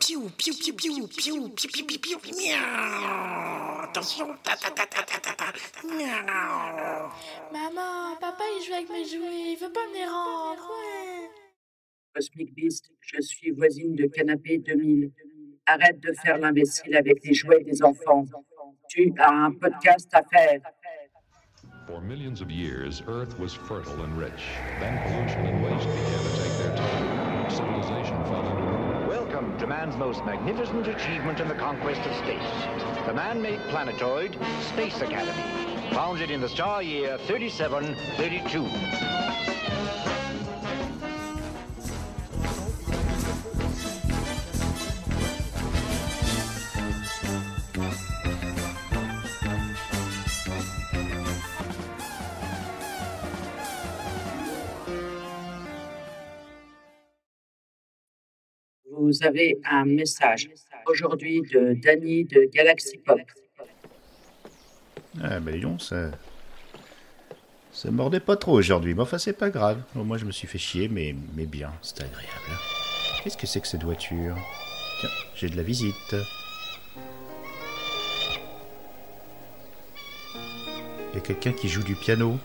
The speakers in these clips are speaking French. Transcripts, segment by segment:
Piou, piou, piou, piou, piou, piou, piou, piou, piou, miaou. Attention, ta, ta, ta, ta, ta, ta, ta. Miaou. Maman, papa il joue avec mes jouets, il veut pas me les rendre. Ouais. Cosmic Beast, je suis voisine de Canapé 2000. Arrête de faire l'imbécile avec les jouets des enfants. Tu as un podcast à faire. For millions of years, Earth was fertile and rich. Then pollution and waste began to take their toll. Civilization fell into ruin. Welcome to man's most magnificent achievement in the conquest of space. The man-made planetoid, Space Academy. Founded in the star year 3732. Vous avez un message aujourd'hui de Danny de Galaxy Pop. Ah dis donc, ça... Ça mordait pas trop aujourd'hui, mais enfin c'est pas grave. Moi je me suis fait chier, mais, mais bien, c'est agréable. Qu'est-ce que c'est que cette voiture? Tiens, j'ai de la visite. Il y a quelqu'un qui joue du piano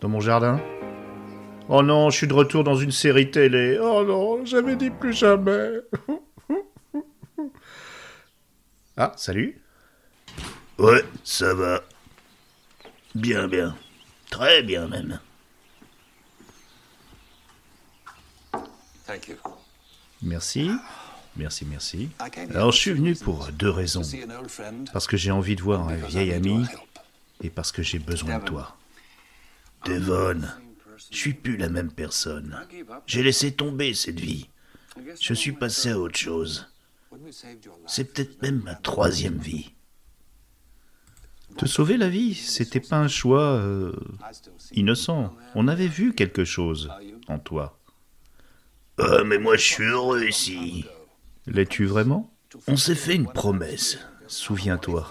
Dans mon jardin? Oh non, je suis de retour dans une série télé. Oh non, j'avais dit plus jamais. ah, salut Ouais, ça va. Bien, bien. Très bien même. Thank you. Merci. Merci, merci. Alors je suis venu pour deux raisons. Parce que j'ai envie de voir un vieil ami et parce que j'ai besoin de toi. Devon, je suis plus la même personne. J'ai laissé tomber cette vie. Je suis passé à autre chose. C'est peut-être même ma troisième vie. Te sauver la vie, c'était pas un choix euh, innocent. On avait vu quelque chose en toi. Ah, mais moi je suis heureux ici. L'es-tu vraiment? On s'est fait une promesse. Souviens-toi,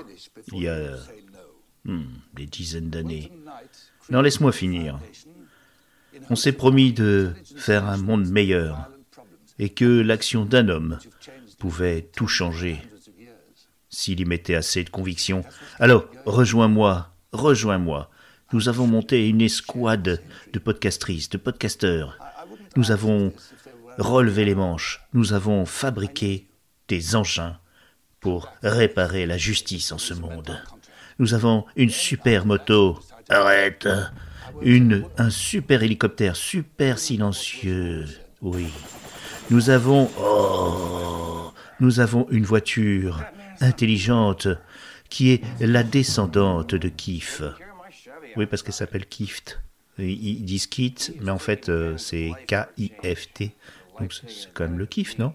il y a. Hmm, des dizaines d'années. Non, laisse-moi finir. On s'est promis de faire un monde meilleur et que l'action d'un homme pouvait tout changer s'il y mettait assez de conviction. Alors, rejoins-moi, rejoins-moi. Nous avons monté une escouade de podcastrices, de podcasteurs. Nous avons relevé les manches. Nous avons fabriqué des engins pour réparer la justice en ce monde. Nous avons une super moto. Arrête. Une, un super hélicoptère, super silencieux. Oui. Nous avons, oh, nous avons une voiture intelligente qui est la descendante de Kif. Oui, parce qu'elle s'appelle Kift. Ils disent Kit, mais en fait, euh, c'est K-I-F-T. Donc c'est quand même le Kif, non?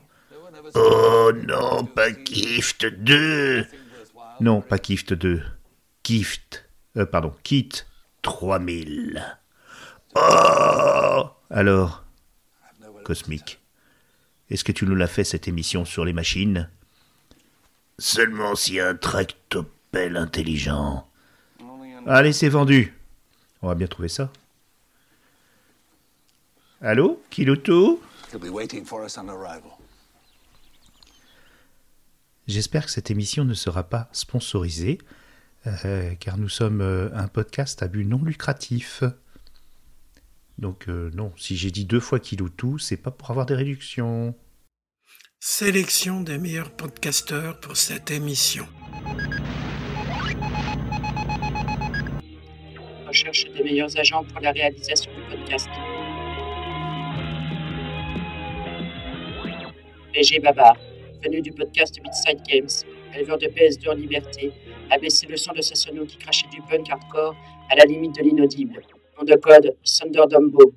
Oh non, pas Gift 2. Non, pas Kift 2. Kift. Euh, pardon, Kit 3000. Oh Alors, Cosmique, est-ce que tu nous l'as fait cette émission sur les machines? Seulement si un tractopelle intelligent. Allez, c'est vendu. On va bien trouver ça. Allô Kiloto? J'espère que cette émission ne sera pas sponsorisée, euh, car nous sommes euh, un podcast à but non lucratif. Donc euh, non, si j'ai dit deux fois Kiloutou, c'est pas pour avoir des réductions. Sélection des meilleurs podcasteurs pour cette émission. Recherche des meilleurs agents pour la réalisation du podcast. BG Babar, venu du podcast Beatside Games, éleveur de PS2 en liberté, a baissé le son de sa sono qui crachait du punk hardcore à la limite de l'inaudible. Nom de code Thunderdumbo.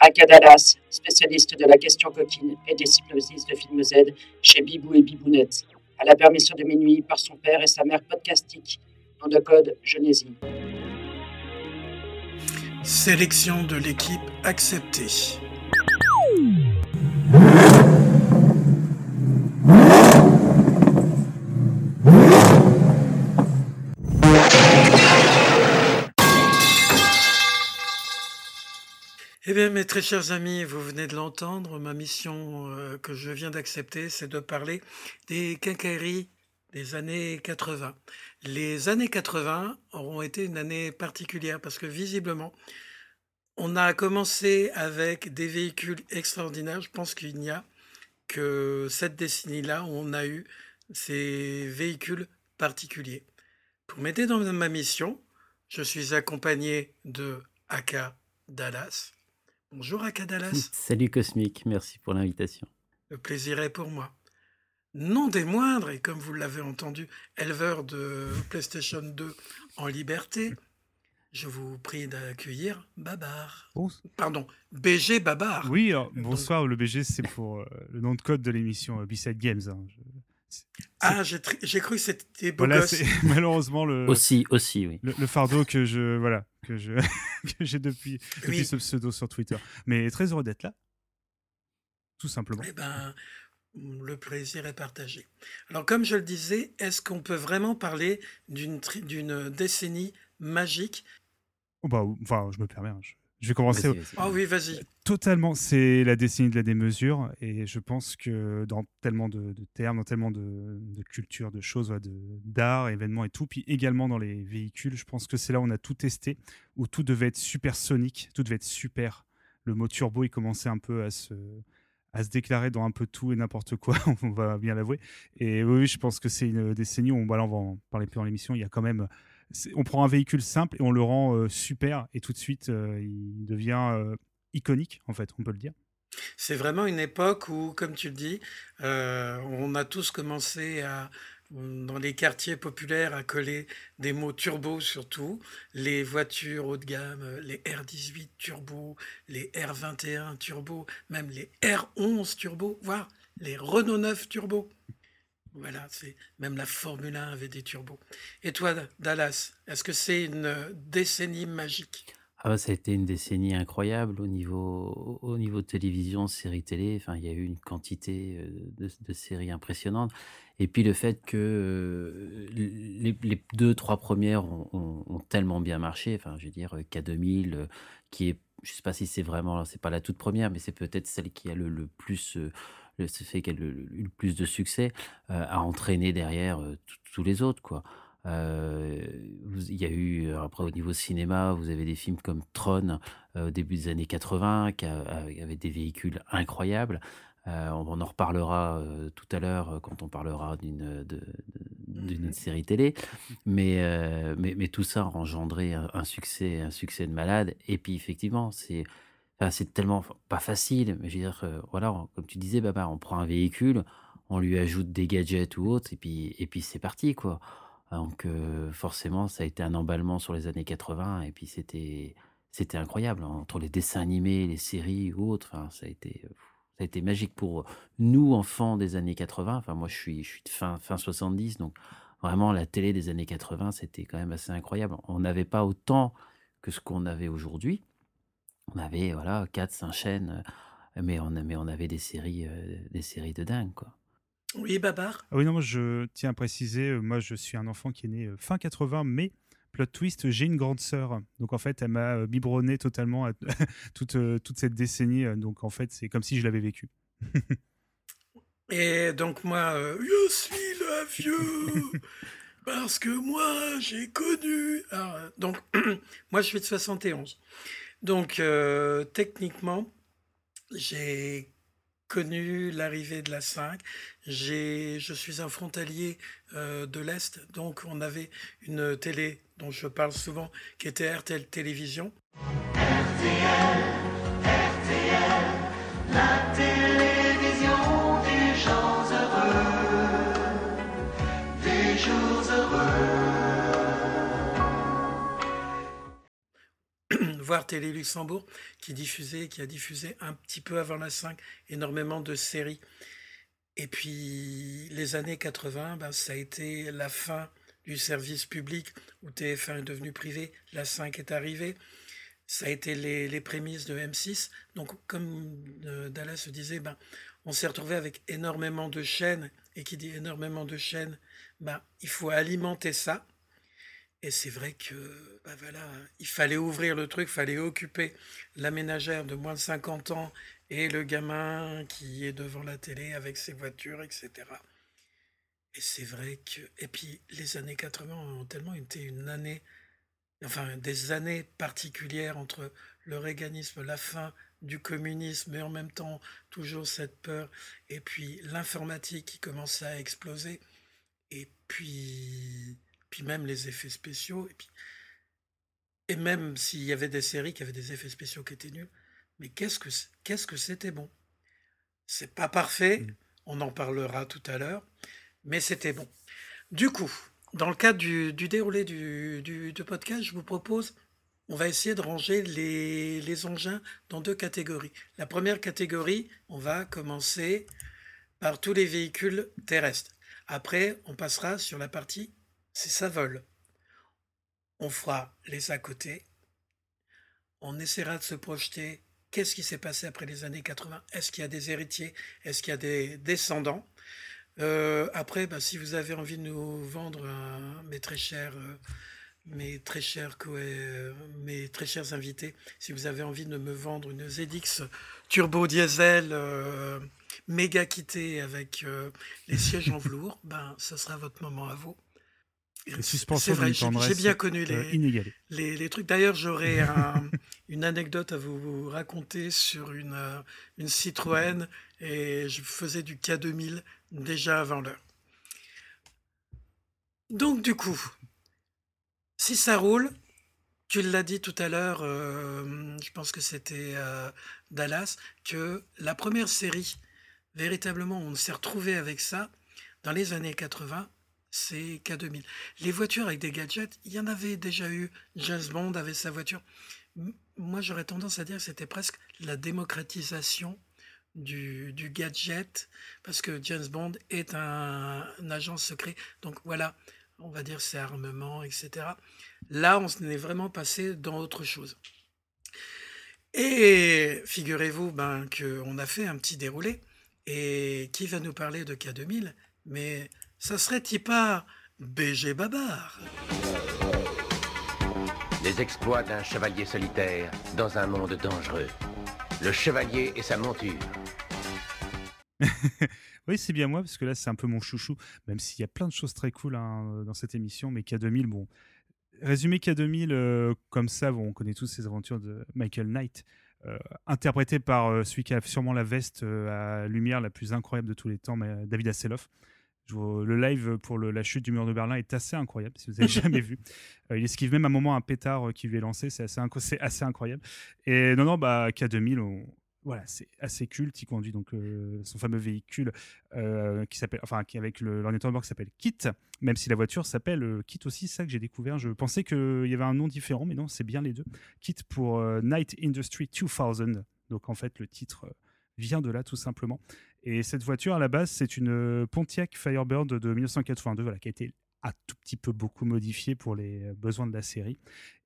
Aka Dallas, spécialiste de la question coquine et des hypnosis de film Z chez Bibou et Bibounette, à la permission de minuit par son père et sa mère podcastique. Nom de code Genésie. Sélection de l'équipe acceptée. Eh bien, mes très chers amis, vous venez de l'entendre, ma mission euh, que je viens d'accepter, c'est de parler des quincailleries des années 80. Les années 80 auront été une année particulière parce que visiblement, on a commencé avec des véhicules extraordinaires. Je pense qu'il n'y a que cette décennie-là où on a eu ces véhicules particuliers. Pour m'aider dans ma mission, je suis accompagné de Aka Dallas. Bonjour Aka Dallas. Salut Cosmique, merci pour l'invitation. Le plaisir est pour moi. Non des moindres, et comme vous l'avez entendu, éleveur de PlayStation 2 en liberté, je vous prie d'accueillir Babar. Pardon, BG Babar. Oui, alors, bonsoir, le BG c'est pour euh, le nom de code de l'émission euh, B-Side Games. hein. Je- Ah, j'ai cru que c'était beau Voilà, gosse. c'est malheureusement le, Aussi, aussi, oui. le, le fardeau que je voilà que je que j'ai depuis depuis Oui. ce pseudo sur Twitter. Mais très heureux d'être là, tout simplement. Eh ben, le plaisir est partagé. Alors, comme je le disais, est-ce qu'on peut vraiment parler d'une tri- d'une décennie magique? Oh, bah, enfin, je me permets. hein, je, je vais commencer. Vas-y, vas-y. Ah oui, vas-y. Totalement, c'est la décennie de la démesure et je pense que dans tellement de, de termes, dans tellement de, de culture, de choses, de- d'art, événements et tout, puis également dans les véhicules, je pense que c'est là où on a tout testé, où tout devait être supersonique, tout devait être super. Le mot turbo, il commençait un peu à se, à se déclarer dans un peu tout et n'importe quoi, on va bien l'avouer. Et oui, je pense que c'est une décennie où, on, bah là, on va en parler plus dans l'émission, il y a quand même on prend un véhicule simple et on le rend euh, super et tout de suite euh, il devient euh, iconique en fait on peut le dire C'est vraiment une époque où, comme tu le dis, on a tous commencé à, dans les quartiers populaires à coller des mots turbo surtout, les voitures haut de gamme, les R18 turbo, les R21 turbo, même les R11 turbo, voire les Renault 9 turbo. Voilà, c'est même la Formule 1 avait des turbos. Et toi, Dallas, est-ce que c'est une décennie magique? Ah bah, ça a été une décennie incroyable au niveau, au niveau télévision, séries télé. Enfin, il y a eu une quantité euh, de, de séries impressionnantes. Et puis le fait que euh, les, deux, trois premières ont, tellement bien marché. Enfin, je veux dire, euh, K2000, euh, qui est, je sais pas si c'est vraiment, c'est pas la toute première, mais c'est peut-être celle qui a le, plus, le, fait qu'elle a le, le plus de succès, euh, a entraîné derrière euh, tous les autres, quoi. Euh, il y a eu, après au niveau cinéma, vous avez des films comme Tron au début des années 80 qui avait des véhicules incroyables. Euh, on en reparlera euh, tout à l'heure euh, quand on parlera d'une d'une série télé. Mais, mais, mais tout ça a engendré un, un succès, un succès de malade. Et puis effectivement, c'est c'est tellement pas facile, mais je veux dire, euh, voilà, comme tu disais, on prend un véhicule, on lui ajoute des gadgets ou autres, et puis, et puis c'est parti, quoi. Donc euh, forcément, ça a été un emballement sur les années 80, et puis c'était c'était incroyable hein, entre les dessins animés, les séries ou autres. Ça a été euh, ça a été magique pour nous enfants des années 80. Enfin, moi, je suis je suis de fin fin 70, donc vraiment la télé des années 80, c'était quand même assez incroyable. On n'avait pas autant que ce qu'on avait aujourd'hui. On avait voilà quatre, cinq chaînes, euh, mais on mais on avait des séries euh, des séries de dingue, quoi. Oui, Babar? Ah oui non moi je tiens à préciser euh, moi je suis un enfant qui est né fin 80 mais plot twist j'ai une grande sœur donc en fait elle m'a biberonné totalement à toute toute cette décennie donc en fait c'est comme si je l'avais vécu Et donc moi, euh, je suis le vieux, parce que moi, j'ai connu... Alors, donc, moi, je suis de 71. Donc, euh, techniquement, j'ai connu l'arrivée de la 5. J'ai, je suis un frontalier euh, de l'Est, donc on avait une télé dont je parle souvent, qui était RTL Télévision. La télévision voir Télé Luxembourg qui diffusait, qui a diffusé un petit peu avant la 5 énormément de séries. Et puis les années 80, ben, ça a été la fin du service public où TF1 est devenu privé, la 5 est arrivée. Ça a été les, les prémices de M6. Donc comme euh, Dallas se disait, ben, on s'est retrouvé avec énormément de chaînes. Et qui dit énormément de chaînes, ben, il faut alimenter ça. Et c'est vrai que, bah il fallait ouvrir le truc, il fallait occuper la ménagère de moins de 50 ans et le gamin qui est devant la télé avec ses voitures, etc. Et c'est vrai que. Et puis, les années 80 ont tellement été une année, enfin, des années particulières entre le réganisme, la fin du communisme, mais en même temps, toujours cette peur, et puis l'informatique qui commençait à exploser, et puis, puis même les effets spéciaux, et puis. Et même s'il y avait des séries qui avaient des effets spéciaux qui étaient nuls, mais qu'est-ce que qu'est-ce que c'était bon? C'est pas parfait, on en parlera tout à l'heure, mais c'était bon. Du coup, dans le cadre du, du déroulé du, du- du podcast, je vous propose, on va essayer de ranger les, les engins dans deux catégories. La première catégorie, on va commencer par tous les véhicules terrestres. Après, on passera sur la partie si ça vole. On fera les à côté. On essaiera de se projeter. Qu'est-ce qui s'est passé après les années 80 Est-ce qu'il y a des héritiers? Est-ce qu'il y a des descendants? Euh, Après, bah, si vous avez envie de nous vendre, mes très chers, euh, mes très chers, euh, chers invités, si vous avez envie de me vendre une ZX turbo diesel méga kitée avec les sièges en velours, ben, ce sera votre moment à vous. Les suspensions C'est vrai, j'ai bien connu euh, les, inégalée. les, les trucs. D'ailleurs, j'aurais un- une anecdote à vous raconter sur une, euh, une Citroën et je faisais du K2000 déjà avant l'heure. Donc, du coup, si ça roule, tu l'as dit tout à l'heure, euh, je pense que c'était euh, Dallas, que la première série, véritablement, on s'est retrouvé avec ça dans les années 80, c'est K2000. Les voitures avec des gadgets, il y en avait déjà eu. James Bond avait sa voiture. Moi, j'aurais tendance à dire que c'était presque la démocratisation du, gadget, parce que James Bond est un, un agent secret. Donc voilà, on va dire c'est armement, etc. Là, on est vraiment passé dans autre chose. Et figurez-vous ben, qu'on a fait un petit déroulé. Et qui va nous parler de K2000 Mais ça serait-il pas BG Babar Les exploits d'un chevalier solitaire dans un monde dangereux. Le chevalier et sa monture. Oui, c'est bien moi, parce que là, c'est un peu mon chouchou, même s'il y a plein de choses très cool hein, dans cette émission, mais K2000, bon. Résumé K2000, euh, comme ça, bon, on connaît tous ces aventures de Michael Knight, euh, interprété par euh, celui qui a sûrement la veste euh, à lumière la plus incroyable de tous les temps, mais, David Hasselhoff. Vous- le live pour la chute du mur de Berlin est assez incroyable, si vous avez jamais vu. Euh, il esquive même un moment un pétard euh, qui lui est lancé, c'est assez, incroyable. Et non, non, bah, K2000, on- voilà, c'est assez culte. Il conduit donc euh, son fameux véhicule euh, qui s'appelle, enfin, avec l'ordinateur de bord qui s'appelle Kit, même si la voiture s'appelle euh, Kit aussi, c'est ça que j'ai découvert. Je pensais qu'il y avait un nom différent, mais non, c'est bien les deux. Kit pour euh, Night Industry 2000. Donc en fait, le titre euh, vient de là tout simplement. Et cette voiture à la base, c'est une euh, Pontiac Firebird de 1982, voilà, qui a été un tout petit peu beaucoup modifiée pour les euh, besoins de la série.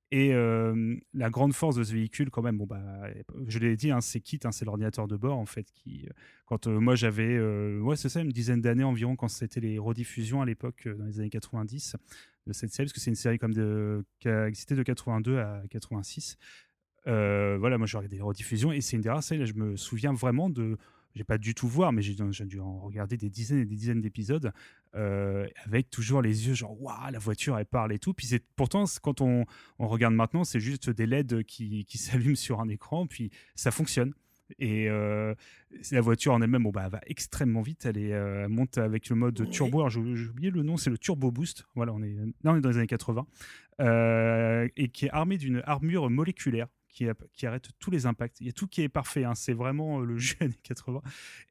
Et euh, la grande force de ce véhicule, quand même, bon bah, je l'ai dit, hein, c'est Kit, hein, c'est l'ordinateur de bord en fait. Qui, quand moi j'avais, euh, ouais, c'est ça, une dizaine d'années environ, quand c'était les rediffusions à l'époque dans les années 90 de cette série, parce que c'est une série comme de, qui a existé de 82 à 86. Euh, voilà, moi j'ai regardé les rediffusions et c'est une des rares séries. Là, je me souviens vraiment de. J'ai pas du tout voir, mais j'ai dû en regarder des dizaines et des dizaines d'épisodes euh, avec toujours les yeux genre waouh la voiture elle parle et tout. Puis c'est pourtant quand on, on regarde maintenant c'est juste des LED qui, qui s'allument sur un écran puis ça fonctionne. Et euh, la voiture en elle-même, bon, bah, elle va extrêmement vite. Elle, est, euh, elle monte avec le mode turbo. J'ai oublié le nom, c'est le Turbo Boost. Voilà, on est, là, on est dans les années 80. Euh, et qui est armé d'une armure moléculaire qui, arrête tous les impacts. Il y a tout qui est parfait. hein. C'est vraiment euh, le jeu années 80.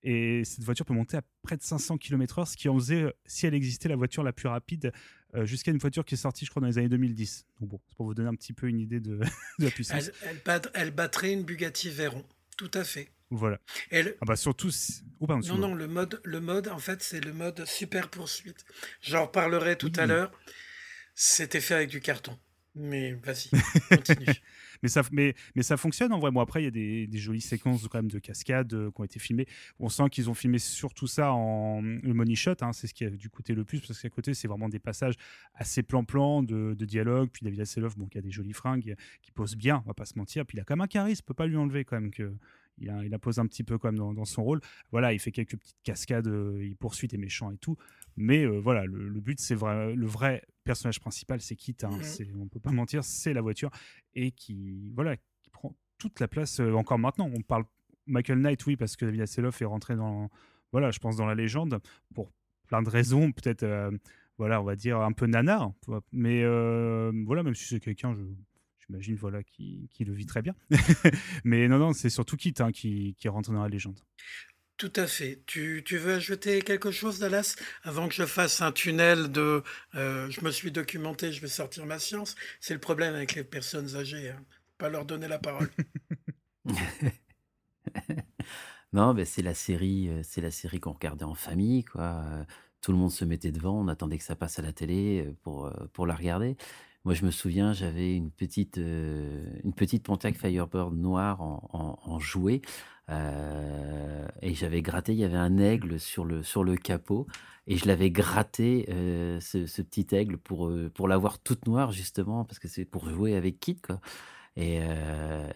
Et cette voiture peut monter à près de 500 km/h, ce qui en faisait, euh, si elle existait, la voiture la plus rapide euh, jusqu'à une voiture qui est sortie, je crois, dans les années 2010. Donc bon, c'est pour vous donner un petit peu une idée de, de la puissance. elle, elle bat- elle battrait une Bugatti Veyron, tout à fait. Voilà. Elle- Ah bah surtout. Oh, pardon, Non, non, le mode, le mode, en fait, c'est le mode super poursuite. J'en reparlerai tout à l'heure. C'était fait avec du carton. Mais vas-y, continue. Mais, ça, mais, mais ça fonctionne en vrai. Bon, après, il y a des, des jolies séquences quand même de cascades euh, qui ont été filmées. On sent qu'ils ont filmé surtout ça en money shot. hein, c'est ce qui a dû coûter le plus parce qu'à côté, c'est vraiment des passages assez plan-plan de, de dialogue. Puis David Hasselhoff, bon, qui a des jolies fringues, qui pose bien, on va pas se mentir. Puis il a quand même un charisme, peut pas lui enlever quand même que. Il a, il un petit peu quand même dans, dans son rôle. Voilà, il fait quelques petites cascades, euh, il poursuit des méchants et tout. Mais euh, voilà, le, le but, c'est vrai, le vrai personnage principal, c'est Kit. Hein, on peut pas mentir, c'est la voiture et qui voilà, qui prend toute la place euh, encore maintenant. On parle Michael Knight, oui, parce que David Hasselhoff est rentré dans, voilà, je pense dans la légende pour plein de raisons, peut-être, euh, voilà, on va dire un peu nanar, mais euh, voilà, même si c'est quelqu'un, je j'imagine, voilà, qui, qui le vit très bien. mais non, non, c'est surtout Kit hein, qui, qui est rentré dans la légende. Tout à fait. Tu, veux ajouter quelque chose, Dallas, avant que je fasse un tunnel de euh, je me suis documenté, je vais sortir ma science? C'est le problème avec les personnes âgées, hein. pas leur donner la parole. Non, ben c'est la série, euh, c'est la série qu'on regardait en famille, quoi. Euh, Tout le monde se mettait devant, on attendait que ça passe à la télé pour, la regarder. Moi, je me souviens, j'avais une petite, euh, petite Pontiac Firebird noire en jouet. Euh, et j'avais gratté, il y avait un aigle sur le, sur le capot. Et je l'avais gratté, euh, ce, petit aigle, pour, euh, pour l'avoir toute noire, justement, parce que c'est pour jouer avec Kit. Et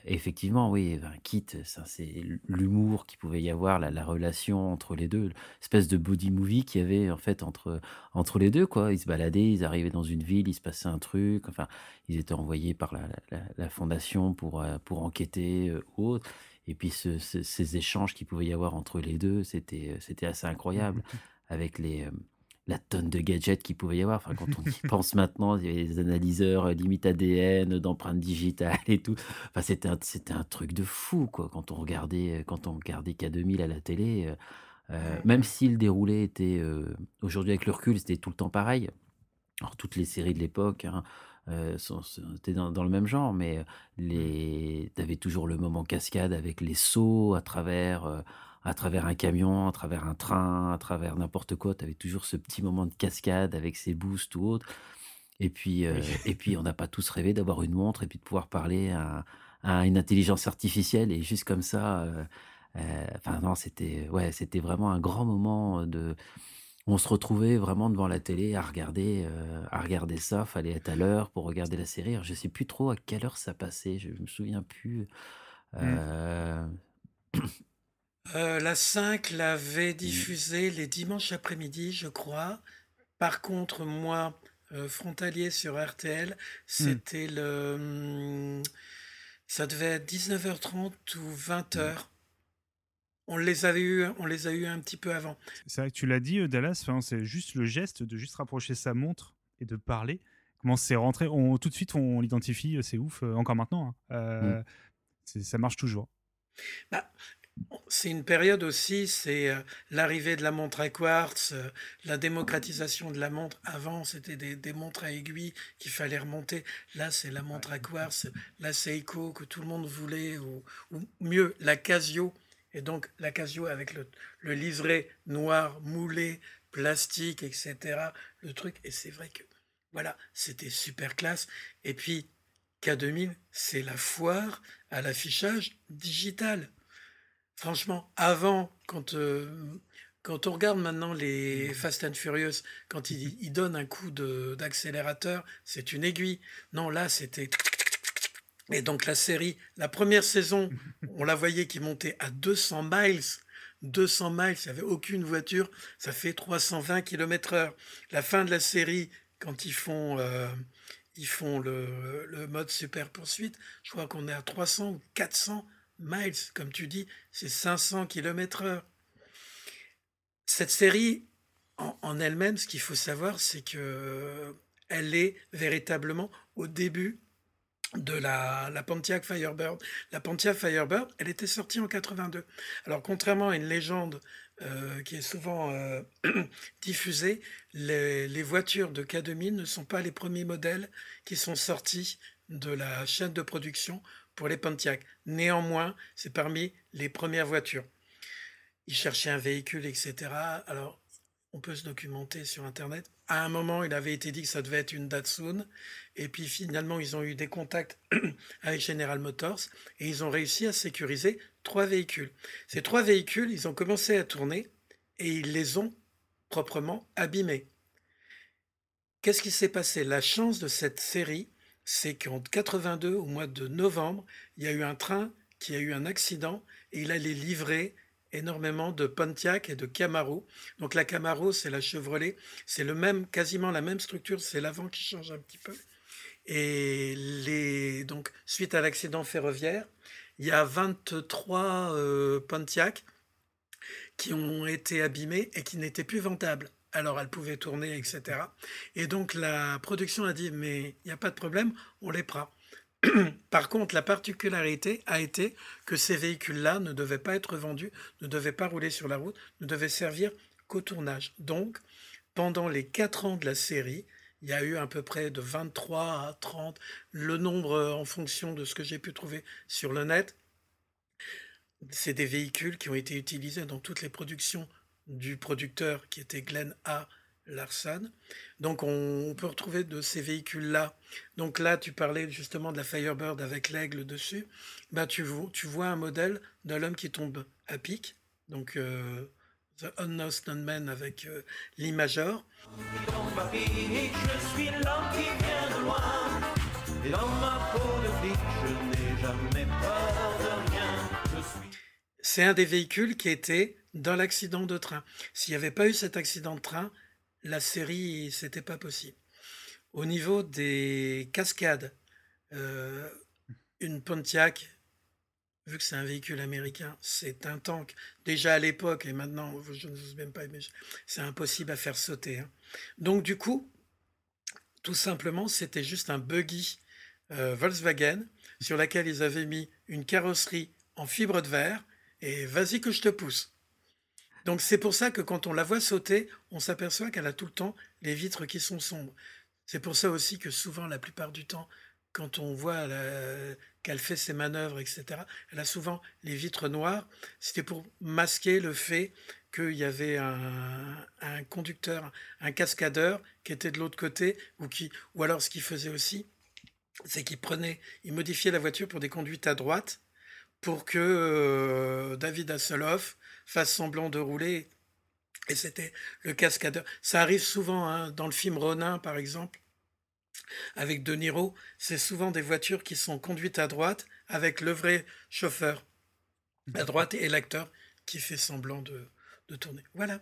effectivement, oui, ben, Kit, c'est l'humour qu'il pouvait y avoir, la, la relation entre les deux, l'espèce de body movie qu'il y avait en fait entre, entre les deux. Quoi. Ils se baladaient, ils arrivaient dans une ville, il se passait un truc, enfin, ils étaient envoyés par la, la, la fondation pour, pour enquêter ou autre. Et puis ce- ce- ces échanges qu'il pouvait y avoir entre les deux, c'était c'était assez incroyable, avec les, euh, la tonne de gadgets qu'il pouvait y avoir. Enfin, quand on y pense maintenant, il y avait des analyseurs euh, limite ADN, d'empreintes digitales et tout. Enfin, c'était un, c'était un truc de fou, quoi, quand on regardait, quand on regardait K2000 à la télé. euh, euh, même si le déroulé était, euh, aujourd'hui avec le recul, c'était tout le temps pareil. Alors, toutes les séries de l'époque hein, euh, sont- étaient dans, dans le même genre, mais euh, les... tu avais toujours le moment cascade avec les sauts à travers, euh, à travers un camion, à travers un train, à travers n'importe quoi. Tu avais toujours ce petit moment de cascade avec ses boosts ou autre. Et puis, euh, et puis on n'a pas tous rêvé d'avoir une montre et puis de pouvoir parler à, à une intelligence artificielle et juste comme ça. euh, euh, Enfin non, c'était ouais, c'était vraiment un grand moment de. On se retrouvait vraiment devant la télé à regarder, euh, à regarder ça. Fallait être à l'heure pour regarder la série. Alors, je sais plus trop à quelle heure ça passait. Je me souviens plus. Euh, Euh, la 5 l'avait diffusé les dimanches après-midi, je crois. Par contre, moi, euh, frontalier sur RTL, c'était le. hum, Ça devait être 19h30 ou 20h. On les avait eu, on les a eu un petit peu avant. C'est vrai que tu l'as dit, euh, Dallas, enfin, c'est juste le geste de juste rapprocher sa montre et de parler. Comment c'est rentré? On, Tout de suite, on l'identifie, euh, c'est ouf, euh, encore maintenant. hein. Euh, c'est- Ça marche toujours. Bah, c'est une période aussi, c'est euh, l'arrivée de la montre à quartz, euh, la démocratisation de la montre. Avant, c'était des, des montres à aiguilles qu'il fallait remonter. Là, c'est la montre à quartz, la Seiko que tout le monde voulait, ou, ou mieux, la Casio. Et donc, la Casio avec le, liseré noir, moulé, plastique, etc. Le truc. Et c'est vrai que, voilà, c'était super classe. Et puis, K2000, c'est la foire à l'affichage digital. Franchement, avant, quand, euh, quand on regarde maintenant les Fast and Furious, quand ils, ils donnent un coup d'accélérateur, c'est une aiguille. Non, là, c'était... Et donc la série, la première saison, on la voyait qui montait à 200 miles. 200 miles, il n'y avait aucune voiture, ça fait 320 km heure. La fin de la série, quand ils font, euh, ils font le, le mode super poursuite, je crois qu'on est à 300 ou 400 miles, comme tu dis, c'est 500 km heure. Cette série, en, en elle-même, ce qu'il faut savoir, c'est que elle est véritablement au début de la, la Pontiac Firebird. La Pontiac Firebird, elle était sortie en 82. Alors, contrairement à une légende euh, qui est souvent euh, diffusée, les, les voitures de K2000 ne sont pas les premiers modèles qui sont sortis de la chaîne de production pour les Pontiac. Néanmoins, c'est parmi les premières voitures. Ils cherchaient un véhicule, etc. Alors, on peut se documenter sur Internet. À un moment, il avait été dit que ça devait être une Datsun. Et puis finalement, ils ont eu des contacts avec General Motors et ils ont réussi à sécuriser trois véhicules. Ces trois véhicules, ils ont commencé à tourner et ils les ont proprement abîmés. Qu'est-ce qui s'est passé? La chance de cette série, c'est qu'en 82, au mois de novembre, il y a eu un train qui a eu un accident et il allait livrer énormément de Pontiac et de Camaro. Donc la Camaro, c'est la Chevrolet, c'est le même, quasiment la même structure, c'est l'avant qui change un petit peu. Et les, donc, suite à l'accident ferroviaire, il y a 23 euh, Pontiac qui ont été abîmés et qui n'étaient plus vendables. Alors elles pouvaient tourner, etc. Et donc la production a dit, mais il n'y a pas de problème, on les prend. Par contre, la particularité a été que ces véhicules-là ne devaient pas être vendus, ne devaient pas rouler sur la route, ne devaient servir qu'au tournage. Donc, pendant les quatre ans de la série, il y a eu à peu près de 23 à 30, le nombre euh, en fonction de ce que j'ai pu trouver sur le net. C'est des véhicules qui ont été utilisés dans toutes les productions du producteur qui était Glenn A. Larson. Donc on, peut retrouver de ces véhicules-là. Donc là, tu parlais justement de la Firebird avec l'aigle dessus. Ben, tu, vois, tu vois un modèle de l'homme qui tombe à pic. Donc euh, The Unknown Man avec euh, l'Imagor. Dans ma vie, je suis l'homme qui vient de loin. Et dans ma peau de flic, je n'ai jamais peur de rien. Je suis C'est un des véhicules qui était dans l'accident de train. S'il n'y avait pas eu cet accident de train, la série, c'était pas possible. Au niveau des cascades, euh, une Pontiac, vu que c'est un véhicule américain, c'est un tank. Déjà à l'époque, et maintenant, je ne sais même pas c'est impossible à faire sauter. hein. Donc du coup, tout simplement, c'était juste un buggy euh, Volkswagen sur laquelle ils avaient mis une carrosserie en fibre de verre et vas-y que je te pousse. Donc c'est pour ça que quand on la voit sauter, on s'aperçoit qu'elle a tout le temps les vitres qui sont sombres. C'est pour ça aussi que souvent, la plupart du temps, quand on voit qu'elle fait ses manœuvres, etc., elle a souvent les vitres noires. C'était pour masquer le fait qu'il y avait un, un conducteur, un cascadeur qui était de l'autre côté, ou, qui, ou alors ce qu'il faisait aussi, c'est qu'il prenait, il modifiait la voiture pour des conduites à droite, pour que euh, David Hasselhoff fasse semblant de rouler. Et c'était le cascadeur. Ça arrive souvent hein, dans le film Ronin, par exemple, avec De Niro. C'est souvent des voitures qui sont conduites à droite avec le vrai chauffeur à droite et l'acteur qui fait semblant de, de tourner. Voilà.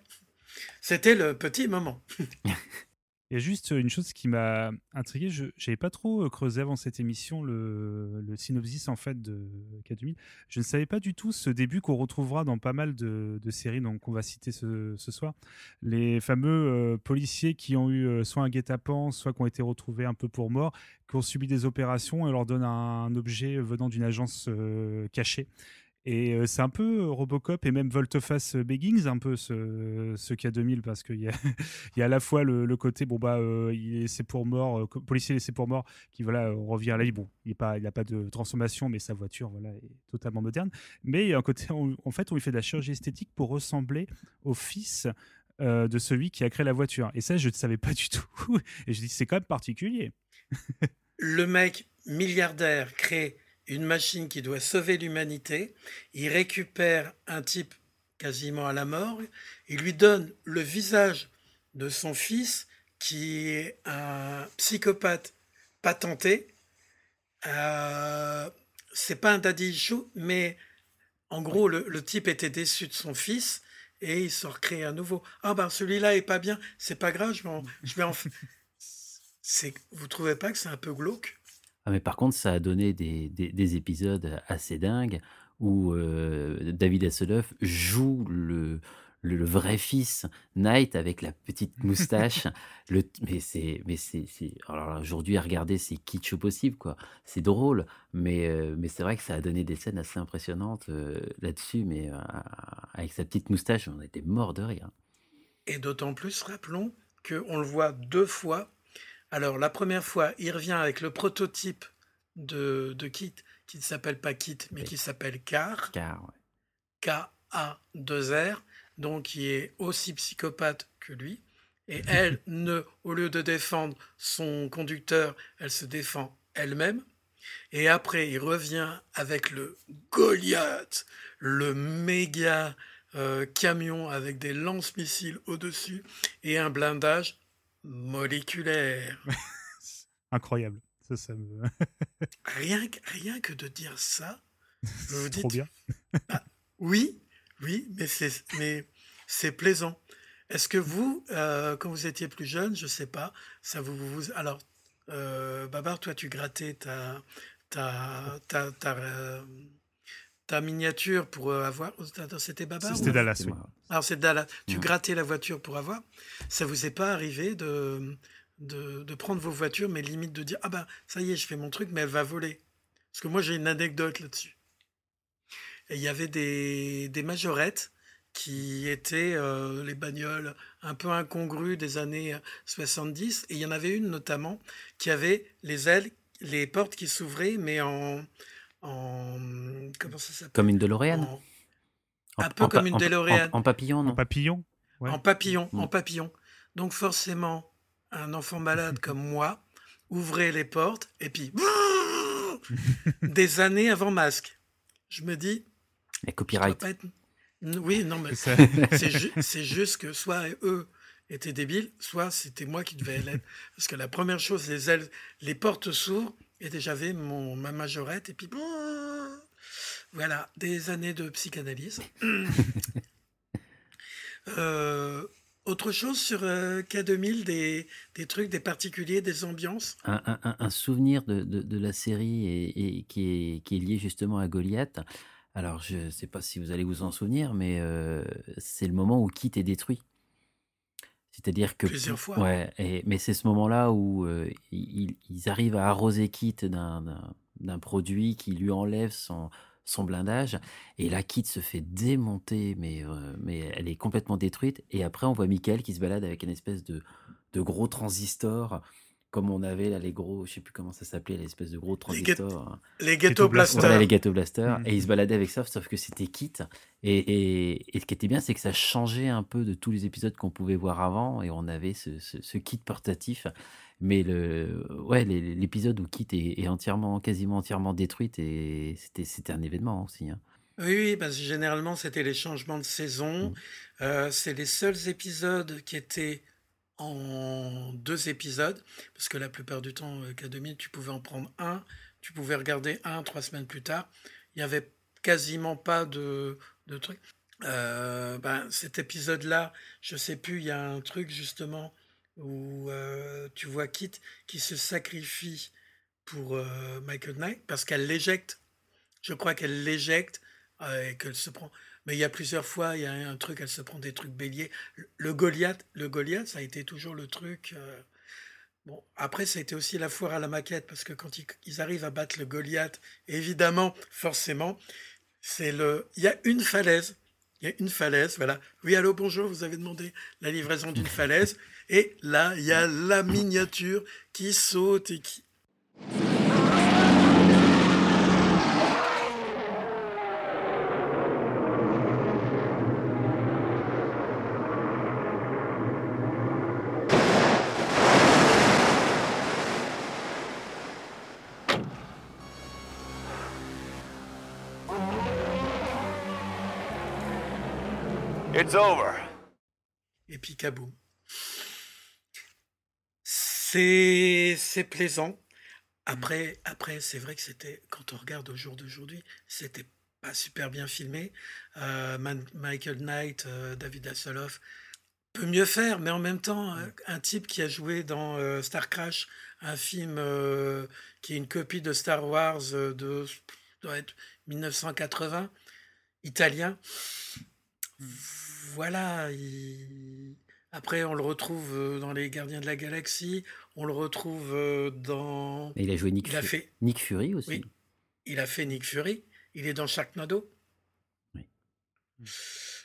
C'était le petit moment. Il y a juste une chose qui m'a intrigué. Je n'avais pas trop euh, creusé avant cette émission le, synopsis en fait de K2000. Je ne savais pas du tout ce début qu'on retrouvera dans pas mal de, séries donc qu'on va citer ce, soir. Les fameux euh, policiers qui ont eu euh, soit un guet-apens, soit qui ont été retrouvés un peu pour morts, qui ont subi des opérations et on leur donne un, objet venant d'une agence euh, cachée. Et euh, c'est un peu euh, Robocop et même Volteface euh, Beggings, un peu ce, ce K2000, parce qu'il y y a à la fois le, côté, bon, bah, il est laissé pour mort, euh, policier laissé pour mort, qui voilà, revient à la. Bon, il n'a pas, de transformation, mais sa voiture voilà, est totalement moderne. Mais il y a un côté, en fait, on lui fait de la chirurgie esthétique pour ressembler au fils de celui qui a créé la voiture. Et ça, je ne savais pas du tout. Et je dis, c'est quand même particulier. le mec milliardaire crée une machine qui doit sauver l'humanité. Il récupère un type quasiment à la mort. Il lui donne le visage de son fils qui est un psychopathe patenté. Euh, c'est pas un daddy issue, mais en gros, le, le type était déçu de son fils et il s'en recrée un nouveau. Ah ben celui-là est pas bien, c'est pas grave, je vais en, je vais en vous trouvez pas que c'est un peu glauque? Ah, mais par contre, ça a donné des, des- des épisodes assez dingues où euh, David Hasselhoff joue le, le, le vrai fils, Knight, avec la petite moustache. le, mais c'est, mais c'est, c'est- alors là, aujourd'hui à regarder, c'est kitsch au possible, quoi. C'est drôle, mais, euh, mais c'est vrai que ça a donné des scènes assez impressionnantes euh, là-dessus. Mais euh, avec sa petite moustache, on était mort de rire. Et d'autant plus, rappelons qu'on le voit deux fois. Alors, la première fois, il revient avec le prototype de, de Kit, qui ne s'appelle pas Kit, mais qui s'appelle Car. Car, ouais. K-A-2-R, donc qui est aussi psychopathe que lui. Et elle, ne, au lieu de défendre son conducteur, elle se défend elle-même. Et après, il revient avec le Goliath, le méga euh, camion avec des lance-missiles au-dessus et un blindage moléculaire. Incroyable. Ça, ça me... rien, que, rien que de dire ça, vous Trop dites, bien. Ah, oui, oui, mais c'est mais c'est plaisant. Est-ce que vous, euh, quand vous étiez plus jeune, je sais pas, ça vous, vous alors euh, Babar, toi tu grattais ta ta ta ta, euh, ta miniature pour euh, avoir attends, c'était Babar C'était ou- Dallas, oui. Alors c'est Dallas. Tu grattais la voiture pour avoir. Ça vous est pas arrivé de de, de prendre vos voitures, mais limite de dire ah ben ça y est, je fais mon truc, mais elle va voler. Parce que moi j'ai une anecdote là-dessus. Et il y avait des, des majorettes qui étaient euh, les bagnoles un peu incongrues des années 70. Et il y en avait une notamment qui avait les ailes, les portes qui s'ouvraient, mais en, en comment ça s'appelle? Comme une DeLorean? En- En- un peu en comme une en- DeLorean. En, en papillon, En non papillon Ouais. En papillon, Mm. en papillon. Donc forcément, un enfant malade comme moi ouvrait les portes et puis des années avant masque. Je me dis, doit copyright. être- Oui, non, mais c'est ju- c'est juste que soit eux étaient débiles, soit c'était moi qui devais l'être. Parce que la première chose, les ailes, les portes s'ouvrent et déjà j'avais mon ma majorette et puis voilà des années de psychanalyse. Euh, autre chose sur euh, K2000, des, des trucs, des particuliers, des ambiances? un, un- un- un souvenir de, de- de la série et, et qui, est, qui est lié justement à Goliath? Alors, je ne sais pas si vous allez vous en souvenir, mais euh, c'est le moment où Kit est détruit. C'est-à-dire que... Plusieurs fois. Ouais, et- mais c'est ce moment-là où euh, ils, ils arrivent à arroser Kit d'un- produit qui lui enlève son, son blindage. Et là, Kit se fait démonter, mais, euh, mais elle est complètement détruite. Et après, on voit Michael qui se balade avec une espèce de, de gros transistor, comme on avait là, les gros, je sais plus comment ça s'appelait, l'espèce de gros hein. les ghetto blasters. Voilà, les ghetto blasters. Mhm. Et il se baladait avec ça, sauf que c'était Kit. Et, et, et ce qui était bien, c'est que ça changeait un peu de tous les épisodes qu'on pouvait voir avant. Et on avait ce, ce, ce Kit portatif. Mais le, ouais, l'épisode où Kit est, est entièrement, quasiment entièrement détruite, et c'était, c'était un événement aussi. hein. Oui, oui, parce que généralement, c'était les changements de saison. Mm. Euh, c'est les seuls épisodes qui étaient en deux épisodes, parce que la plupart du temps, euh, K2000, tu pouvais en prendre un, tu pouvais regarder un trois semaines plus tard. Il n'y avait quasiment pas de, de trucs. Euh, ben, cet épisode-là, je sais plus, il y a un truc justement où euh, tu vois Kit qui se sacrifie pour Michael Knight parce qu'elle l'éjecte. Je crois qu'elle l'éjecte et qu'elle se prend. Mais il y a plusieurs fois, il y a un truc, elle se prend des trucs béliers. Le- Goliath, le Goliath, ça a été toujours le truc. euh, Bon, après, ça a été aussi la foire à la maquette, parce que quand ils, ils arrivent à battre le Goliath, évidemment, forcément, c'est le. Il y a une falaise. Il y a une falaise, voilà. Oui, allô, bonjour, vous avez demandé la livraison d'une falaise. Et là, il y a la miniature qui saute et qui. It's over. Et puis kaboum. C'est c'est plaisant. Après, après c'est vrai que c'était, quand on regarde au jour d'aujourd'hui, c'était pas super bien filmé. Euh, Man- Michael Knight, euh, David Hasselhoff peut mieux faire, mais en même temps, un type qui a joué dans euh, Star Crash, un film euh, qui est une copie de Star Wars euh, de doit être 1980, italien. Voilà. il- Après, on le retrouve euh, dans Les Gardiens de la Galaxie. On le retrouve euh, dans. Et il a joué Nick, Il a Fu- fait. Nick Fury aussi. Oui. Il a fait Nick Fury. Il est dans Sharknado. Oui.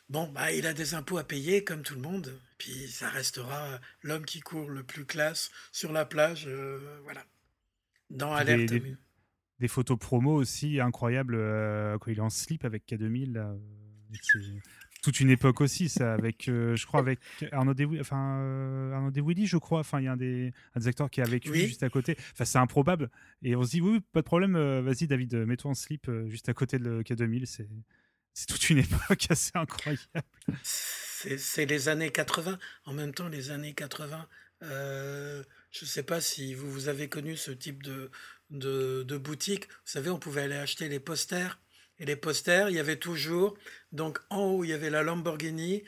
Bon, bah, il a des impôts à payer comme tout le monde. Puis ça restera l'homme qui court le plus classe sur la plage. euh, voilà. Dans Puis Alerte. des, des- des photos promo aussi incroyables euh, quand il est en slip avec K2000. là, euh, c'est- toute une époque aussi, ça, avec, euh, je crois, avec Arnaud Deswilly, enfin, euh, Arnaud Deswilly, je crois, enfin, il y a un des, un des acteurs qui lui Oui. juste à côté. Enfin, c'est improbable. Et on se dit, oui, oui, pas de problème, euh, vas-y, David, euh, mets-toi en slip juste à côté de le K2000. C'est, c'est toute une époque assez incroyable. C'est les années 80. En même temps, les années 80, euh, je ne sais pas si vous, vous avez connu ce type de, de, de boutique. Vous savez, on pouvait aller acheter les posters. Et les posters, il y avait toujours, donc en haut, il y avait la Lamborghini.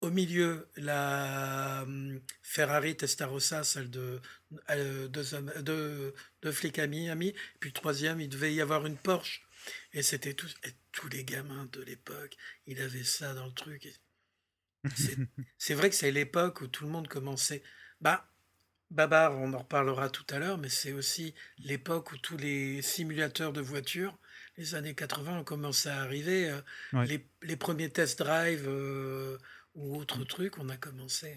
Au milieu, la hum, Ferrari Testarossa, celle de, euh, de, de, de flic à Miami. Puis troisième, il devait y avoir une Porsche. Et c'était tous, tous les gamins de l'époque, il avait ça dans le truc. C'est vrai que c'est l'époque où tout le monde commençait. Bah, Babar, on en reparlera tout à l'heure, mais c'est aussi l'époque où tous les simulateurs de voitures, les années 80, ont commencé à arriver. euh, Ouais. Les, les premiers test drive euh, ou autres trucs, on a commencé.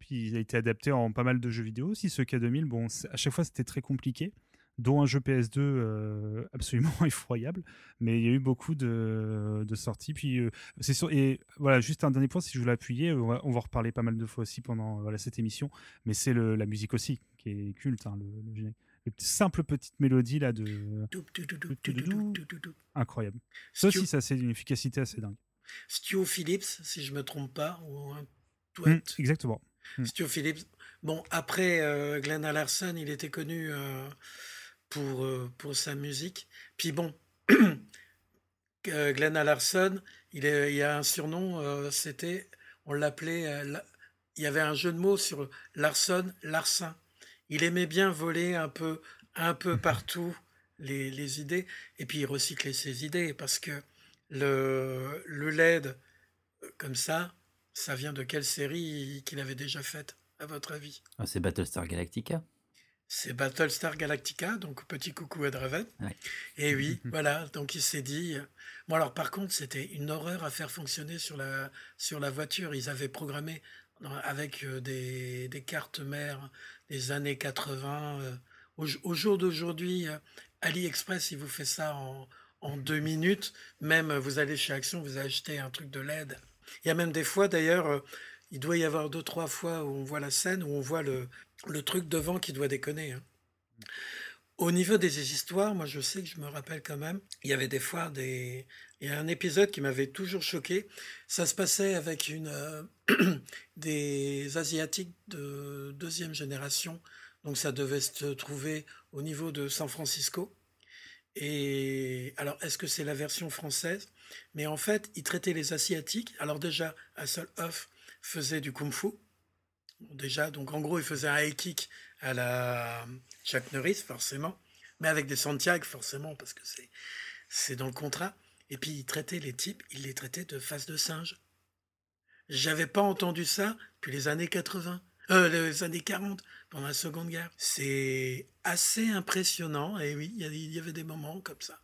Puis il a été adapté en pas mal de jeux vidéo aussi, ce K2000. Bon, à chaque fois, c'était très compliqué, dont un jeu PS2 euh, absolument effroyable. Mais il y a eu beaucoup de, de sorties. Puis, euh, c'est sûr, et voilà, juste un dernier point, si je voulais appuyer, on va, on va reparler pas mal de fois aussi pendant voilà, cette émission. Mais c'est la musique aussi, qui est culte, hein, le, le générique. Les simples petites mélodies là de. Incroyable. Ça aussi, ça, c'est d'une efficacité assez dingue. Stu Phillips, si je me trompe pas, ou un Mm, Douette. exactement. Mm. Stu Phillips. Bon, après euh, Glenn Larson, il était connu euh, pour, euh, pour sa musique. Puis bon, Glenn Larson, il, est- il a un surnom, c'était, on l'appelait, la- il y avait un jeu de mots sur Larson, Larsin. Il aimait bien voler un peu, un peu partout les, les idées, et puis il recyclait ses idées, parce que le, le LED, comme ça, ça vient de quelle série qu'il avait déjà faite, à votre avis? Ah, c'est Battlestar Galactica. C'est Battlestar Galactica, donc petit coucou à Draven. Ouais. Et oui, voilà, donc il s'est dit. Bon, alors par contre, c'était une horreur à faire fonctionner sur la, sur la voiture. Ils avaient programmé avec euh, des, des cartes mères des années 80. euh, au, jour d'aujourd'hui, euh, AliExpress, il vous fait ça en, deux minutes. Même euh, vous allez chez Action, vous achetez un truc de LED. Il y a même des fois, d'ailleurs, il doit y avoir deux, trois fois où on voit la scène, où on voit le, le truc devant qui doit déconner. hein. Au niveau des histoires, moi je sais que je me rappelle quand même, il y avait des fois des... Il y a un épisode qui m'avait toujours choqué. Ça se passait avec une, euh, des Asiatiques de deuxième génération. Donc ça devait se trouver au niveau de San Francisco. Et alors, est-ce que c'est la version française? Mais en fait, ils traitaient les Asiatiques. Alors déjà, Hasselhoff faisait du kung-fu. Déjà, donc en gros, il faisait un high kick à la Chuck Norris, forcément, mais avec des Santiago, forcément, parce que c'est dans le contrat. Et puis, il traitait les types, il les traitait de face de singe. J'avais pas entendu ça depuis les années 80, euh, les années 40, pendant la Seconde Guerre. C'est assez impressionnant, et oui, il y avait des moments comme ça.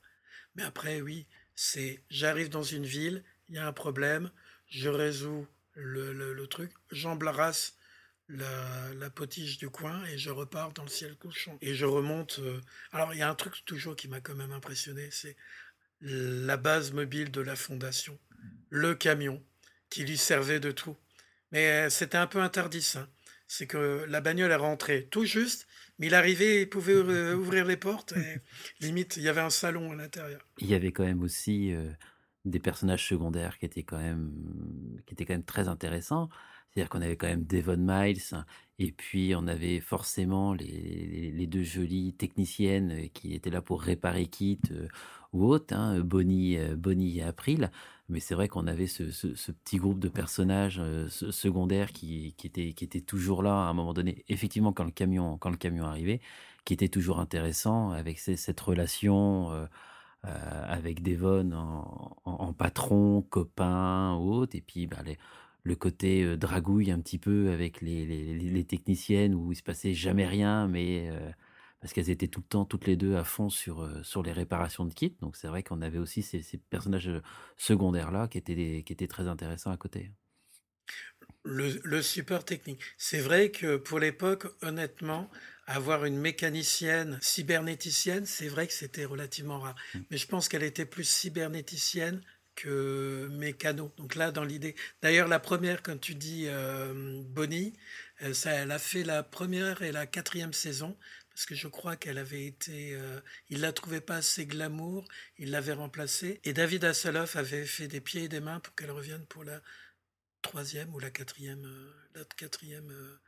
Mais après, oui, c'est j'arrive dans une ville, il y a un problème, je résous le, truc, j'embarrasse la, la du coin et je repars dans le ciel couchant. Et je remonte. euh, Alors, il y a un truc toujours qui m'a quand même impressionné, c'est la base mobile de la fondation, le camion qui lui servait de tout. Mais euh, c'était un peu interdit, ça. C'est que la bagnole est rentrée tout juste, mais il arrivait, il pouvait euh, ouvrir les portes et limite, il y avait un salon à l'intérieur. Il y avait quand même aussi euh, des personnages secondaires qui étaient quand même, qui étaient quand même très intéressants. C'est-à-dire qu'on avait quand même Devon Miles, et puis on avait forcément les, les- les deux jolies techniciennes qui étaient là pour réparer kit euh, ou autre, hein, Bonnie, euh, Bonnie et April. Mais c'est vrai qu'on avait ce, petit groupe de personnages euh, se- secondaires qui, étaient, toujours là à un moment donné, effectivement quand le camion, quand le camion arrivait, qui était toujours intéressant avec cette relation. euh, euh, avec Devon en, en- patron, copain ou autre, et puis bah, le côté euh, dragouille un petit peu avec les, techniciennes où il se passait jamais rien, mais euh, parce qu'elles étaient tout le temps toutes les deux à fond sur, euh, sur les réparations de kits. Donc c'est vrai qu'on avait aussi ces, ces personnages secondaires là qui étaient, des- qui étaient très intéressants à côté. Le, le support technique. C'est vrai que pour l'époque, honnêtement, avoir une mécanicienne cybernéticienne, c'est vrai que c'était relativement rare. Mais je pense qu'elle était plus cybernéticienne que Mécano. Donc là, dans l'idée. D'ailleurs, la première, quand tu dis euh, Bonnie, euh, ça, elle a fait la première et la quatrième saison parce que je crois qu'elle avait été. Euh, il la trouvait pas assez glamour, il l'avait remplacée. Et David Hasselhoff avait fait des pieds et des mains pour qu'elle revienne pour la troisième ou la quatrième, euh, la quatrième euh,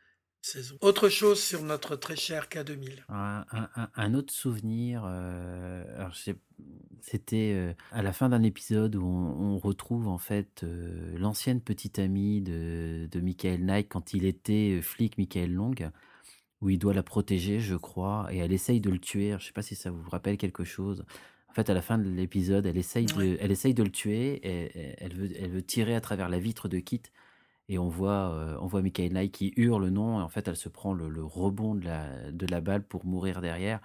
saison. Autre chose sur notre très cher K2000. Un, un- autre souvenir, c'était à la fin d'un épisode où on, retrouve en fait l'ancienne petite amie de, de Michael Knight quand il était flic, Michael Long, où il doit la protéger, je crois, et elle essaye de le tuer. Je sais pas si ça vous rappelle quelque chose. En fait, à la fin de l'épisode, elle essaye de, elle essaye de le tuer, et, et elle veut, elle veut tirer à travers la vitre de Kit. Et on voit, euh, on voit Michael Knight qui hurle non, et en fait, elle se prend le, le rebond de la, de la balle pour mourir derrière.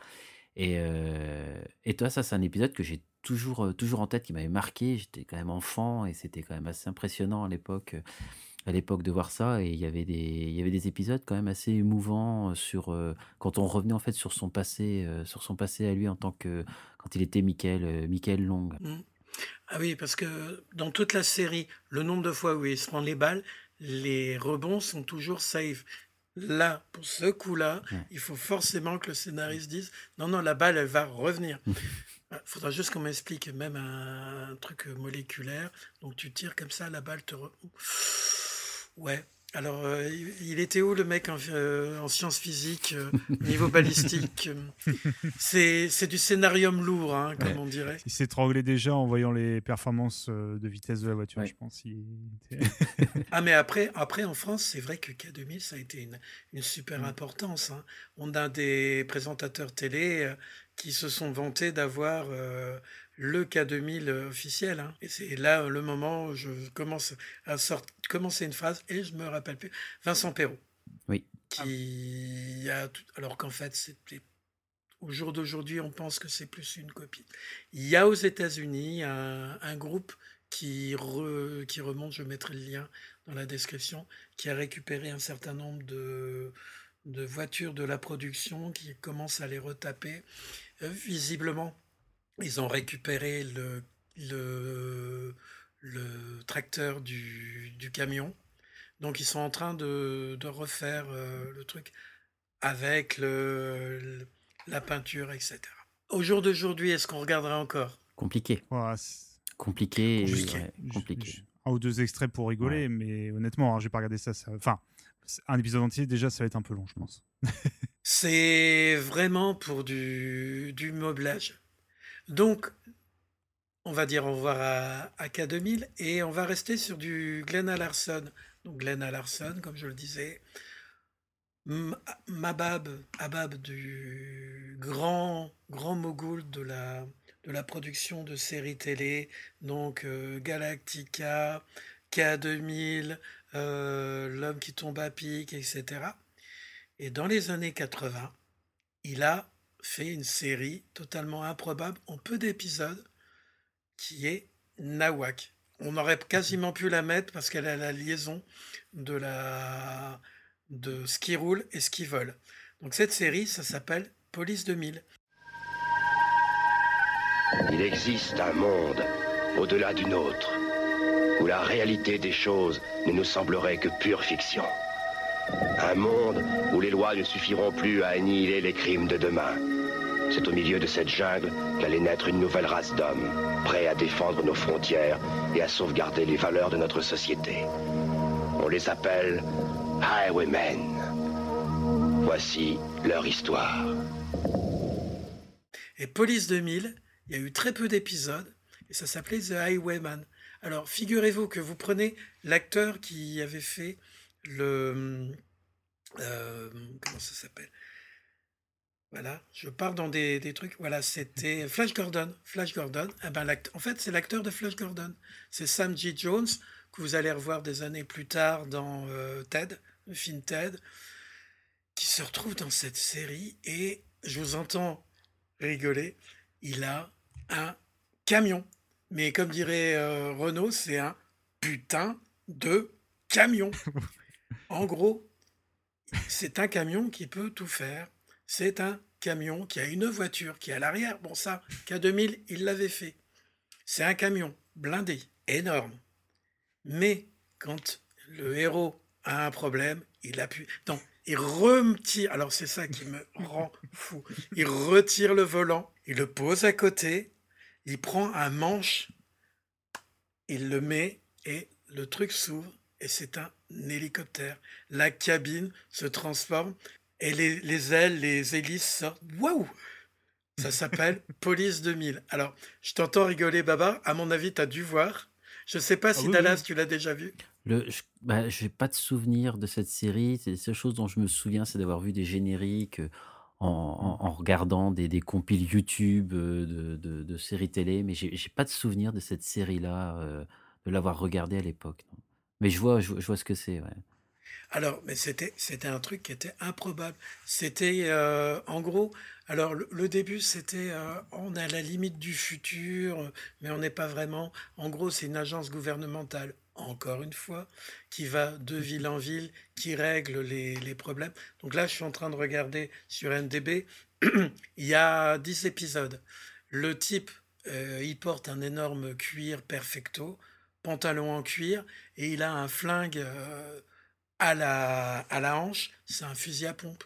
Et, euh, et toi, ça, c'est un épisode que j'ai toujours, euh, toujours en tête, qui m'avait marqué. J'étais quand même enfant, et c'était quand même assez impressionnant à l'époque, euh, à l'époque de voir ça. Et il y avait des, il y avait des épisodes quand même assez émouvants euh, sur euh, quand on revenait en fait sur son passé, euh, sur son passé à lui en tant que quand il était Michael, euh, Michael Long. Mm. Ah oui, parce que dans toute la série, le nombre de fois où il se prend les balles, les rebonds sont toujours safe. Là, pour ce coup-là, Ouais. il faut forcément que le scénariste dise non, non, la balle, elle va revenir. Il faudra juste qu'on m'explique même un, un truc moléculaire. Donc tu tires comme ça, la balle te. re- Ouais. Alors, euh, il était où le mec en, euh, en sciences physiques, euh, niveau balistique C'est c'est du scénarium lourd, hein, comme Ouais. on dirait. Il s'étranglait déjà en voyant les performances de vitesse de la voiture, Ouais. je pense. Il était- Ah, mais après, après en France, c'est vrai que K2000, ça a été une, une super Mm. importance. hein. On a des présentateurs télé euh, qui se sont vantés d'avoir euh, le K2000 officiel. hein. Et c'est là euh, le moment où je commence à commencer une phrase et je me rappelle plus. Vincent Perrault. Oui. Qui a tout- alors qu'en fait, c'était. Au jour d'aujourd'hui, on pense que c'est plus une copie. Il y a aux États-Unis un, un groupe qui, re- qui remonte, je mettrai le lien dans la description, qui a récupéré un certain nombre de, de voitures de la production, qui commence à les retaper. Euh, visiblement, ils ont récupéré le, le, le tracteur du, du camion. Donc ils sont en train de, de refaire euh, le truc avec le, le- la peinture, etc. Au jour d'aujourd'hui, est-ce qu'on regarderait encore? Compliqué. Compliqué. Compliqué. ouais, Un ou deux extraits pour rigoler, mais honnêtement, hein, j'ai pas regardé ça. ça- Enfin, un épisode entier, déjà, ça va être un peu long, je pense. C'est vraiment pour du, du moblage. Donc, on va dire au revoir à, à K2000 et on va rester sur du Glenn Larson. Donc, Glenn Larson, comme je le disais, Mabab, Abab du grand, grand mogul de la, de la production de séries télé, donc euh, Galactica, K2000, euh, L'homme qui tombe à pic, etc. Et dans les années 80, il a fait une série totalement improbable en peu d'épisodes qui est Nawak. On aurait quasiment pu la mettre parce qu'elle a la liaison de la de ce qui roule et ce qui vole. Donc cette série, ça s'appelle Police 2000. Il existe un monde au-delà du nôtre, où la réalité des choses ne nous semblerait que pure fiction. Un monde où les lois ne suffiront plus à annihiler les crimes de demain. C'est au milieu de cette jungle qu'allait naître une nouvelle race d'hommes, prêts à défendre nos frontières et à sauvegarder les valeurs de notre société. On les appelle Highwaymen. Voici leur histoire. Et Police 2000, il y a eu très peu d'épisodes et ça s'appelait The Highwayman. Alors figurez-vous que vous prenez l'acteur qui avait fait le... euh, comment ça s'appelle? Voilà, je pars dans des, des trucs. Voilà, c'était Flash Gordon. Flash Gordon, eh ben, en fait, c'est l'acteur de Flash Gordon. C'est Sam G. Jones, que vous allez revoir des années plus tard dans euh, Ted, le film Ted, qui se retrouve dans cette série et je vous entends rigoler. Il a un camion. Mais comme dirait euh, Renault, c'est un putain de camion. En gros, c'est un camion qui peut tout faire. C'est un camion qui a une voiture qui est à l'arrière. Bon, ça, K2000, il l'avait fait. C'est un camion blindé énorme. Mais quand le héros a un problème, il appuie. Non, il retire. Alors c'est ça qui me rend fou. Il retire le volant, il le pose à côté, il prend un manche, il le met et le truc s'ouvre et c'est un hélicoptère. La cabine se transforme et les, les ailes, les hélices sortent. Waouh Ça s'appelle Police 2000. Alors, je t'entends rigoler, Baba. À mon avis, tu as dû voir. Je ne sais pas Ah si oui, Dallas, oui. tu l'as déjà vu. Le, je bah, n'ai pas de souvenir de cette série. C'est- La seule chose dont je me souviens, c'est d'avoir vu des génériques euh, en, en- en regardant des, des compiles YouTube euh, de, de- de séries télé, mais j'ai j'ai pas de souvenir de cette série-là, euh, de l'avoir regardée à l'époque. Mais je vois, je, vois je vois ce que c'est. Ouais. Alors, mais c'était c'était un truc qui était improbable. C'était euh, en gros. Alors le, le début c'était euh, on est à la limite du futur, mais on n'est pas vraiment. En gros, c'est une agence gouvernementale. Encore une fois, qui va de ville en ville, qui règle les, les problèmes. Donc là, je suis en train de regarder sur NDB, il y a 10 épisodes. Le type, euh, il porte un énorme cuir perfecto, pantalon en cuir, et il a un flingue euh, à, la, à la hanche, c'est un fusil à pompe.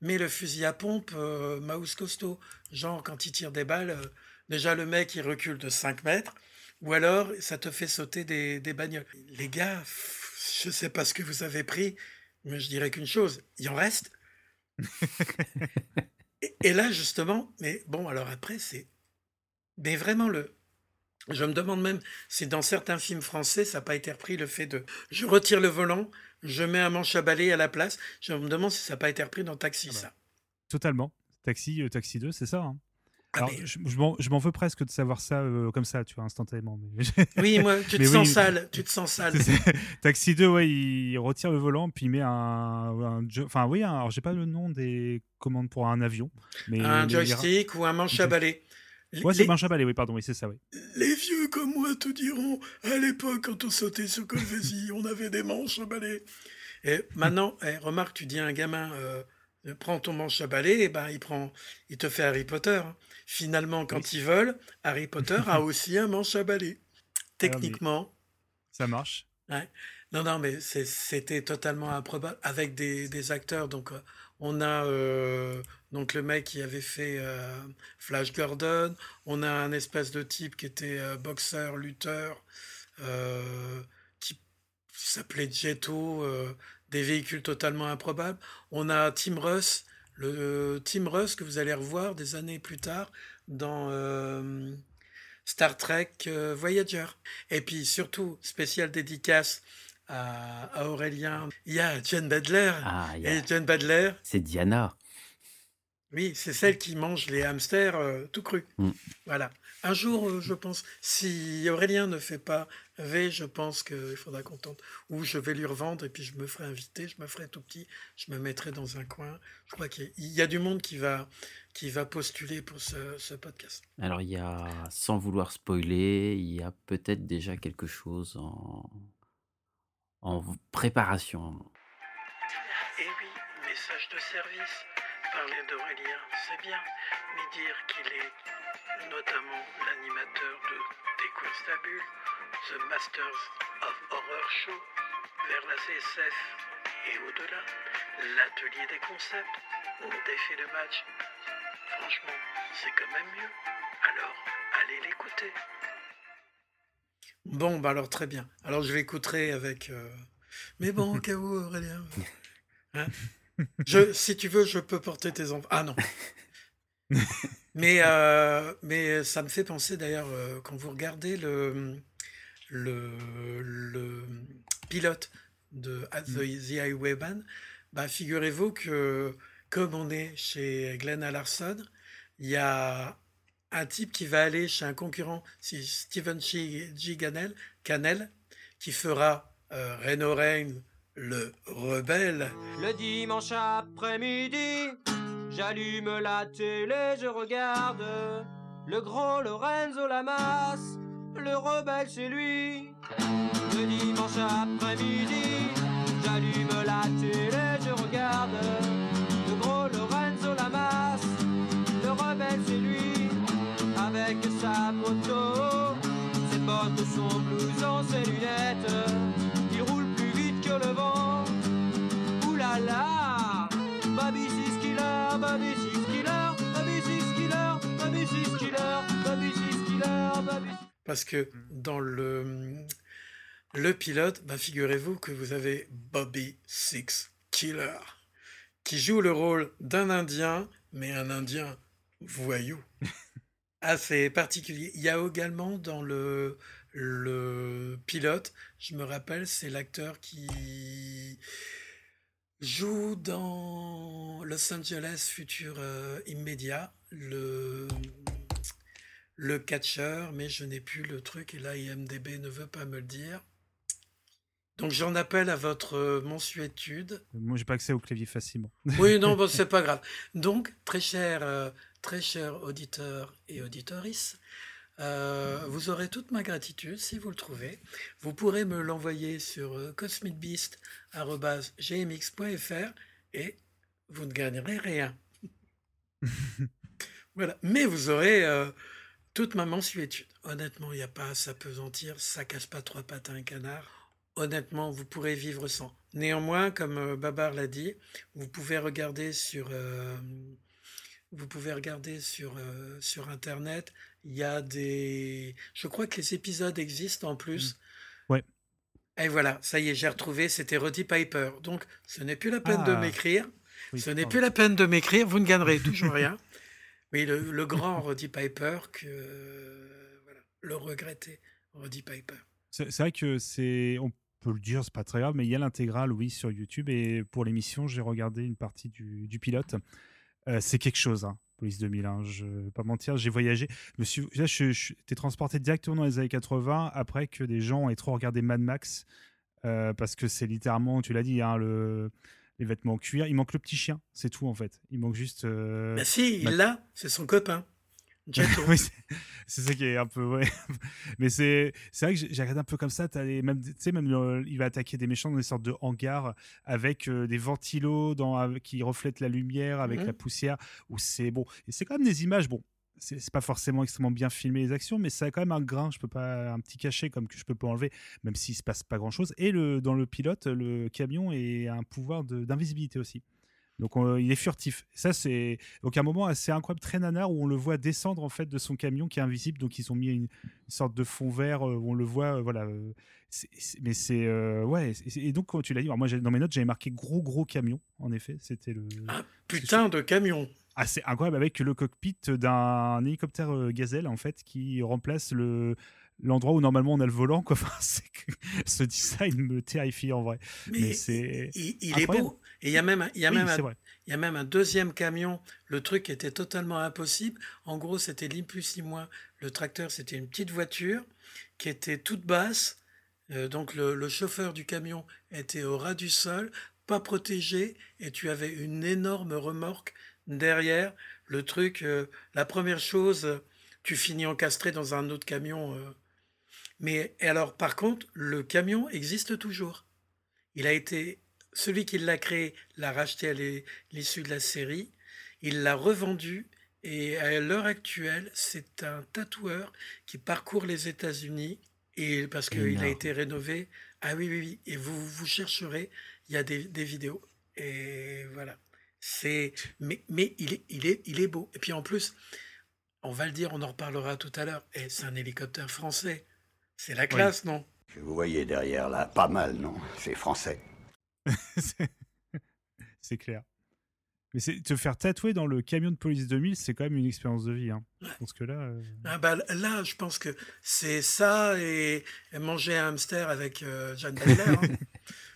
Mais le fusil à pompe, euh, mouse costaud, genre quand il tire des balles, euh, déjà le mec il recule de 5 mètres, ou alors ça te fait sauter des, des bagnoles. Les gars, pff, je sais pas ce que vous avez pris, mais je dirais qu'une chose, il en reste. et, et là justement, mais bon, alors après c'est... Mais vraiment le... Je me demande même si dans certains films français, ça n'a pas été repris le fait de je retire le volant, je mets un manche à balai à la place. Je me demande si ça n'a pas été repris dans Taxi, ça. Totalement. Taxi, euh, Taxi 2, c'est ça. hein. Ah, mais- je, je m'en- veux presque de savoir ça euh, comme ça, tu vois, instantanément. Mais... Oui, moi, tu te Mais sens sale, tu te sens sale. Taxi 2, ouais, il retire le volant, puis il met un. Enfin, oui, un- alors j'ai pas le nom des commandes pour un avion. Mais un joystick ou un manche à balai. Ouais, c'est Les- manche à balai, oui, pardon, oui, c'est ça, oui. Les vieux comme moi te diront, à l'époque, quand on sautait sur Colvésie, on avait des manches à balai. Et maintenant, eh, remarque, tu dis à un gamin, euh, prends ton manche à balai, et ben, il, prend, il te fait Harry Potter. Finalement, quand ils veulent, Harry Potter a aussi un manche à balai. Techniquement. Ça marche. Ouais. Non, non, mais c'est- c'était totalement improbable avec des, des acteurs. Donc, euh, on a euh, donc le mec qui avait fait euh, Flash Gordon. On a un espèce de type qui était euh, boxeur, lutteur, qui s'appelait Jetto. des véhicules totalement improbables. On a Tim Russ, le Tim Russ que vous allez revoir des années plus tard dans Star Trek Voyager. Et puis surtout, spécial dédicace à, à Aurélien. Il y a Jane Badler. Ah, il y a- Et Badler, C'est Diana. oui, c'est celle qui mange les hamsters euh, tout cru. Mm. Voilà. Un jour, euh, je pense, si Aurélien ne fait pas V, je pense qu'il faudra qu'on tente. Ou je vais lui revendre et puis je me ferai inviter, je me ferai tout petit, je me mettrai dans un coin. Je crois qu'il y y a du monde qui va, qui va postuler pour ce, ce podcast. Alors, il y a, sans vouloir spoiler, il y a peut-être déjà quelque chose en, en préparation. Et oui, message de service. Parler d'Aurélien, c'est bien, mais dire qu'il est notamment l'animateur de Des Constables, The Masters of Horror Show, vers la CSF et au-delà, l'atelier des concepts, on défait le match. Franchement, c'est quand même mieux. Alors, allez l'écouter. Bon, bah alors très bien. Alors je l'écouterai avec. euh, Mais bon, au cas où, Aurélien. Hein? Je, si tu veux, je peux porter tes enfants. Ah non. mais, euh, mais ça me fait penser d'ailleurs, euh, quand vous regardez le, le, le pilote de At the, the Highwayman, bah, figurez-vous que comme on est chez Glenn Larson, il y a un type qui va aller chez un concurrent, c'est Stephen G. G. Cannell, qui fera euh, Reno Rain, le rebelle. Le dimanche après-midi, j'allume la télé, je regarde le grand Lorenzo Lamas, le rebelle c'est lui. Le dimanche après-midi, j'allume la télé, je regarde Avec sa moto, ses bottes son blouson, ses lunettes. Il roule plus vite que le vent. Ouh là là, Baby Six Killer, Baby Six Killer, Baby Six Killer, Baby Six Killer, Baby Six Killer, Baby Parce que dans le, le pilote, bah, figurez-vous que vous avez Bobby Six Killer, qui joue le rôle d'un Indien, mais un Indien voyou. Assez particulier. Il y a également dans le, le pilote, je me rappelle, c'est l'acteur qui joue dans Los Angeles Futur euh, Immédiat, le, le catcheur, mais je n'ai plus le truc et là IMDB ne veut pas me le dire. Donc j'en appelle à votre mensuétude. Moi, j'ai pas accès au clavier facilement. Oui, non, bon, c'est pas grave. Donc, très cher, euh, très cher auditeur et auditorice, euh, vous aurez toute ma gratitude si vous le trouvez. Vous pourrez me l'envoyer sur euh, cosmicbeast.gmx.fr et vous ne gagnerez rien. voilà. Mais vous aurez euh, toute ma mensuétude. Honnêtement, il n'y a pas à s'apesantir, ça casse pas trois pattes à un canard. Honnêtement, vous pourrez vivre sans. Néanmoins, comme euh, Babar l'a dit, vous pouvez regarder sur, vous pouvez regarder sur, euh, sur Internet. Il y a des, je crois que les épisodes existent en plus. Ouais. Et voilà, ça y est, j'ai retrouvé. C'était Roddy Piper. Donc, ce n'est plus la peine de Ah. m'écrire. Oui, ce n'est plus la peine de m'écrire. Vous ne gagnerez toujours rien. Oui, le, le grand Roddy Piper que voilà, le regretté Roddy Piper. C'est c'est vrai que c'est, on peut le dire, c'est pas très grave, mais il y a l'intégrale, oui, sur YouTube. Et pour l'émission, j'ai regardé une partie du, du pilote. Euh, c'est quelque chose, hein, Police 2001. Je vais pas mentir, j'ai voyagé. Je me suis, là, je, je, t'es transporté directement dans les années 80 après que des gens aient trop regardé Mad Max. euh, parce que c'est littéralement, tu l'as dit, hein, le, les vêtements en cuir. Il manque le petit chien, c'est tout en fait. Il manque juste. euh, Ben si, il l'a, c'est son copain. Oui, c'est- ça qui est un peu ouais. Mais c'est c'est vrai que j'ai regardé un peu comme ça. T'as les même tu sais même euh, il va attaquer des méchants dans des sortes de hangars avec euh, des ventilos dans avec- qui reflètent la lumière avec Mhm. la poussière. Où c'est bon et c'est quand même des images bon. C'est pas forcément extrêmement bien filmé les actions, mais ça a quand même un grain. Je peux pas un petit cachet comme que je peux pas enlever, même s'il se passe pas grand chose. Et le dans le pilote, le camion est un pouvoir d'invisibilité aussi. Donc il est furtif. Ça c'est donc un moment assez incroyable, très nanar où on le voit descendre en fait de son camion qui est invisible. Donc ils ont mis une, une sorte de fond vert euh, où on le voit. euh, voilà. euh, c'est- c'est- mais c'est euh, ouais. et- Et donc quand tu l'as dit, moi dans mes notes j'avais marqué gros gros camion. En effet, c'était le Putain de camion. assez incroyable avec le cockpit d'un hélicoptère Gazelle en fait qui remplace le l'endroit où normalement on a le volant quoi. Enfin, que ce design me terrifie en vrai. Mais, Mais c'est Il, il est beau. Et il y a même, un- il y a Oui, même, un, il y a même un deuxième camion. Le truc était totalement impossible. En gros, c'était ni plus ni moins. Le tracteur, c'était une petite voiture qui était toute basse. Euh, donc le, le chauffeur du camion était au ras du sol, pas protégé, et tu avais une énorme remorque derrière. Le truc, euh, la première chose, tu finis encastré dans un autre camion. euh. Mais alors, par contre, le camion existe toujours. Il a été celui qui l'a créé l'a racheté à l'issue de la série. Il l'a revendu et à l'heure actuelle, c'est un tatoueur qui parcourt les États-Unis et parce qu'il a été rénové. Ah oui, oui, oui. Et vous vous chercherez, il y a des, des vidéos. Et voilà. C'est mais mais il est il est il est beau. Et puis en plus, on va le dire, on en reparlera tout à l'heure. Et c'est un hélicoptère français. C'est la classe, non? Que vous voyez derrière là, pas mal, non? C'est français. C'est- clair. Mais c'est te faire tatouer dans le camion de police 2000, c'est quand même une expérience de vie. Hein. Je pense que là, euh, Ah bah, là, je pense que c'est ça et, et manger un hamster avec euh, Jeanne Baudelaire. hein.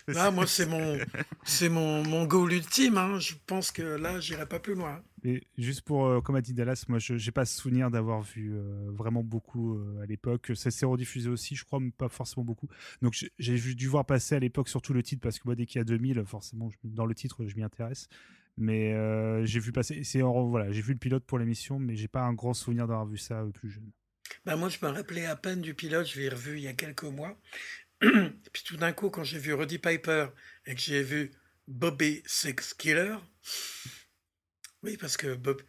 Là, moi, c'est mon, c'est mon, mon goal ultime. hein. Je pense que là, j'irai pas plus loin. mais juste pour, euh, comme a dit Dallas, moi, je n'ai pas souvenir d'avoir vu euh, vraiment beaucoup euh, à l'époque. Ça s'est rediffusé aussi, je crois, mais pas forcément beaucoup. Donc j'ai- dû voir passer à l'époque surtout le titre parce que moi, dès qu'il y a 2000, forcément, je- dans le titre, je m'y intéresse. Mais j'ai vu passer, c'est voilà, j'ai vu le pilote pour l'émission, mais j'ai pas un grand souvenir d'avoir vu ça plus jeune. Bah, moi, je me rappelais à peine du pilote. Je l'ai revu il y a quelques mois. Puis tout d'un coup, quand j'ai vu Roddy Piper et que j'ai vu Bobby Six Killer, oui, parce que Bob,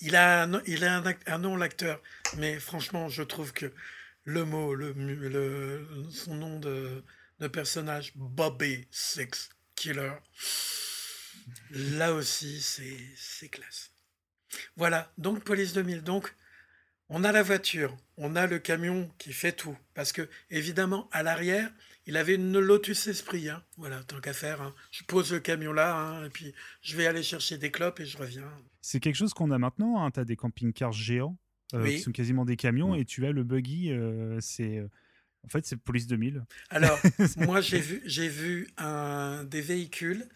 il a un, il a un, nom l'acteur, mais franchement, je trouve que le mot, le, le- son nom de, de personnage, Bobby Six Killer. Là aussi, c'est classe. Voilà, donc Police 2000. Donc, on a la voiture, on a le camion qui fait tout. Parce que, évidemment, à l'arrière, il avait une Lotus Esprit. hein. Voilà, tant qu'à faire. hein. Je pose le camion là, hein, et puis je vais aller chercher des clopes et je reviens. C'est quelque chose qu'on a maintenant. Tu as des camping-cars géants euh, Oui. qui sont quasiment des camions et tu as le buggy. euh, c'est euh, en fait c'est Police 2000. Alors, moi, j'ai vu, j'ai vu un, des véhicules.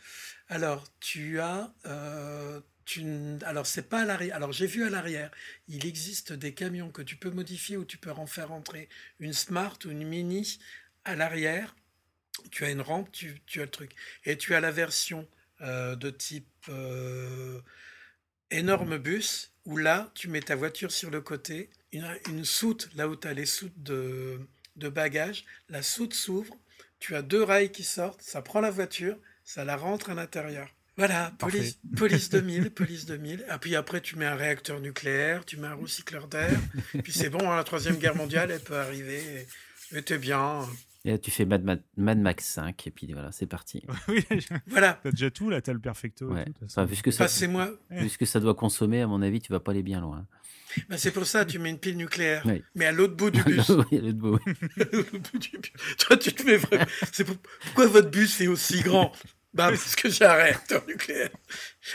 Alors, tu as. euh, alors, c'est pas à l'arrière. Alors, j'ai vu à l'arrière. Il existe des camions que tu peux modifier ou tu peux en faire entrer une Smart ou une Mini à l'arrière. Tu as une rampe, tu, as le truc. Et tu as la version euh, de type euh, énorme bus où là, tu mets ta voiture sur le côté, une, soute, là où tu as les soutes de bagages, la soute s'ouvre, tu as deux rails qui sortent, ça prend la voiture, ça la rentre à l'intérieur. Voilà, police, police 2000, police 2000. Et puis après, tu mets un réacteur nucléaire, tu mets un recycleur d'air. puis c'est bon, hein, la Troisième Guerre mondiale, elle peut arriver. Et et t'es bien. Et là, tu fais Mad, Mad- Mad Max 5, et puis voilà, c'est parti. oui, Voilà. T'as déjà tout là, t'as le perfecto. et Ouais. tout, de toute façon. Enfin, vu ce que ça, Passez-moi. vu ce que ça doit consommer, à mon avis, tu vas pas aller bien loin. Ben, c'est pour ça, tu mets une pile nucléaire. Oui. Mais à l'autre bout du bus. Oui, à l'autre bout. À l'autre bout du bus. Toi, tu te mets vraiment. C'est pour- Pourquoi votre bus est aussi grand? Bah, parce que j'ai un réacteur nucléaire.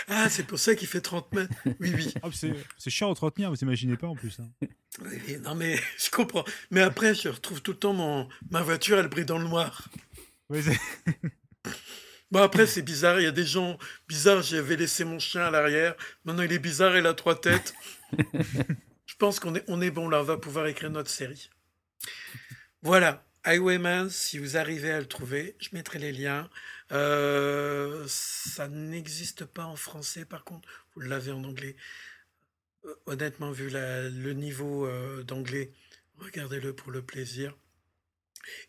Ah, c'est pour ça qu'il fait 30 mètres. Oui, oui. Puis c'est chiant à entretenir, vous imaginez pas en plus. hein. Oui, oui, non, mais je comprends. Mais après, je retrouve tout le temps mon... ma voiture, elle brille dans le noir. C'est- Bon, après, c'est bizarre. Il y a des gens bizarres. J'avais laissé mon chien à l'arrière. Maintenant, il est bizarre. Il a trois têtes. je pense qu'on est, on est bon là. On va pouvoir écrire notre série. Voilà. Highwayman, si vous arrivez à le trouver, je mettrai les liens. Euh, ça n'existe pas en français, par contre. Vous l'avez en anglais. Euh, Honnêtement, vu le niveau euh, d'anglais, regardez-le pour le plaisir.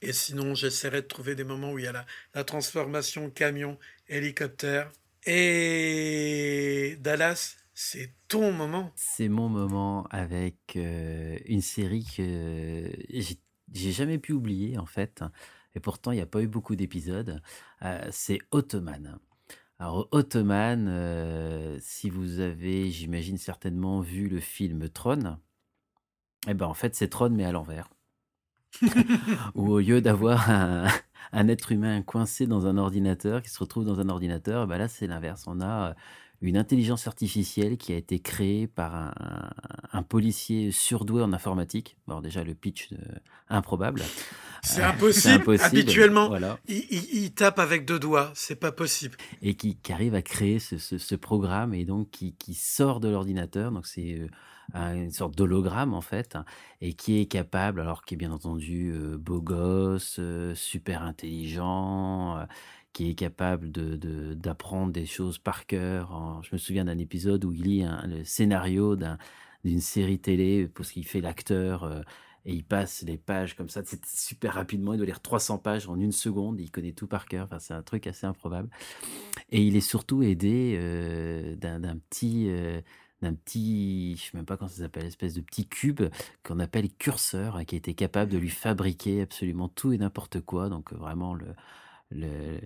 Et sinon, j'essaierai de trouver des moments où il y a la, transformation camion, hélicoptère. Et Dallas, c'est ton moment. C'est mon moment avec une série que j'ai jamais pu oublier en fait. Et pourtant, il n'y a pas eu beaucoup d'épisodes. Euh, c'est Ottoman. Alors, Ottoman, euh, si vous avez, j'imagine certainement vu le film Tron, eh ben en fait, c'est Tron mais à l'envers. Où au lieu d'avoir un, un être humain coincé dans un ordinateur, qui se retrouve dans un ordinateur, eh ben là c'est l'inverse. On a euh, une intelligence artificielle qui a été créée par un, un policier surdoué en informatique. Bon, déjà le pitch euh, improbable. C'est Euh, impossible. Habituellement, Voilà il, il- il tape avec deux doigts. C'est pas possible. et qui, qui arrive à créer ce, ce- ce programme et donc qui, qui sort de l'ordinateur. Donc c'est euh, un- une sorte d'hologramme en fait hein, et qui est capable, alors qui est bien entendu beau gosse, super intelligent, qui est capable de, de- d'apprendre des choses par cœur. Je me souviens d'un épisode où il lit un- le scénario d'un- d'une série télé parce qu'il fait l'acteur. euh, et il passe les pages comme ça, c'est super rapidement. Il doit lire 300 pages en une seconde. Il connaît tout par cœur. Enfin, c'est un truc assez improbable. Et il est surtout aidé euh, d'un petit, euh, d'un petit, je sais même pas comment ça s'appelle, espèce de petit cube qu'on appelle curseur, hein, qui était capable de lui fabriquer absolument tout et n'importe quoi. Donc euh, vraiment le, le,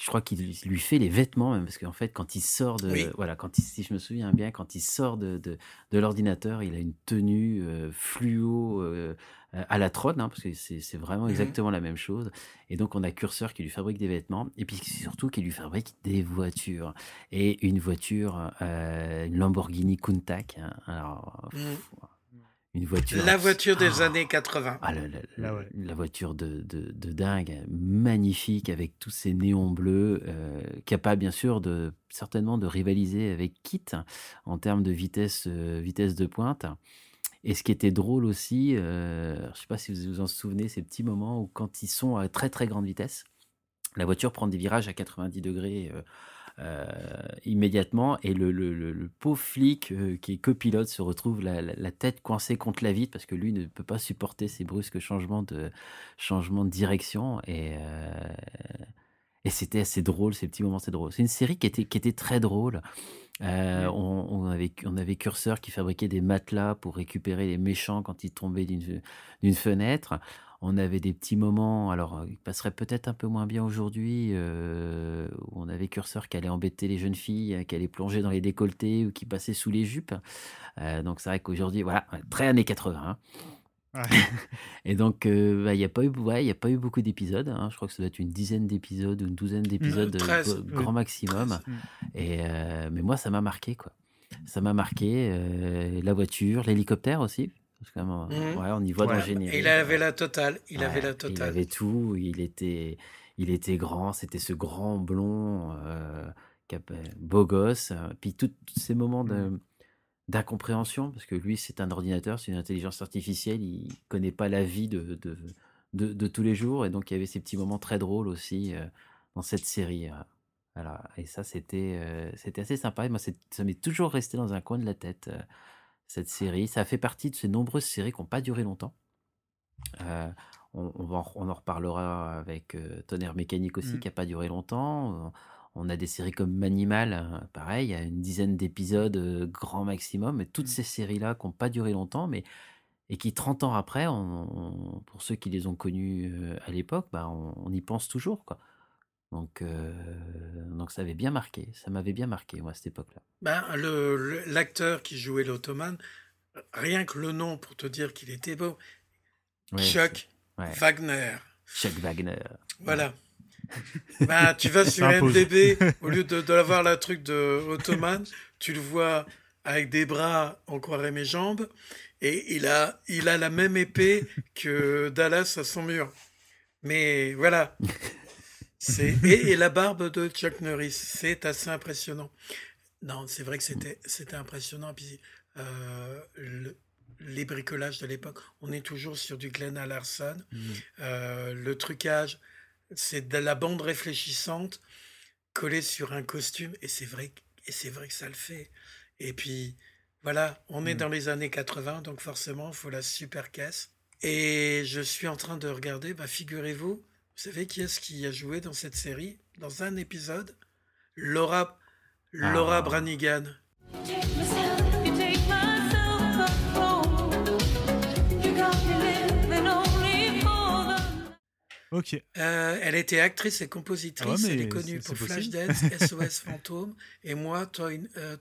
je crois qu'il lui- fait les vêtements même parce qu'en fait quand il sort de Oui. voilà quand il, si je me souviens bien quand il sort de, de, de l'ordinateur il a une tenue euh, fluo euh, à la Tron hein, parce que c'est vraiment Mhm. exactement la même chose et donc on a Curseur qui lui fabrique des vêtements et puis surtout qui lui fabrique des voitures et une voiture euh, une Lamborghini Countach hein. alors Mm. Une voiture La voiture des Ah années 80. ah, la, la- ouais. la voiture de, de, de dingue, magnifique, avec tous ces néons bleus, euh, capable bien sûr de certainement de rivaliser avec Kit en termes de vitesse, euh, vitesse de pointe. Et ce qui était drôle aussi, euh, je ne sais pas si vous vous en souvenez, ces petits moments où quand ils sont à très très grande vitesse, la voiture prend des virages à 90 degrés euh, immédiatement et le, le- le- le pauvre flic euh, qui est copilote se retrouve la, la- la tête coincée contre la vitre parce que lui ne peut pas supporter ces brusques changements de, changements de direction et, euh, Et c'était assez drôle, ces petits moments, c'est drôle. C'est une série qui était, qui était très drôle. Euh, on, on avait, on avait Curseur qui fabriquait des matelas pour récupérer les méchants quand ils tombaient d'une fenêtre. On avait des petits moments, alors euh, ils passeraient peut-être un peu moins bien aujourd'hui, euh, où on avait Curseur qui allait embêter les jeunes filles, euh, qui allait plonger dans les décolletés ou qui passait sous les jupes. Euh, donc c'est vrai qu'aujourd'hui, voilà, très années 80. hein. Et donc, bah, il n'y a pas eu, ouais, y a pas eu beaucoup d'épisodes. hein. Je crois que ça doit être une dizaine d'épisodes ou une douzaine d'épisodes, euh, 13. gr- grand maximum. 13. Et euh, mais moi, ça m'a marqué, quoi. Ça m'a marqué. euh, la voiture, l'hélicoptère aussi. Parce que, vraiment, ouais, on y voit générique. Il avait la totale. Il avait Il tout. Il était, il était grand. C'était ce grand blond, euh, a- beau gosse. euh, Puis tous ces moments de d'incompréhension, parce que lui, c'est un ordinateur, c'est une intelligence artificielle. Il connaît pas la vie de, de, de, de tous les jours. Et donc, il y avait ces petits moments très drôles aussi euh, dans cette série. euh. Voilà. Et ça, c'était euh, c'était assez sympa. Et moi, ça m'est toujours resté dans un coin de la tête, euh, cette série. Ça fait partie de ces nombreuses séries qui n'ont pas duré longtemps. Euh, on, en, on en reparlera avec euh, Tonnerre Mécanique aussi, Mm. qui n'a pas duré longtemps. On, a des séries comme Manimal, hein, pareil, il y a une dizaine d'épisodes euh, grand maximum. Et toutes ces séries-là qui n'ont pas duré longtemps, mais et qui 30 ans après, on- pour ceux qui les ont connues euh, à l'époque, bah, on, on y pense toujours. Quoi. Donc, euh, donc ça avait bien marqué, ça m'avait bien marqué, moi, à cette époque-là. Ben, l'acteur qui jouait l'Ottoman, rien que le nom pour te dire qu'il était beau, Ouais, Chuck ouais. Wagner. Chuck Wagner. Voilà. Ben, tu vas sur. MDB, au lieu de, de l'avoir la truc de Ottoman, tu le vois avec des bras, on croirait mes jambes, et il a, il a la même épée que Dallas à son mur. Mais voilà. Et, et la barbe de Chuck Norris, c'est assez impressionnant. Non, c'est vrai que c'était, c'était impressionnant. Puis, euh, le- les bricolages de l'époque, on est toujours sur du Glenn Larson. Euh, le trucage, c'est de la bande réfléchissante collée sur un costume, et c'est vrai, que- et c'est vrai que ça le fait. Et puis, voilà, on est Mm. dans les années 80, donc forcément, il faut la super caisse. Et je suis en train de regarder, bah, figurez-vous, vous savez qui est-ce qui a joué dans cette série, dans un épisode Laura, Laura Ah. Branigan. Ok. Euh, elle était actrice et compositrice. Ah ouais, elle est connue c'est- pour. Flashdance, SOS Fantôme et moi, Toin- euh,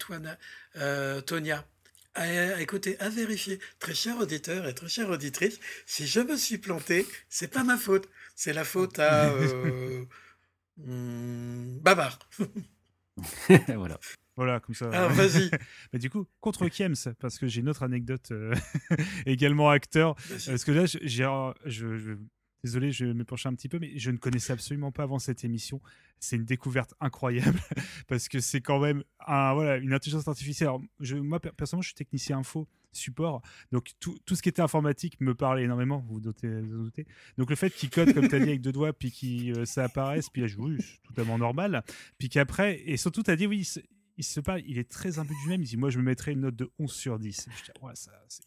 euh, Tonia. À, écoutez, à vérifier, très cher auditeur et très chère auditrice, si je me suis planté, c'est pas ma faute. C'est la faute à euh, hmm, Babar. voilà. Voilà, comme ça. Alors, vas-y. Mais du coup, contre Kiems, parce que j'ai une autre anecdote, euh, également acteur. Vas-y. Parce que là, j'ai, je, je- désolé, je vais m'épancher un petit peu, mais je ne connaissais absolument pas avant cette émission. C'est une découverte incroyable, parce que c'est quand même un, voilà, une intelligence artificielle. Alors, je, moi, per- personnellement, je suis technicien info support. Donc tout, tout ce qui était informatique me parlait énormément, vous vous doutez. Donc le fait qu'il code, comme tu as dit, avec deux doigts, puis que ça apparaisse, puis là, je oui, totalement normal. Puis qu'après, et surtout, tu as dit, oui, il se, il parle, il est très imbu du même. Il dit, moi, je me mettrais une note de 11 sur 10. Je dis, ça, c'est-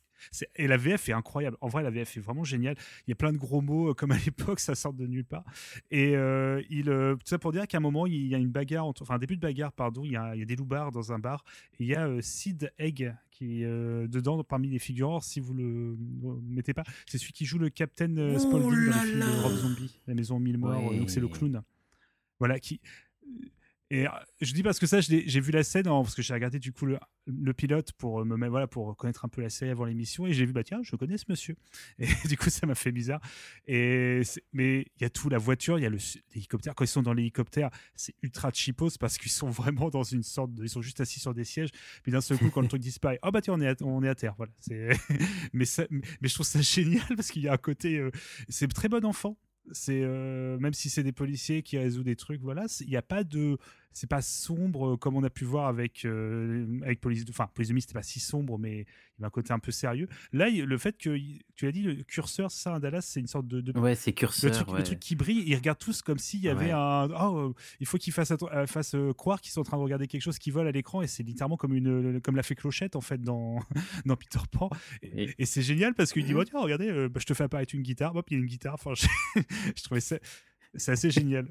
Et la VF est incroyable. En vrai, la VF est vraiment géniale. Il y a plein de gros mots, euh, comme à l'époque, ça sort de nulle part. Et euh, il, euh, tout ça pour dire qu'à un moment, il y a une bagarre, entre- enfin un début de bagarre, pardon. Il y a, il y a des loupards dans un bar. Et il y a euh, Sid Egg qui est euh, dedans parmi les figurants. Si vous le le mettez pas, c'est celui qui joue le Captain euh, Oh Spaulding dans là le film. Rob Zombie, La Maison aux Mille Morts. Donc c'est le clown. Voilà qui. Et euh, je dis parce que ça, j'ai vu la scène parce que j'ai regardé du coup le, pilote pour euh, me voilà pour connaître un peu la série avant l'émission. Et j'ai vu bah tiens je connais ce monsieur. Et du coup ça m'a fait bizarre. Et mais il y a tout la voiture il y a l'hélicoptère. Quand ils sont dans l'hélicoptère c'est ultra cheapos parce qu'ils sont vraiment dans une sorte de, ils sont juste assis sur des sièges. Puis d'un seul coup quand le truc disparaît oh bah tiens on est à, on est à terre. Voilà mais mais je trouve ça génial parce qu'il y a un côté euh, c'est très bon enfant. C'est même si c'est des policiers qui résout des trucs voilà il n'y a pas de c'est pas sombre euh, comme on a pu voir avec euh, avec police enfin police de c'était pas si sombre mais il y a un côté un peu sérieux là il- le fait que tu as dit le curseur c'est ça un Dallas c'est une sorte de, de- Ouais, c'est le curseur. truc, le truc qui brille ils regardent tous comme s'il y avait Ouais. un oh euh, il faut qu'ils fassent, euh, fassent, croire qu'ils sont en train de regarder quelque chose qui vole à l'écran et c'est littéralement comme une comme l'a fait Clochette en fait dans dans Peter Pan et, Et- et c'est génial parce qu'il dit bah, tiens regardez euh, bah, je te fais apparaître une guitare hop il y a une guitare enfin je, je trouvais ça C'est assez génial.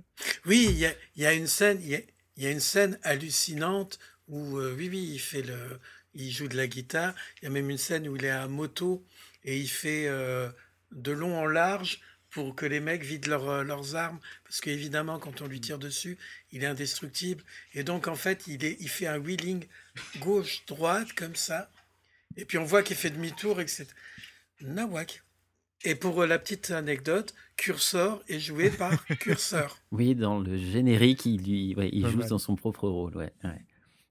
Oui, il y a, il y a une scène, il y a, il y a une scène hallucinante où, euh, oui, oui, il fait le, il joue de la guitare. Il y a même une scène où il est à moto et il fait euh, de long en large pour que les mecs vident euh, leurs armes. Parce qu'évidemment, quand on lui tire dessus, il est indestructible. Et donc, en fait, il, est, il fait un wheeling gauche-droite comme ça. Et puis, on voit qu'il fait demi-tour et que c'est nawak. Et pour la petite anecdote, Cursor est joué par Curseur. Oui, dans le générique, il, lui- ouais, il Pas joue mal. dans son propre rôle. Ouais, ouais.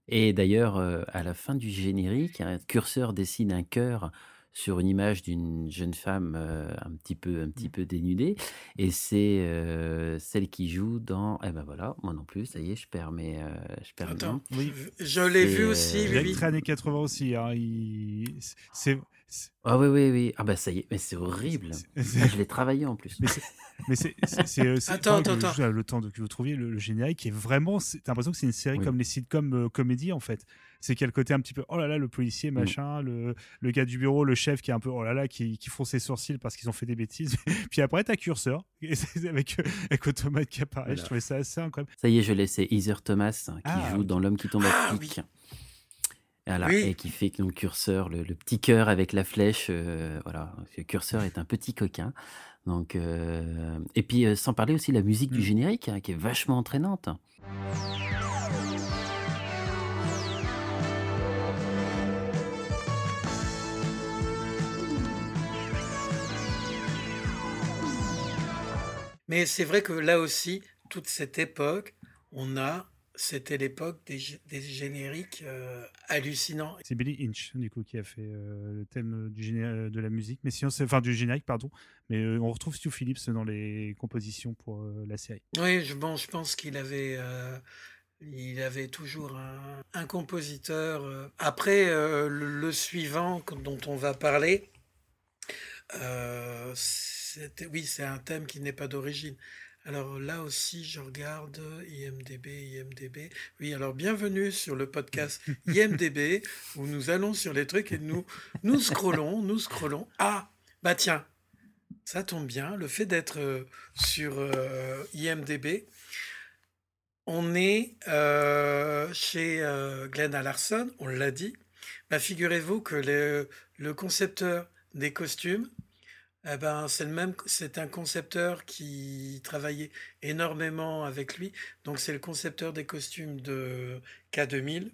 Et d'ailleurs, euh, à la fin du générique, un curseur dessine un cœur sur une image d'une jeune femme euh, un petit peu, un petit peu dénudée, et c'est euh, celle qui joue dans. Eh ben voilà, moi non plus, ça y est, je perds mes, euh, je perds mes Attends. Oui. je l'ai vu aussi, euh, oui, années 80 aussi. Hein. il- C'est. Ah oui, oui, oui. Ah bah ça y est, mais c'est horrible. Ah, je l'ai travaillé en plus. Mais c'est. Attends, attends, le- attends. Le temps de, que vous trouviez le, le générique qui est vraiment. T'as l'impression que c'est une série Oui. comme les sitcoms euh, comédie en fait. C'est qu'il y a le côté un petit peu oh là là, le policier, Mm. machin, le, le gars du bureau, le chef qui est un peu oh là là, qui, qui font ses sourcils parce qu'ils ont fait des bêtises. Puis après, t'as Curseur et avec, euh, avec Automate qui apparaît. Voilà. Je trouvais ça assez incroyable. Ça y est, je l'ai, c'est Heather Thomas hein, qui Ah, joue dans L'homme qui tombe à Ah, pic. Voilà, Oui. et qui fait que donc curseur, le, le petit cœur avec la flèche, euh, voilà, ce curseur est un petit coquin. Donc, euh, et puis euh, sans parler aussi de la musique du Mm. générique hein, qui est vachement entraînante. Mais c'est vrai que là aussi, toute cette époque, on a, c'était l'époque des, gé- des génériques euh, hallucinants. C'est Billy Inch, du coup, qui a fait euh, le thème du géné- euh, de la musique. Mais sinon, enfin du générique, pardon. Mais euh, on retrouve Stu Phillips dans les compositions pour la série. Oui, je, bon, je pense qu'il avait, il avait toujours un, un compositeur. Après, le, le suivant dont on va parler, oui, c'est un thème qui n'est pas d'origine. Alors là aussi, je regarde IMDB, IMDB. Oui, alors bienvenue sur le podcast IMDB où nous allons sur les trucs et nous nous scrollons, nous scrollons. Ah, bah tiens, ça tombe bien, le fait d'être euh, sur euh, IMDB, on est euh, chez Glenn Larson, on l'a dit. Bah, Figurez-vous que le, le concepteur des costumes, eh ben, c'est le même, c'est un concepteur qui travaillait énormément avec lui. Donc c'est le concepteur des costumes de K2000,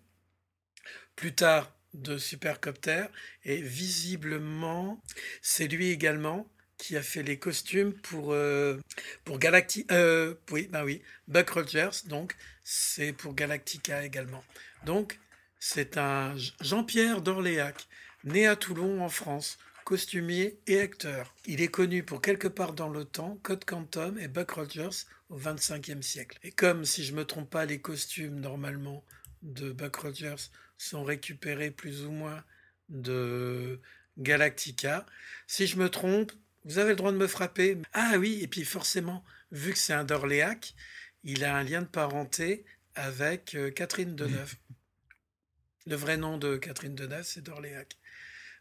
plus tard de Supercopter, et visiblement c'est lui également qui a fait les costumes pour euh, pour Galacti, euh, oui, bah oui, Buck Rogers. Donc c'est pour Galactica également. Donc c'est un Jean-Pierre d'Orléac, né à Toulon en France costumier et acteur. Il est connu pour Quelque part dans le temps, Code Quantum et Buck Rogers au XXVe siècle. Et comme, si je me trompe pas, les costumes normalement de Buck Rogers sont récupérés plus ou moins de Galactica, si je me trompe, vous avez le droit de me frapper. Ah oui, et puis forcément, vu que c'est un d'Orléac, il a un lien de parenté avec euh, Catherine Deneuve. Le vrai nom de Catherine Deneuve, c'est d'Orléac.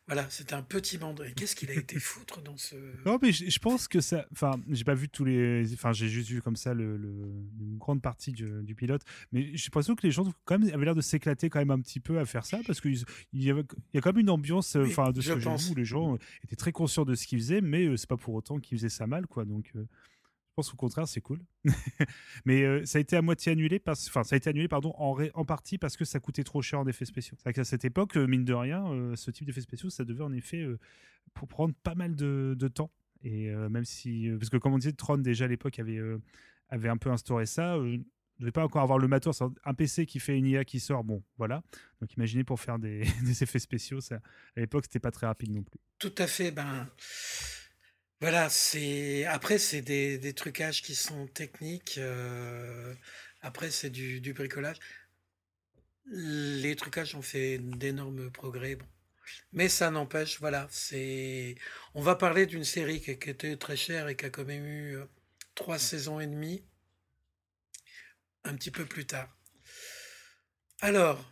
Voilà, c'est un petit mandré. Qu'est-ce qu'il a été foutre dans ce... Non, mais je, je pense que ça. Enfin, j'ai pas vu tous les. Enfin, j'ai juste vu comme ça le, le- une grande partie du, du pilote. Mais j'ai l'impression que les gens quand même avaient l'air de s'éclater quand même un petit peu à faire ça parce qu'il y, avait- il y a quand même une ambiance. euh, Enfin, de ce je que j'ai vu où les gens étaient très conscients de ce qu'ils faisaient, mais euh, c'est pas pour autant qu'ils faisaient ça mal, quoi. Donc. euh, pense au contraire, c'est cool. Mais euh, ça a été à moitié annulé, parce... enfin, ça a été annulé pardon, en, partie parce que ça coûtait trop cher en effets spéciaux. C'est qu'à cette époque, euh, mine de rien, euh, ce type d'effets spéciaux, ça devait en effet pour prendre pas mal de, temps. Et même si, parce que comme on disait, Tron déjà à l'époque avait, avait un peu instauré ça. euh, ne devait pas encore avoir le matos. Un PC qui fait une IA qui sort, bon, voilà. Donc imaginez pour faire des, des effets spéciaux, ça, à l'époque, c'était pas très rapide non plus. Tout à fait. Ben, voilà, c'est après c'est des, des trucages qui sont techniques. euh, après c'est du, du bricolage. Les trucages ont fait d'énormes progrès. Bon. Mais ça n'empêche, voilà, c'est. On va parler d'une série qui, était très chère et qui a quand même eu euh, trois saisons et demie. Un petit peu plus tard. Alors,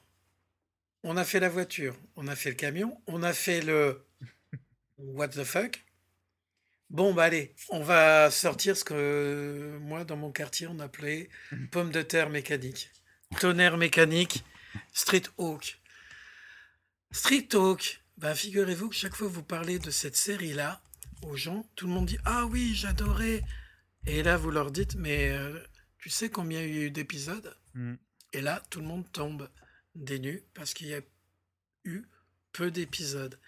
on a fait la voiture, on a fait le camion, on a fait le What the fuck? Bon, bah allez, on va sortir ce que moi, dans mon quartier, on appelait pomme de terre mécanique. Tonnerre mécanique, Street Hawk. Street Hawk, bah, figurez-vous que chaque fois que vous parlez de cette série-là aux gens, tout le monde dit Ah oui, j'adorais. Et là, vous leur dites Mais euh, tu sais combien il y a eu d'épisodes? Mm. Et là, tout le monde tombe des nues parce qu'il y a eu peu d'épisodes.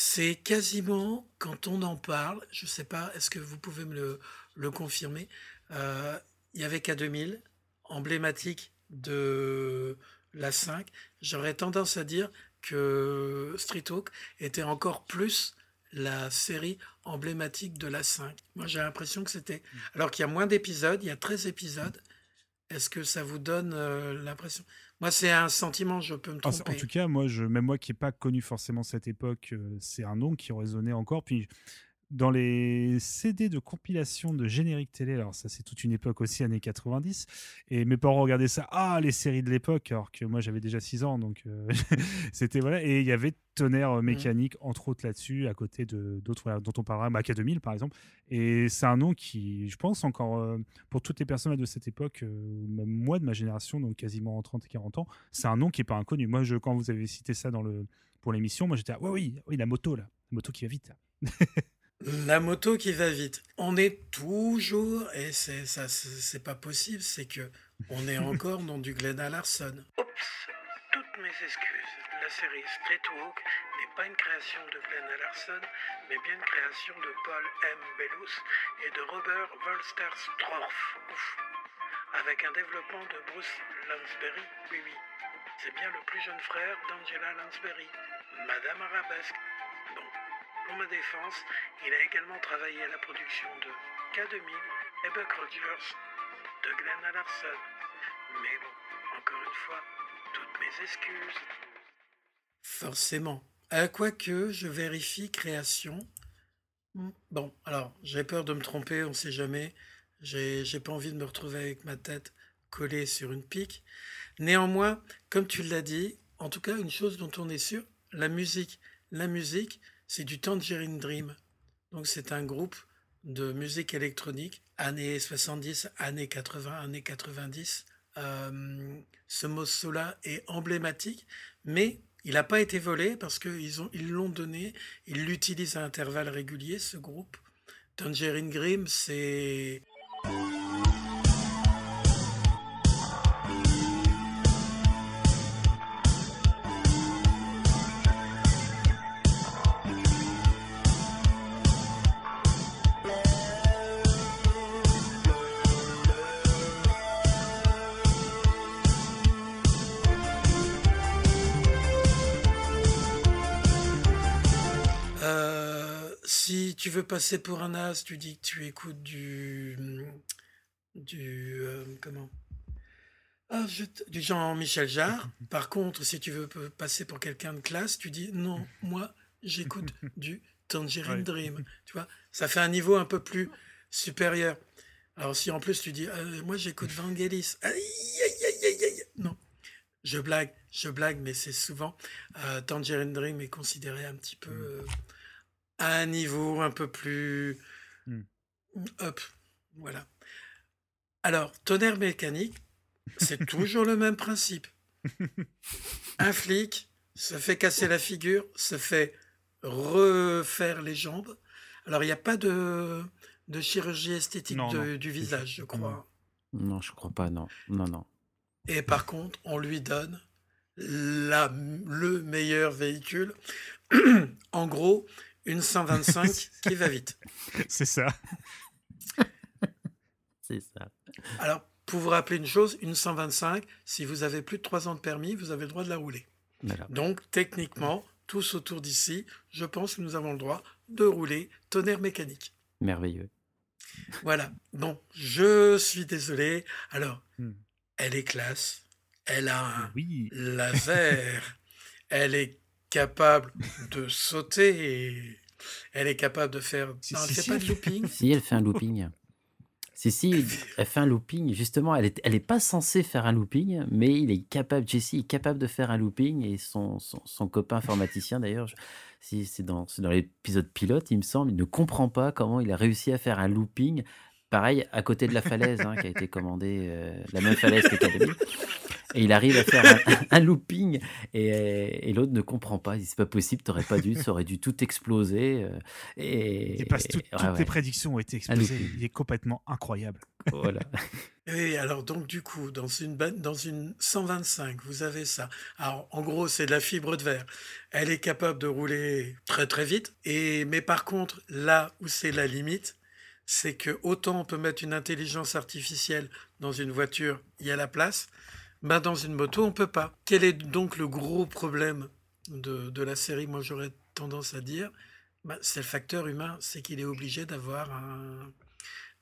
C'est quasiment, quand on en parle, je ne sais pas, est-ce que vous pouvez me le, le confirmer euh, Il y avait K2000, emblématique de la 5. J'aurais tendance à dire que Street Hawk était encore plus la série emblématique de la 5. Moi, j'ai l'impression que c'était... Alors qu'il y a moins d'épisodes, il y a 13 épisodes. Est-ce que ça vous donne euh, l'impression? Moi, c'est un sentiment, je peux me En, tromper. en tout cas, moi, je, même moi qui n'ai pas connu forcément cette époque, euh, c'est un nom qui résonnait encore. Puis dans les CD de compilation de générique télé, alors ça c'est toute une époque aussi, années 90, et mes parents regardaient ça, ah les séries de l'époque, alors que moi j'avais déjà 6 ans, donc euh, c'était voilà, et il y avait Tonnerre euh, mécanique, entre autres là-dessus, à côté de d'autres dont on parlera, Maca 2000 par exemple, et c'est un nom qui, je pense encore, euh, pour toutes les personnes de cette époque, euh, même moi de ma génération, donc quasiment en 30 et 40 ans, c'est un nom qui est pas inconnu. Moi, je, quand vous avez cité ça dans le, pour l'émission, moi j'étais, ah, ouais, oui, oui, la moto là, la moto qui va vite. La moto qui va vite. On est toujours, et c'est ça, c'est pas possible, c'est que on est encore dans du Glenn Larson. Oups, toutes mes excuses. La série Street Walk n'est pas une création de Glenn Larson, mais bien une création de Paul M. Bellus et de Robert Wolsterstorff. Ouf. Avec un développement de Bruce Lansbury. Oui, oui. C'est bien le plus jeune frère d'Angela Lansbury, Madame Arabesque. Bon, pour ma défense, il a également travaillé à la production de K2000 et Buck Rogers de Glenn Larson. Mais bon, encore une fois, toutes mes excuses. Forcément. Euh, Quoique, je vérifie création. Hmm, Bon, alors, j'ai peur de me tromper, on sait jamais. J'ai pas envie de me retrouver avec ma tête collée sur une pique. Néanmoins, comme tu l'as dit, en tout cas, une chose dont on est sûr, la musique. La musique, c'est du Tangerine Dream. Donc, c'est un groupe de musique électronique, années 70, années 80, années 90. Euh, ce morceau-là est emblématique, mais il n'a pas été volé parce qu'ils ils l'ont donné, ils l'utilisent à intervalles réguliers, ce groupe. Tangerine Dream, c'est... passer pour un as, tu dis que tu écoutes du... du... euh, comment? Ah, je t- du Jean-Michel Jarre. Par contre, si tu veux passer pour quelqu'un de classe, tu dis non, moi, j'écoute du Tangerine Ouais. Dream. Tu vois, ça fait un niveau un peu plus supérieur. Alors, si en plus tu dis, euh, moi, j'écoute Vangelis. Aïe, aïe, aïe, aïe, aïe. Non, je blague, je blague, mais c'est souvent. euh, Tangerine Dream est considéré un petit peu euh, à un niveau un peu plus. Mm. Hop, voilà. Alors, tonnerre mécanique, c'est toujours le même principe. Un flic se fait casser la figure, se fait refaire les jambes. Alors, il n'y a pas de, de chirurgie esthétique Non, de- non. du visage, je crois. Non, je crois pas, non. Non, non. Et par contre, on lui donne la, le meilleur véhicule. en gros, une 125 qui va vite. C'est ça. C'est ça. Alors, pour vous rappeler une chose, une 125, si vous avez plus de 3 ans de permis, vous avez le droit de la rouler. Voilà. Donc, techniquement, tous autour d'ici, je pense que nous avons le droit de rouler tonnerre mécanique. Merveilleux. Voilà. Bon, je suis désolé. Alors, Hmm. elle est classe. Elle a un Oui. laser. elle est capable de sauter. Elle est capable de faire. Si, non, elle fait si, pas elle de looping. Si elle fait un looping. Si, si, elle fait un looping. Justement, elle est, elle est pas censée faire un looping, mais il est capable, Jesse est capable de faire un looping et son, son, son copain informaticien, d'ailleurs, si c'est dans, c'est dans l'épisode pilote, il me semble, il ne comprend pas comment il a réussi à faire un looping. Pareil, à côté de la falaise hein, qui a été commandée, euh, la même falaise que Academy. Et il arrive à faire un, un looping et, et l'autre ne comprend pas. Il dit c'est pas possible, t'aurais pas dû, ça aurait dû tout exploser. euh, Et, Il dépasse tout- et- ouais, toutes ouais. les prédictions ont été explosées. Il est complètement incroyable. Voilà. Et alors, donc, du coup, dans une, dans une 125, vous avez ça. Alors, en gros, c'est de la fibre de verre. Elle est capable de rouler très, très vite. Et, mais par contre, là où c'est la limite, c'est que autant on peut mettre une intelligence artificielle dans une voiture, il y a la place, ben dans une moto, on peut pas. Quel est donc le gros problème de, de la série Moi, j'aurais tendance à dire, ben, c'est le facteur humain, c'est qu'il est obligé d'avoir un,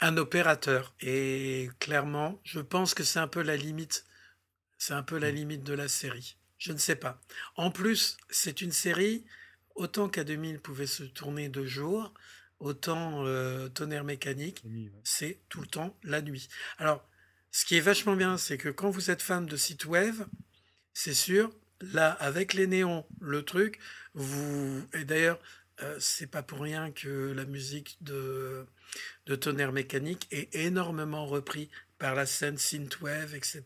un opérateur. Et clairement, je pense que c'est un peu la limite. C'est un peu la limite de la série. Je ne sais pas. En plus, c'est une série, autant qu'à 2000 pouvait se tourner de jour, autant euh, Tonnerre mécanique, c'est tout le temps la nuit. Alors, ce qui est vachement bien, c'est que quand vous êtes fan de site web, c'est sûr, là, avec les néons, le truc, vous. Et d'ailleurs, euh, c'est pas pour rien que la musique de, de Tonnerre Mécanique est énormément repris par la scène synthwave, etc.,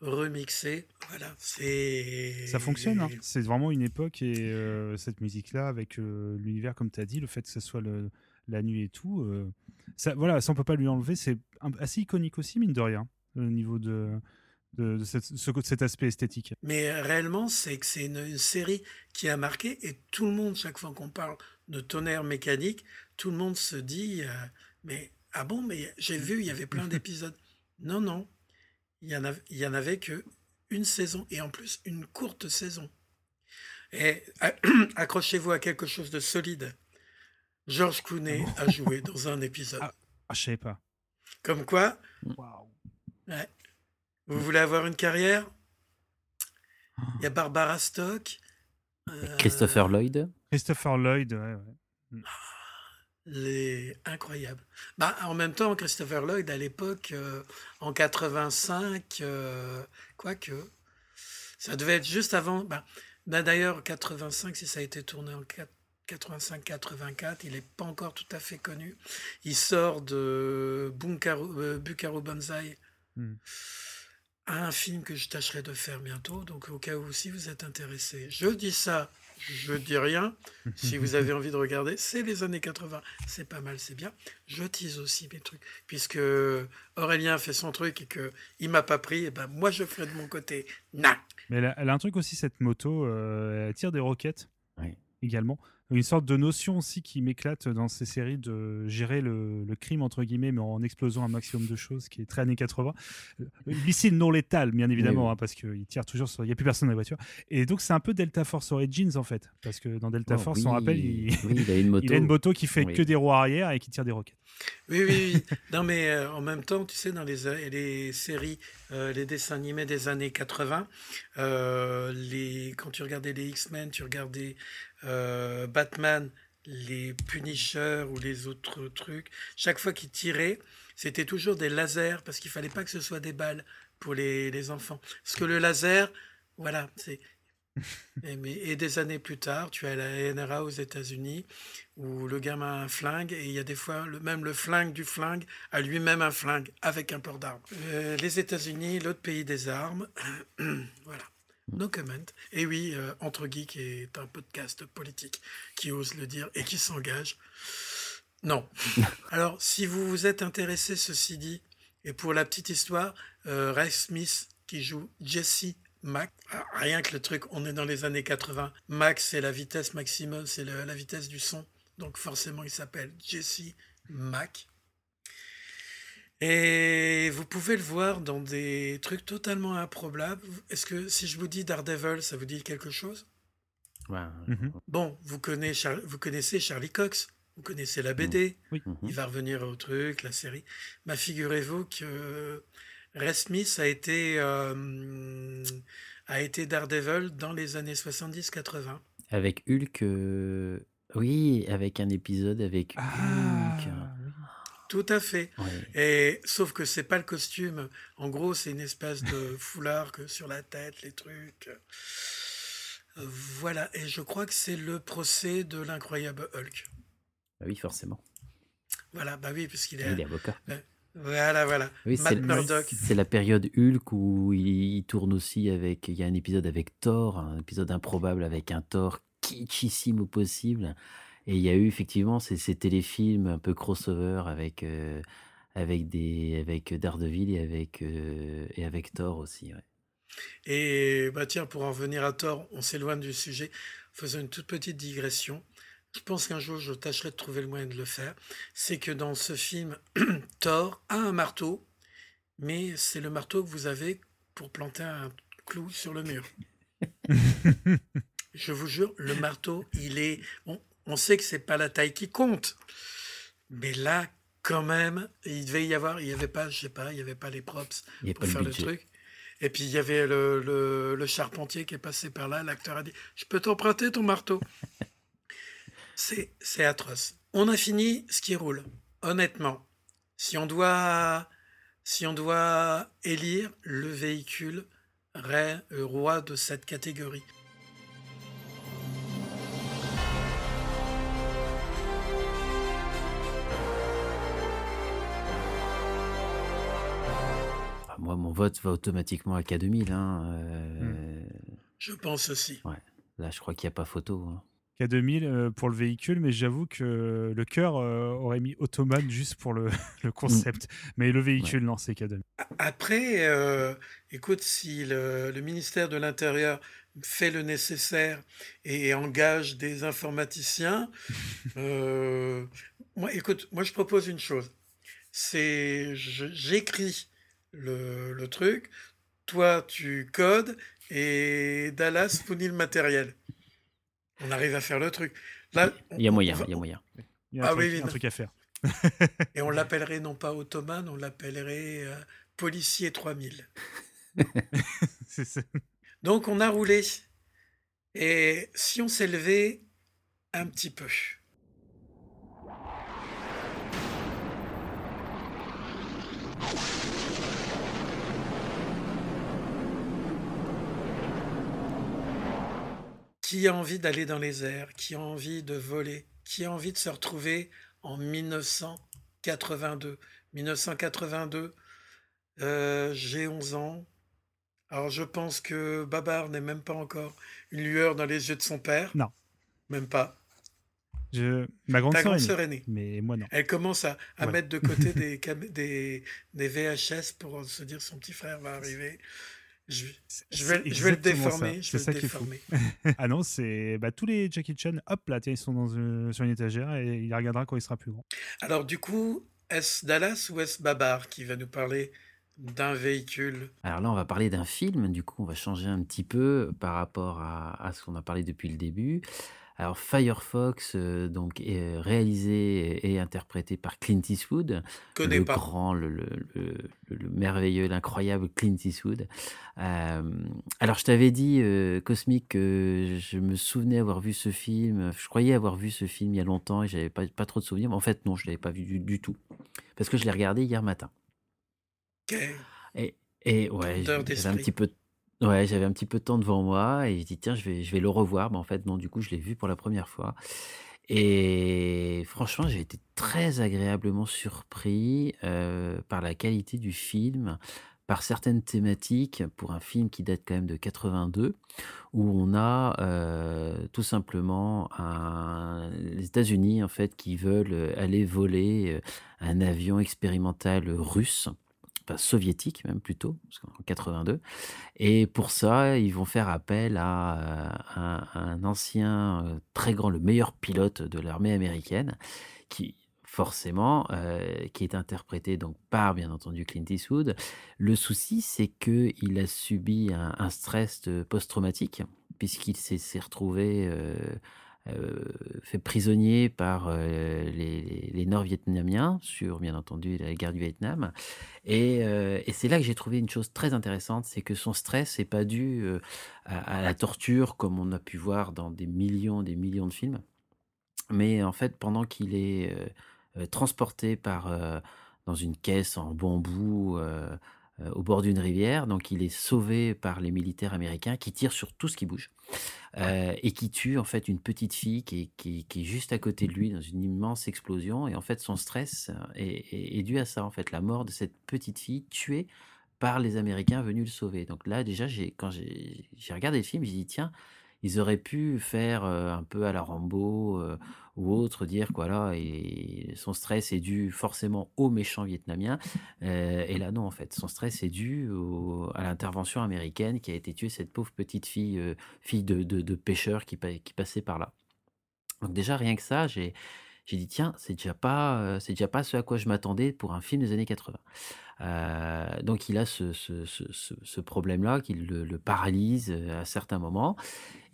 remixée. Voilà, c'est. Ça fonctionne, hein. c'est vraiment une époque et euh, cette musique-là, avec euh, l'univers, comme tu as dit, le fait que ce soit la nuit et tout, euh, ça, voilà, ça on peut pas lui enlever, c'est assez iconique aussi, mine de rien, au niveau de, de, de cette- ce- cet aspect esthétique. Mais réellement, c'est que c'est une, une série qui a marqué et tout le monde, chaque fois qu'on parle de tonnerre mécanique, tout le monde se dit euh, Mais ah bon, mais j'ai vu, il y avait plein d'épisodes. Non, non, il y en, avait, il y en avait que une saison et en plus une courte saison. Et accrochez-vous à quelque chose de solide. George Clooney a joué dans un épisode. Ah, je savais pas. Comme quoi. Ouais. Vous voulez avoir une carrière? Il y a Barbara Stock. euh, Christopher Lloyd. Christopher Lloyd, ouais, ouais. Mm. Les incroyables. Bah, en même temps, Christopher Lloyd, à l'époque, euh, en 85, euh, quoique, ça devait être juste avant. Bah, bah, D'ailleurs, 85, si ça a été tourné en 85-84, il n'est pas encore tout à fait connu. Il sort de Bunkaro, euh, Bucaro Banzai, Mm. un film que je tâcherai de faire bientôt. Donc, au cas où, si vous êtes intéressé, je dis ça, je dis rien. Si vous avez envie de regarder, c'est les années 80, c'est pas mal, c'est bien. Je tease aussi mes trucs, puisque Aurélien fait son truc et que il m'a pas pris, et ben moi je ferai de mon côté. Non. Mais elle a, elle a un truc aussi, cette moto, euh, elle tire des roquettes Oui. également. Une sorte de notion aussi qui m'éclate dans ces séries de gérer le, le crime, entre guillemets, mais en explosant un maximum de choses, qui est très années 80. Euh, Missile non létal, bien évidemment, Oui, oui. hein, parce qu'il tire toujours sur. Il n'y a plus personne dans la voiture. Et donc, c'est un peu Delta Force Origins, en fait. Parce que dans Delta Oh, Force, oui, on rappelle, il... oui, il a une moto. il a une moto qui fait Oui. que des roues arrière et qui tire des roquettes. Oui, oui, oui. Non, mais euh, en même temps, tu sais, dans les, a- les séries, euh, les dessins animés des années 80, euh, les, quand tu regardais les X-Men, tu regardais euh, Batman, les Punisher ou les autres trucs, chaque fois qu'ils tiraient, c'était toujours des lasers parce qu'il fallait pas que ce soit des balles pour les, les enfants. Parce que le laser, voilà, c'est. Et, mais- et des années plus tard, tu as la NRA aux États-Unis où le gamin a un flingue et il y a des fois le, même le flingue du flingue a lui-même un flingue avec un port d'armes. Euh, les États-Unis, l'autre pays des armes, voilà. No comment. Et oui, euh, Entre Geeks est un podcast politique qui ose le dire et qui s'engage. Non. Alors, si vous vous êtes intéressé, ceci dit, et pour la petite histoire, euh, Ray Smith qui joue Jesse Mac, ah, rien que le truc, on est dans les années 80. Max, c'est la vitesse maximum, c'est la vitesse du son. Donc forcément, il s'appelle Jesse Mac. Et vous pouvez le voir dans des trucs totalement improbables. Est-ce que si je vous dis Daredevil, ça vous dit quelque chose? Ouais. Bon, vous connaissez, Char- vous connaissez Charlie Cox, vous connaissez la BD, Oui. il va revenir au truc, la série. Mais figurez-vous que Ray Smith a été, euh, a été Daredevil dans les années 70-80. Avec Hulk. euh, Oui, avec un épisode avec Ah, Hulk. Tout à fait. Et sauf que c'est pas le costume. En gros, c'est une espèce de foulard que sur la tête, les trucs. Euh, Voilà. Et je crois que c'est le procès de l'incroyable Hulk. Bah oui, forcément. Voilà. Bah oui, puisqu'il est. Il est avocat. Euh, Voilà, voilà. Oui, c'est la période Hulk où il, il tourne aussi avec. Il y a un épisode avec Thor, un épisode improbable avec un Thor kitschissime au possible. Et il y a eu effectivement ces, ces téléfilms un peu crossover avec, euh, avec, des, avec Daredevil et avec, euh, et avec Thor aussi. ouais. Et bah tiens, pour en revenir à Thor, on s'éloigne du sujet. Faisons une toute petite digression. Je pense qu'un jour, je tâcherai de trouver le moyen de le faire. C'est que dans ce film, Thor a un marteau, mais c'est le marteau que vous avez pour planter un clou sur le mur. Je vous jure, le marteau, il est. On, on sait que c'est pas la taille qui compte, mais là, quand même, il devait y avoir. Il y avait pas, je sais pas, il y avait pas les props pour le faire le truc. Et puis il y avait le, le- le charpentier qui est passé par là. L'acteur a dit Je peux t'emprunter ton marteau C'est c'est atroce. On a fini ce qui roule. Honnêtement, si on doit, si on doit élire le véhicule roi de cette catégorie, moi, mon vote va automatiquement à K2000. Hein, euh, je pense aussi. ouais. Là, je crois qu'il n'y a pas photo. hein. K2000 euh, pour le véhicule, mais j'avoue que le cœur euh, aurait mis Ottoman juste pour le, le concept. Mais le véhicule, non, c'est K2000. Après, euh, écoute, si le, le ministère de l'Intérieur fait le nécessaire et engage des informaticiens, euh, moi, écoute, moi je propose une chose. C'est, j'écris le, le truc, toi tu codes et Dallas fournit le matériel. On arrive à faire le truc. Là, on- Il y a moyen, va- il y a moyen. Il y a un, Ah truc, oui, oui, un non. truc à faire. Et on l'appellerait non pas Ottoman, on l'appellerait euh, Policier 3000. C'est ça. Donc on a roulé. Et si on s'est levé un petit peu. Qui a envie d'aller dans les airs Qui a envie de voler Qui a envie de se retrouver en 1982 1982, euh, j'ai 11 ans. Alors je pense que Babar n'est même pas encore une lueur dans les yeux de son père. Non. Même pas. Je... Ma grande Ta sœur grande est née, sœur est née. Mais moi, non. Elle commence à, à Ouais. mettre de côté des, des, des VHS pour se dire son petit frère va arriver. Je, je vais, je vais le déformer. C'est vais ça le qui est fou. déformer. ah non, c'est bah, tous les Jackie Chan, hop là, tiens, ils sont dans une- sur une étagère et il regardera quand il sera plus grand. Alors du coup, est-ce Dallas ou est-ce Babar qui va nous parler d'un véhicule? Alors là, on va parler d'un film, du coup, on va changer un petit peu par rapport à, à ce qu'on a parlé depuis le début. Alors Firefox, euh, donc est euh, réalisé et interprété par Clint Eastwood, Connais le pas. grand, le, le- le- le- le merveilleux, l'incroyable Clint Eastwood. Euh, alors je t'avais dit, euh, Cosmic, que je me souvenais avoir vu ce film. Je croyais avoir vu ce film il y a longtemps et j'avais pas, pas trop de souvenirs. Mais en fait, non, je l'avais pas vu du, du tout, parce que je l'ai regardé hier matin. Et, et ouais, j'avais un petit peu, ouais, j'avais un petit peu de temps devant moi et je dis tiens, je vais, je vais le revoir. Mais en fait, non, du coup, je l'ai vu pour la première fois. Et franchement, j'ai été très agréablement surpris euh, par la qualité du film, par certaines thématiques pour un film qui date quand même de 82, où on a euh, tout simplement les États-Unis en fait qui veulent aller voler euh, un avion expérimental russe soviétique même plutôt, qu'en 82. Et pour ça, ils vont faire appel à, euh, un, ancien euh, très grand, le meilleur pilote de l'armée américaine, qui forcément, euh, qui est interprété donc par bien entendu Clint Eastwood. Le souci, c'est que il a subi un, stress post-traumatique puisqu'il s'est retrouvé fait prisonnier par euh, les, Nord-Vietnamiens sur, bien entendu, la guerre du Vietnam. Et, euh, et c'est là que j'ai trouvé une chose très intéressante, c'est que son stress n'est pas dû euh, à, la torture comme on a pu voir dans des millions, des millions de films. Mais en fait, pendant qu'il est euh, euh, transporté par, euh, dans une caisse en bambou euh, euh, au bord d'une rivière. Donc il est sauvé par les militaires américains qui tirent sur tout ce qui bouge. Euh, et qui tue en fait une petite fille qui est, qui, qui est juste à côté de lui dans une immense explosion. Et en fait, son stress est, est- est dû à ça, en fait, la mort de cette petite fille tuée par les Américains venus le sauver. Donc là, déjà, j'ai, quand j'ai, j'ai regardé le film, j'ai dit, tiens, ils auraient pu faire un peu à la Rambo ou autre, dire quoi là, et son stress est dû forcément aux méchants vietnamiens. Et là, non, en fait, son stress est dû à l'intervention américaine qui a été tuée cette pauvre petite fille, fille de, de, pêcheur qui, qui passait par là. Donc déjà, rien que ça, j'ai j'ai dit, tiens, c'est déjà pas, c'est déjà pas ce à quoi je m'attendais pour un film des années 80. Euh, donc il a ce, ce, ce, problème-là qui le, paralyse à certains moments.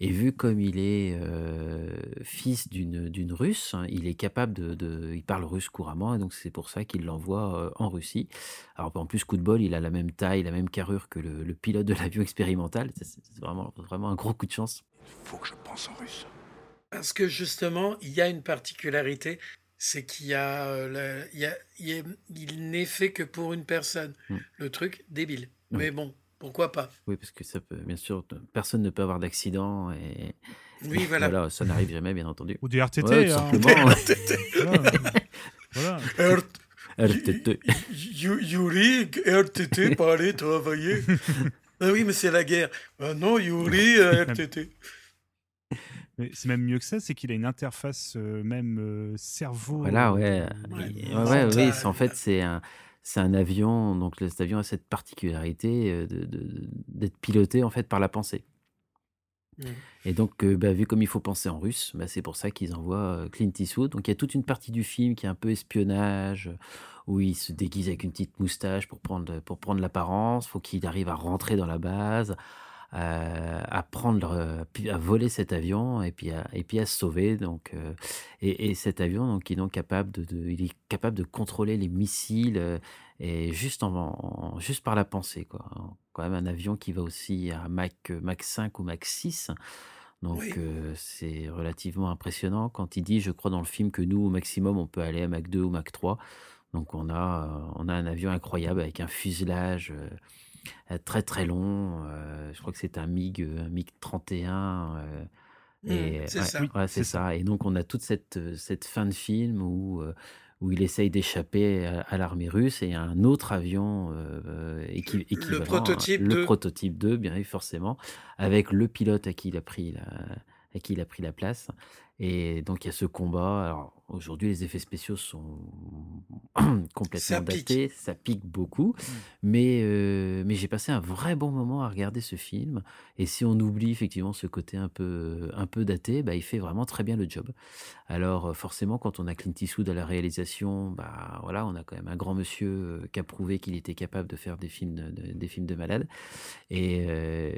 Et vu comme il est fils d'une Russe, hein, il est capable de, de- il parle russe couramment, et donc c'est pour ça qu'il l'envoie en Russie. Alors en plus, coup de bol, il a la même taille, la même carrure que le, le pilote de l'avion expérimental. C'est vraiment, vraiment un gros coup de chance. Faut que je pense en russe. Parce que justement, il y a une particularité, c'est qu'il y a, euh, le- il y a- il y a- il n'est fait que pour une personne. Mm. Le truc débile. Oui. Mais bon, pourquoi pas? Oui, parce que ça peut, bien sûr, personne ne peut avoir d'accident et Oui, voilà. ça n'arrive jamais, bien entendu. Ou du RTT, Ouais, hein. simplement. Voilà. Voilà. RTT. You- Yuri, RTT, pas aller travailler. ah oui, mais c'est la guerre. Ah non, Yuri, euh, RTT. Mais c'est même mieux que ça, c'est qu'il a une interface euh, même euh, cerveau. Voilà, ouais. euh, Et- ouais, ouais, oui, c'est- en fait, c'est un, c'est un avion. Donc, cet avion a cette particularité de- de- d'être piloté en fait par la pensée. Et donc, euh, bah, vu comme il faut penser en russe, bah, c'est pour ça qu'ils envoient Clint Eastwood. Donc, il y a toute une partie du film qui est un peu espionnage, où il se déguise avec une petite moustache pour prendre, pour prendre l'apparence. faut qu'il arrive à rentrer dans la base, à prendre, euh, à voler cet avion et puis à, et puis à se sauver. Donc, euh, et, et cet avion, donc, il est donc capable de, de- il est capable de contrôler les missiles euh, et juste en, en- juste par la pensée, quoi. Quand même un avion qui va aussi à Mach, Mach 5 ou Mach 6. Donc Oui. euh, c'est relativement impressionnant quand il dit, je crois dans le film, que nous, au maximum, on peut aller à Mach 2 ou Mach 3. Donc on a, on a un avion incroyable avec un fuselage très très long. euh, je crois que c'est un MiG, euh, un MiG 31. euh, Mm, et c'est ouais, ça. ouais, ça. Et donc on a toute cette, euh, cette fin de film où, euh, où il essaye d'échapper à, à l'armée russe et un autre avion euh, équi- équivalent, prototype le 2. prototype 2, bien forcément, avec le pilote à qui il a pris la, à qui il a pris la place. Et donc il y a ce combat. Alors aujourd'hui, les effets spéciaux sont complètement Ça pique. datés, ça pique beaucoup, mais euh, mais j'ai passé un vrai bon moment à regarder ce film. Et si on oublie effectivement ce côté un peu un peu daté, bah, il fait vraiment très bien le job. Alors euh, forcément, quand on a Clint Eastwood à la réalisation, bah voilà, on a quand même un grand monsieur euh, qui a prouvé qu'il était capable de faire des films de, de- des films de malade. Et, euh,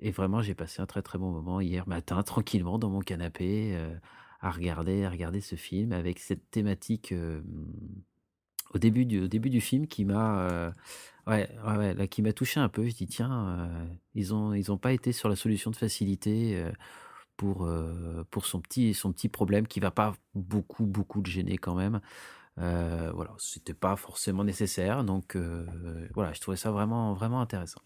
et vraiment, j'ai passé un très très bon moment hier matin, tranquillement dans mon canapé, euh, à regarder à regarder ce film avec cette thématique. au début du, au début du film qui m'a ouais, ouais, qui m'a touché un peu. Je dis tiens, ils ont ils ont pas été sur la solution de facilité pour pour son petit son petit problème qui va pas beaucoup beaucoup le gêner quand même. Voilà, c'était pas forcément nécessaire, donc voilà, je trouvais ça vraiment vraiment intéressant.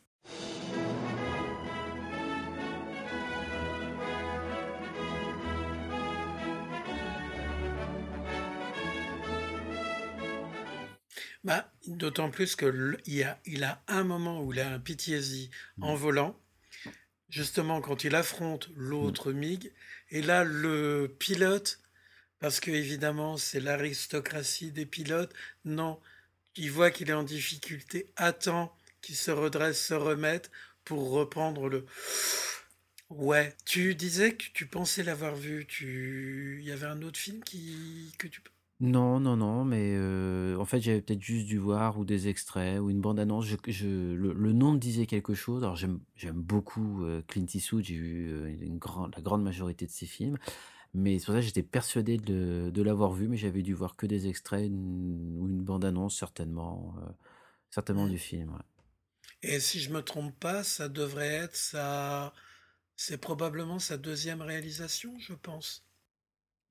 Bah, d'autant plus que le- il y a, il a un moment où il a un PTSD Mm. en volant, justement quand il affronte l'autre MiG, et là le pilote, parce que évidemment c'est l'aristocratie des pilotes, non, il voit qu'il est en difficulté, attend qu'il se redresse, se remette pour reprendre le. Ouais, tu disais que tu pensais l'avoir vu, tu... il y avait un autre film qui... que tu... Non, non, non, mais en fait, j'avais peut-être juste dû voir ou des extraits ou une bande-annonce. Je, je- le, nom me disait quelque chose. Alors, j'aime, beaucoup Clint Eastwood. J'ai vu la grande majorité de ses films. Mais c'est pour ça j'étais persuadé de, l'avoir vu, mais j'avais dû voir que des extraits ou une bande-annonce, certainement, euh, certainement Mm. du film. Et si je me trompe pas, ça devrait être sa... C'est probablement sa deuxième réalisation, je pense.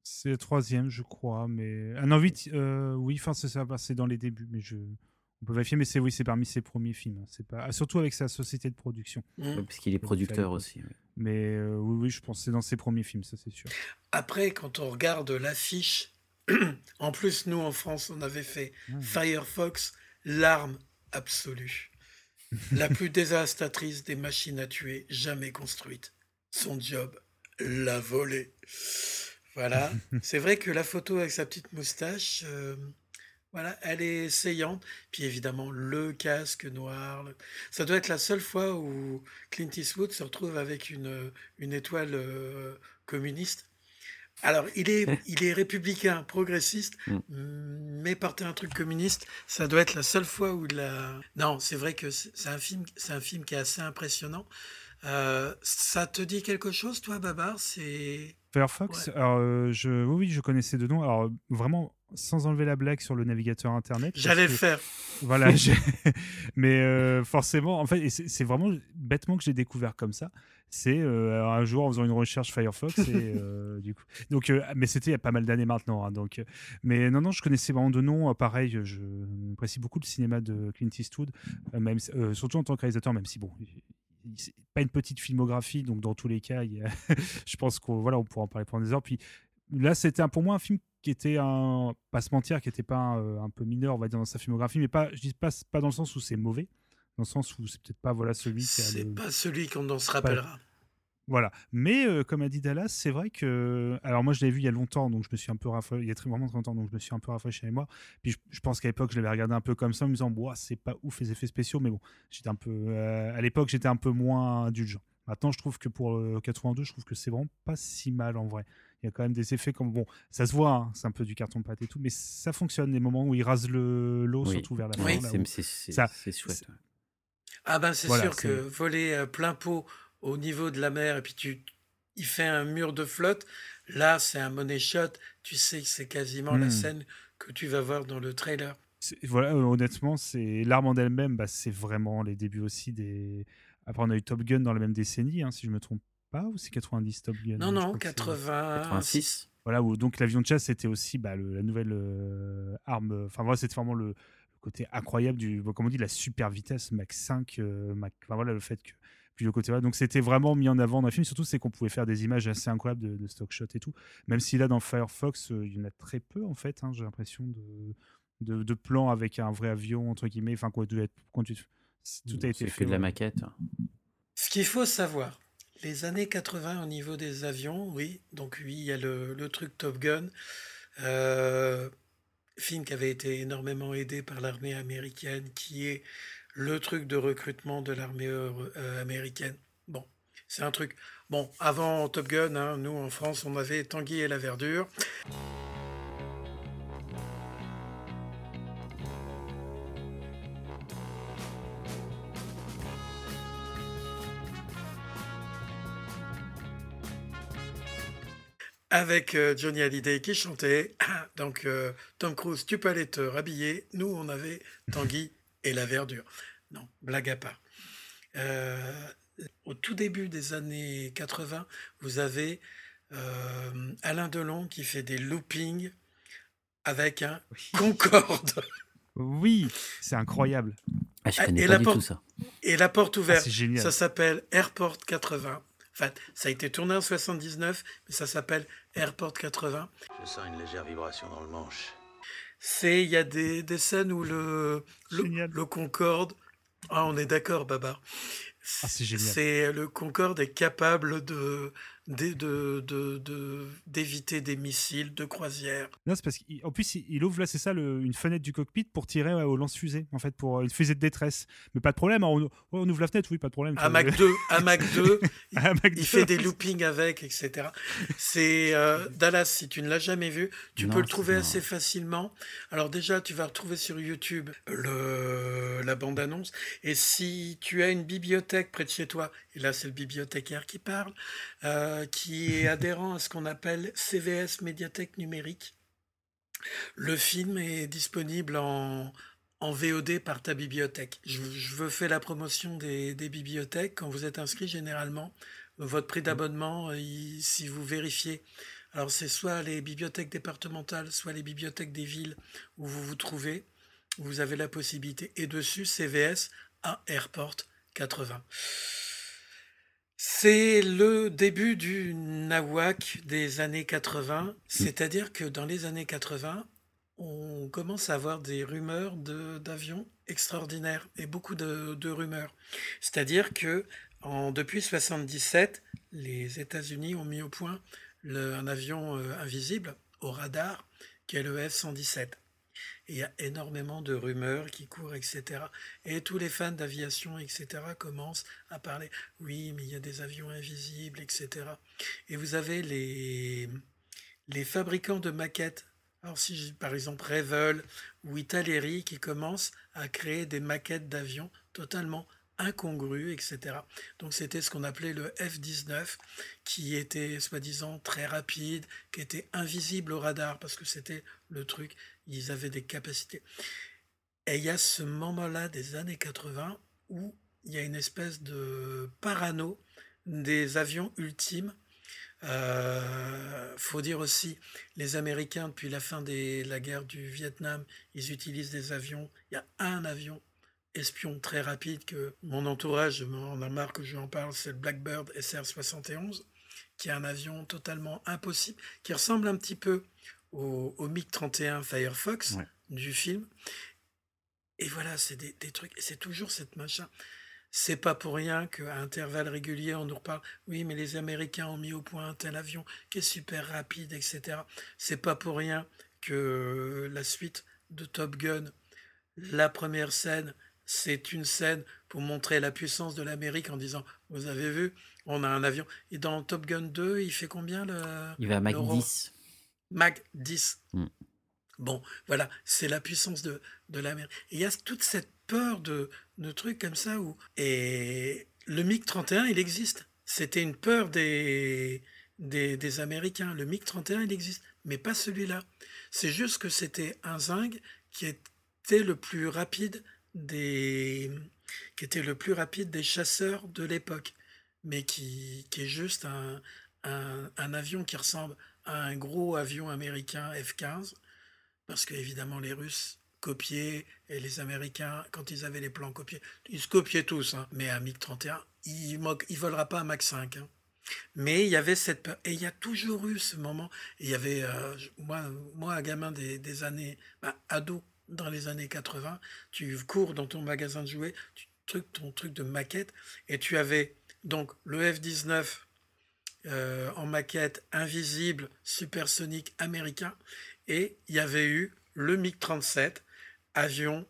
C'est le troisième, je crois, mais un envie, euh, oui, enfin c'est ça, bah, c'est dans les débuts, mais je, on peut vérifier, mais c'est oui, c'est parmi ses premiers films. hein. C'est pas, surtout avec sa société de production. Mm. Ouais, parce qu'il est producteur aussi. ouais. Mais euh, oui, oui, je pense que c'est dans ses premiers films, ça c'est sûr. Après, quand on regarde l'affiche, en plus, nous en France, on avait fait Ah. Firefox, l'arme absolue. La plus dévastatrice des machines à tuer jamais construite. Son job, la voler. Voilà. C'est vrai que la photo avec sa petite moustache, euh, voilà, elle est essayante. Puis évidemment, le casque noir. le- Ça doit être la seule fois où Clint Eastwood se retrouve avec une, une étoile euh, communiste. Alors, il est, il est républicain, progressiste, mais porter un truc communiste, ça doit être la seule fois où il a... Non, c'est vrai que c'est c'est un film, c'est un film qui est assez impressionnant. Euh, ça te dit quelque chose, toi, Babar? C'est Firefox, alors euh, je, oui, je connaissais de nom. Alors vraiment, sans enlever la blague sur le navigateur internet. J'allais que- le faire. Voilà, mais euh, forcément, en fait, c'est vraiment bêtement que j'ai découvert comme ça. C'est euh, un jour en faisant une recherche Firefox et euh, du coup, donc, mais c'était il y a pas mal d'années maintenant. hein, donc, mais non, non, je connaissais vraiment de nom. Pareil, je apprécie beaucoup le cinéma de Clint Eastwood, même surtout en tant que réalisateur, même si bon. Pas une petite filmographie, donc dans tous les cas, il y a- je pense qu'on voilà, on pourra en parler pendant des heures. Puis là, c'était pour moi un film qui était un, pas se mentir, qui était pas un, euh, un peu mineur, on va dire dans sa filmographie, mais pas, je dis pas, pas dans le sens où c'est mauvais, dans le sens où c'est peut-être pas voilà celui qui a C'est pas celui qu'on en se pas- rappellera. Voilà. Mais euh, comme a dit Dallas, c'est vrai que. Alors, moi, je l'avais vu il y a longtemps, donc je me suis un peu rafraîchi. Il y a très, vraiment très longtemps, donc je me suis un peu rafraîchi avec moi. Puis je, je pense qu'à l'époque, je l'avais regardé un peu comme ça, en me disant, Boah, c'est pas ouf les effets spéciaux, mais bon, j'étais un peu. euh, à l'époque, j'étais un peu moins indulgent. Maintenant, je trouve que pour euh, 82, je trouve que c'est vraiment pas si mal en vrai. Il y a quand même des effets comme. Bon, ça se voit, hein, c'est un peu du carton-pâte et tout, mais ça fonctionne. Les moments où il rase le- l'eau, Oui. surtout vers la Oui, fin. là c'est- où- c'est- c'est- ça- c'est chouette, ouais. Ah ben c'est Voilà, sûr que voler euh, plein pot au niveau de la mer et puis tu il fait un mur de flotte, là c'est un money shot, tu sais que c'est quasiment la Hmm. scène que tu vas voir dans le trailer. C'est- Voilà, euh, honnêtement, c'est l'arme en elle-même, bah, c'est vraiment les débuts aussi des. Après, on a eu Top Gun dans la même décennie, hein, si je me trompe pas, ou c'est 90 Top Gun Non, non, crois que c'est- 86. Voilà, où donc l'avion de chasse c'était aussi bah, le- la nouvelle euh, arme. Enfin voilà, c'était vraiment le, le côté incroyable du, bon, comme on dit, la super vitesse Mach 5, euh, Mach- enfin voilà le fait que puis le côté voilà, donc c'était vraiment mis en avant dans le film. Surtout c'est qu'on pouvait faire des images assez incroyables de, de stock shot et tout. Même si là dans Firefox euh, il y en a très peu en fait. hein, J'ai l'impression de, de de plans avec un vrai avion entre guillemets. Enfin quoi, doit être conduit- tout a été C'est fait que de la maquette. Ce qu'il faut savoir, les années 80 au niveau des avions, oui, donc oui, il y a le, le truc Top Gun, euh, film qui avait été énormément aidé par l'armée américaine, qui est le truc de recrutement de l'armée euh, américaine. Bon, c'est un truc. Bon, avant Top Gun, hein, nous en France, on avait Tanguy et la Verdure. avec euh, Johnny Hallyday qui chantait. Donc, euh, Tom Cruise, tu peux aller te rhabiller. Nous, on avait Tanguy et la verdure. Non, blague à part. Euh, au tout début des années 80, vous avez euh, Alain Delon qui fait des loopings avec un Concorde. Oui, c'est incroyable. Ah, je Ah, connais et pas la du porte- tout ça. Et la porte ouverte, Ah, c'est génial. ça s'appelle Airport 80. Enfin, ça a été tourné en 79, mais ça s'appelle Airport 80. Je sens une légère vibration dans le manche. C'est, il y a des, des scènes où le, le, le Concorde, ah, on est d'accord, Babar. Ah, c'est génial. C'est le Concorde est capable de de- de- de- de- d'éviter des missiles de croisière. Non, c'est parce qu'en plus, il, ouvre là, c'est ça, le- une fenêtre du cockpit pour tirer ouais, au lance-fusée, en fait, pour euh, une fusée de détresse. Mais pas de problème, hein, on, ouvre la fenêtre, oui, pas de problème. Un Mac 2, un Mac 2, il, Un Mac il 2. fait des loopings avec, etc. C'est euh, Dallas, si tu ne l'as jamais vu, tu Non, peux le trouver non. assez facilement. Alors déjà, tu vas retrouver sur YouTube le, la bande-annonce. Et si tu as une bibliothèque près de chez toi, et là c'est le bibliothécaire qui parle, euh, qui est adhérent à ce qu'on appelle CVS médiathèque numérique, le film est disponible en, en VOD par ta bibliothèque. Je, veux faire la promotion des, des bibliothèques. Quand vous êtes inscrit, généralement, votre prix d'abonnement, euh, si vous vérifiez Alors c'est soit les bibliothèques départementales, soit les bibliothèques des villes où vous vous trouvez. Vous avez la possibilité. Et dessus, CVS à Airport 80. C'est le début du nawak des années 80, c'est-à-dire que dans les années 80, on commence à avoir des rumeurs d'avions extraordinaires et beaucoup de, rumeurs. C'est-à-dire que en, depuis 77, les États-Unis ont mis au point un avion euh, invisible au radar qui est le F-117. Il y a énormément de rumeurs qui courent, etc. Et tous les fans d'aviation, etc., commencent à parler. Oui, mais il y a des avions invisibles, etc. Et vous avez les, les fabricants de maquettes. Alors, si par exemple Revel ou Italeri qui commencent à créer des maquettes d'avions totalement incongrues, etc. Donc, c'était ce qu'on appelait le F-19, qui était soi-disant très rapide, qui était invisible au radar, parce que c'était le truc, ils avaient des capacités. Et il y a ce moment-là des années 80 où il y a une espèce de parano des avions ultimes. Euh, faut dire aussi, les Américains, depuis la fin de la guerre du Vietnam, ils utilisent des avions. Il y a un avion espion très rapide que mon entourage m'en a marre que je en parle, c'est le Blackbird SR-71, qui est un avion totalement impossible, qui ressemble un petit peu au, au MiG-31 Firefox Ouais. du film. Et voilà, c'est des, des trucs, c'est toujours cette machin. C'est pas pour rien qu'à intervalles réguliers, on nous reparle. Oui, mais les Américains ont mis au point un tel avion qui est super rapide, etc. C'est pas pour rien que la suite de Top Gun, la première scène, c'est une scène pour montrer la puissance de l'Amérique en disant Vous avez vu, on a un avion. Et dans Top Gun 2, il fait combien le. Il va à Mach le Ro- 10. Mach 10. Mm. Bon, voilà, c'est la puissance de, de l'Amérique. Et il y a toute cette peur de, de trucs comme ça où. Et le MiG-31, il existe. C'était une peur des, des, des Américains. Le MiG-31, il existe, mais pas celui-là. C'est juste que c'était un Zing qui était le plus rapide des qui était le plus rapide des chasseurs de l'époque, mais qui, qui est juste un, un, un avion qui ressemble un gros avion américain F-15, parce que évidemment les Russes copiaient et les Américains, quand ils avaient les plans copiés, ils se copiaient tous, hein. mais un MiG-31, il ne volera pas un Mach 5. hein. Mais il y avait cette peur. Et il y a toujours eu ce moment. Il y avait, euh, moi, moi, un gamin des, des années, bah, ado, dans les années 80, tu cours dans ton magasin de jouets, tu truc, ton truc de maquette, et tu avais donc le F-19 euh, en maquette invisible, supersonique américain, et il y avait eu le MiG-37, avion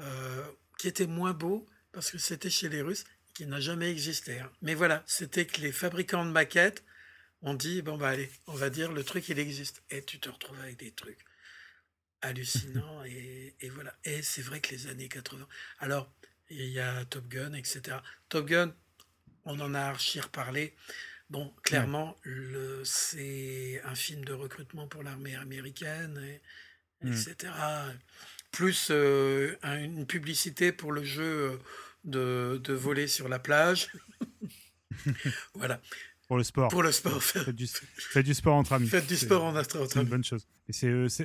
euh, qui était moins beau parce que c'était chez les Russes, qui n'a jamais existé. hein. Mais voilà, c'était que les fabricants de maquettes ont dit bon bah allez, on va dire le truc il existe, et tu te retrouves avec des trucs hallucinants et, et voilà. Et c'est vrai que les années 80. Alors il y a Top Gun, etc. Top Gun, on en a archi reparlé. Bon, clairement, c'est un film de recrutement pour l'armée américaine, et, etc. Plus euh, un- une publicité pour le jeu euh, de, de voler sur la plage. voilà. Pour le sport. Pour le sport. Faites du, faites du sport entre amis. Faites du sport en entre- entre C'est une amis. bonne chose. Et c'est euh, ce,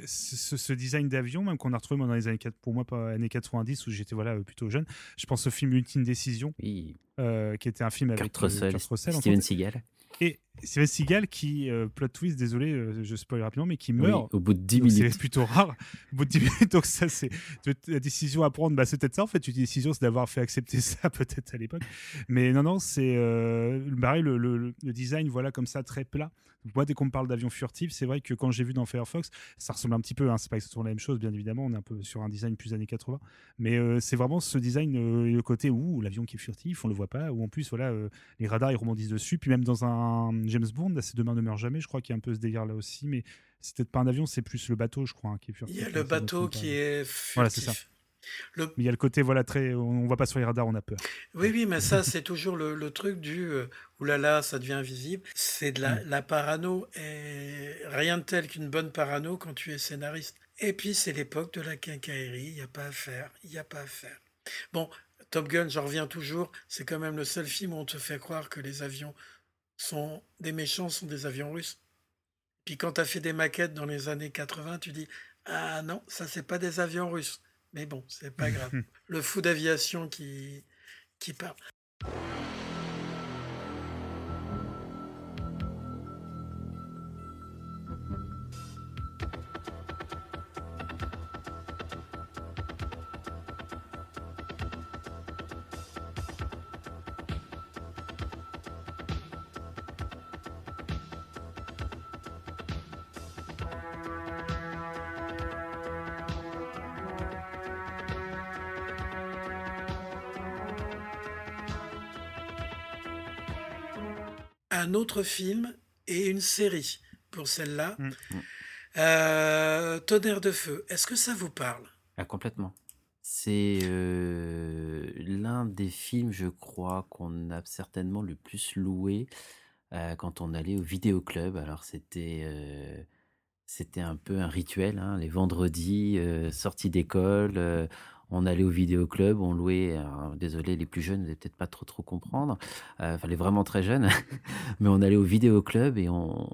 ce design d'avion, même qu'on a retrouvé moi, dans les années 4, pour moi, pas années 90, où j'étais voilà, euh, plutôt jeune. Je pense au film Ultime Décision, euh, qui était un film avec Kurt Russell, Kurt Russell, Steven. Seagal. Et Steven Seagal qui, euh, plot twist, désolé, euh, je spoil rapidement, mais qui Oui, meurt. au bout de 10 Donc, minutes. C'est plutôt rare. Au bout de 10 minutes, donc ça, c'est la décision à prendre. Bah, c'est peut-être ça, en fait. Une décision, c'est d'avoir fait accepter ça, peut-être à l'époque. Mais non, non, c'est euh, pareil, le, le- le design, voilà, comme ça, très plat. Moi, dès qu'on me parle d'avion furtif, c'est vrai que quand j'ai vu dans Firefox, ça ressemble un petit peu, hein, c'est pas exactement la même chose, bien évidemment, on est un peu sur un design plus années 80, mais euh, c'est vraiment ce design, euh, le côté où l'avion qui est furtif, on le voit pas, ou en plus, voilà, euh, les radars, ils rebondissent dessus, puis même dans un James Bond, là, c'est Demain ne meurt jamais, je crois qu'il y a un peu ce délire là aussi, mais c'est peut-être pas un avion, c'est plus le bateau, je crois, hein, qui est furtif. Il y a le bateau qui est Voilà, c'est ça. Le- Mais il y a le côté, voilà, très, on, on voit pas sur les radars, on a peur. Oui, oui, mais ça, c'est toujours le, le truc du euh, oulala, ça devient visible. C'est de la, Mm. la parano et rien de tel qu'une bonne parano quand tu es scénariste. Et puis, c'est l'époque de la quincaillerie, il n'y a pas à faire, il n'y a pas à faire. Bon, Top Gun, j'en reviens toujours, c'est quand même le seul film où on te fait croire que les avions sont des méchants, sont des avions russes. Puis quand tu as fait des maquettes dans les années 80, tu dis Ah non, ça, c'est pas des avions russes. Mais bon, c'est pas grave. Le fou d'aviation qui, qui parle. Autre film et une série pour celle-là. Mm. Euh, Tonnerre de feu, est-ce que ça vous parle? Ah, complètement. C'est euh, l'un des films, je crois, qu'on a certainement le plus loué euh, quand on allait au vidéoclub. Alors, c'était euh, c'était un peu un rituel, hein, les vendredis, euh, sortie d'école, euh, on allait au vidéoclub, on louait. alors, désolé, les plus jeunes, vous n'allez peut-être pas trop trop comprendre. Euh, Enfin, les vraiment très jeunes, mais on allait au vidéoclub et on,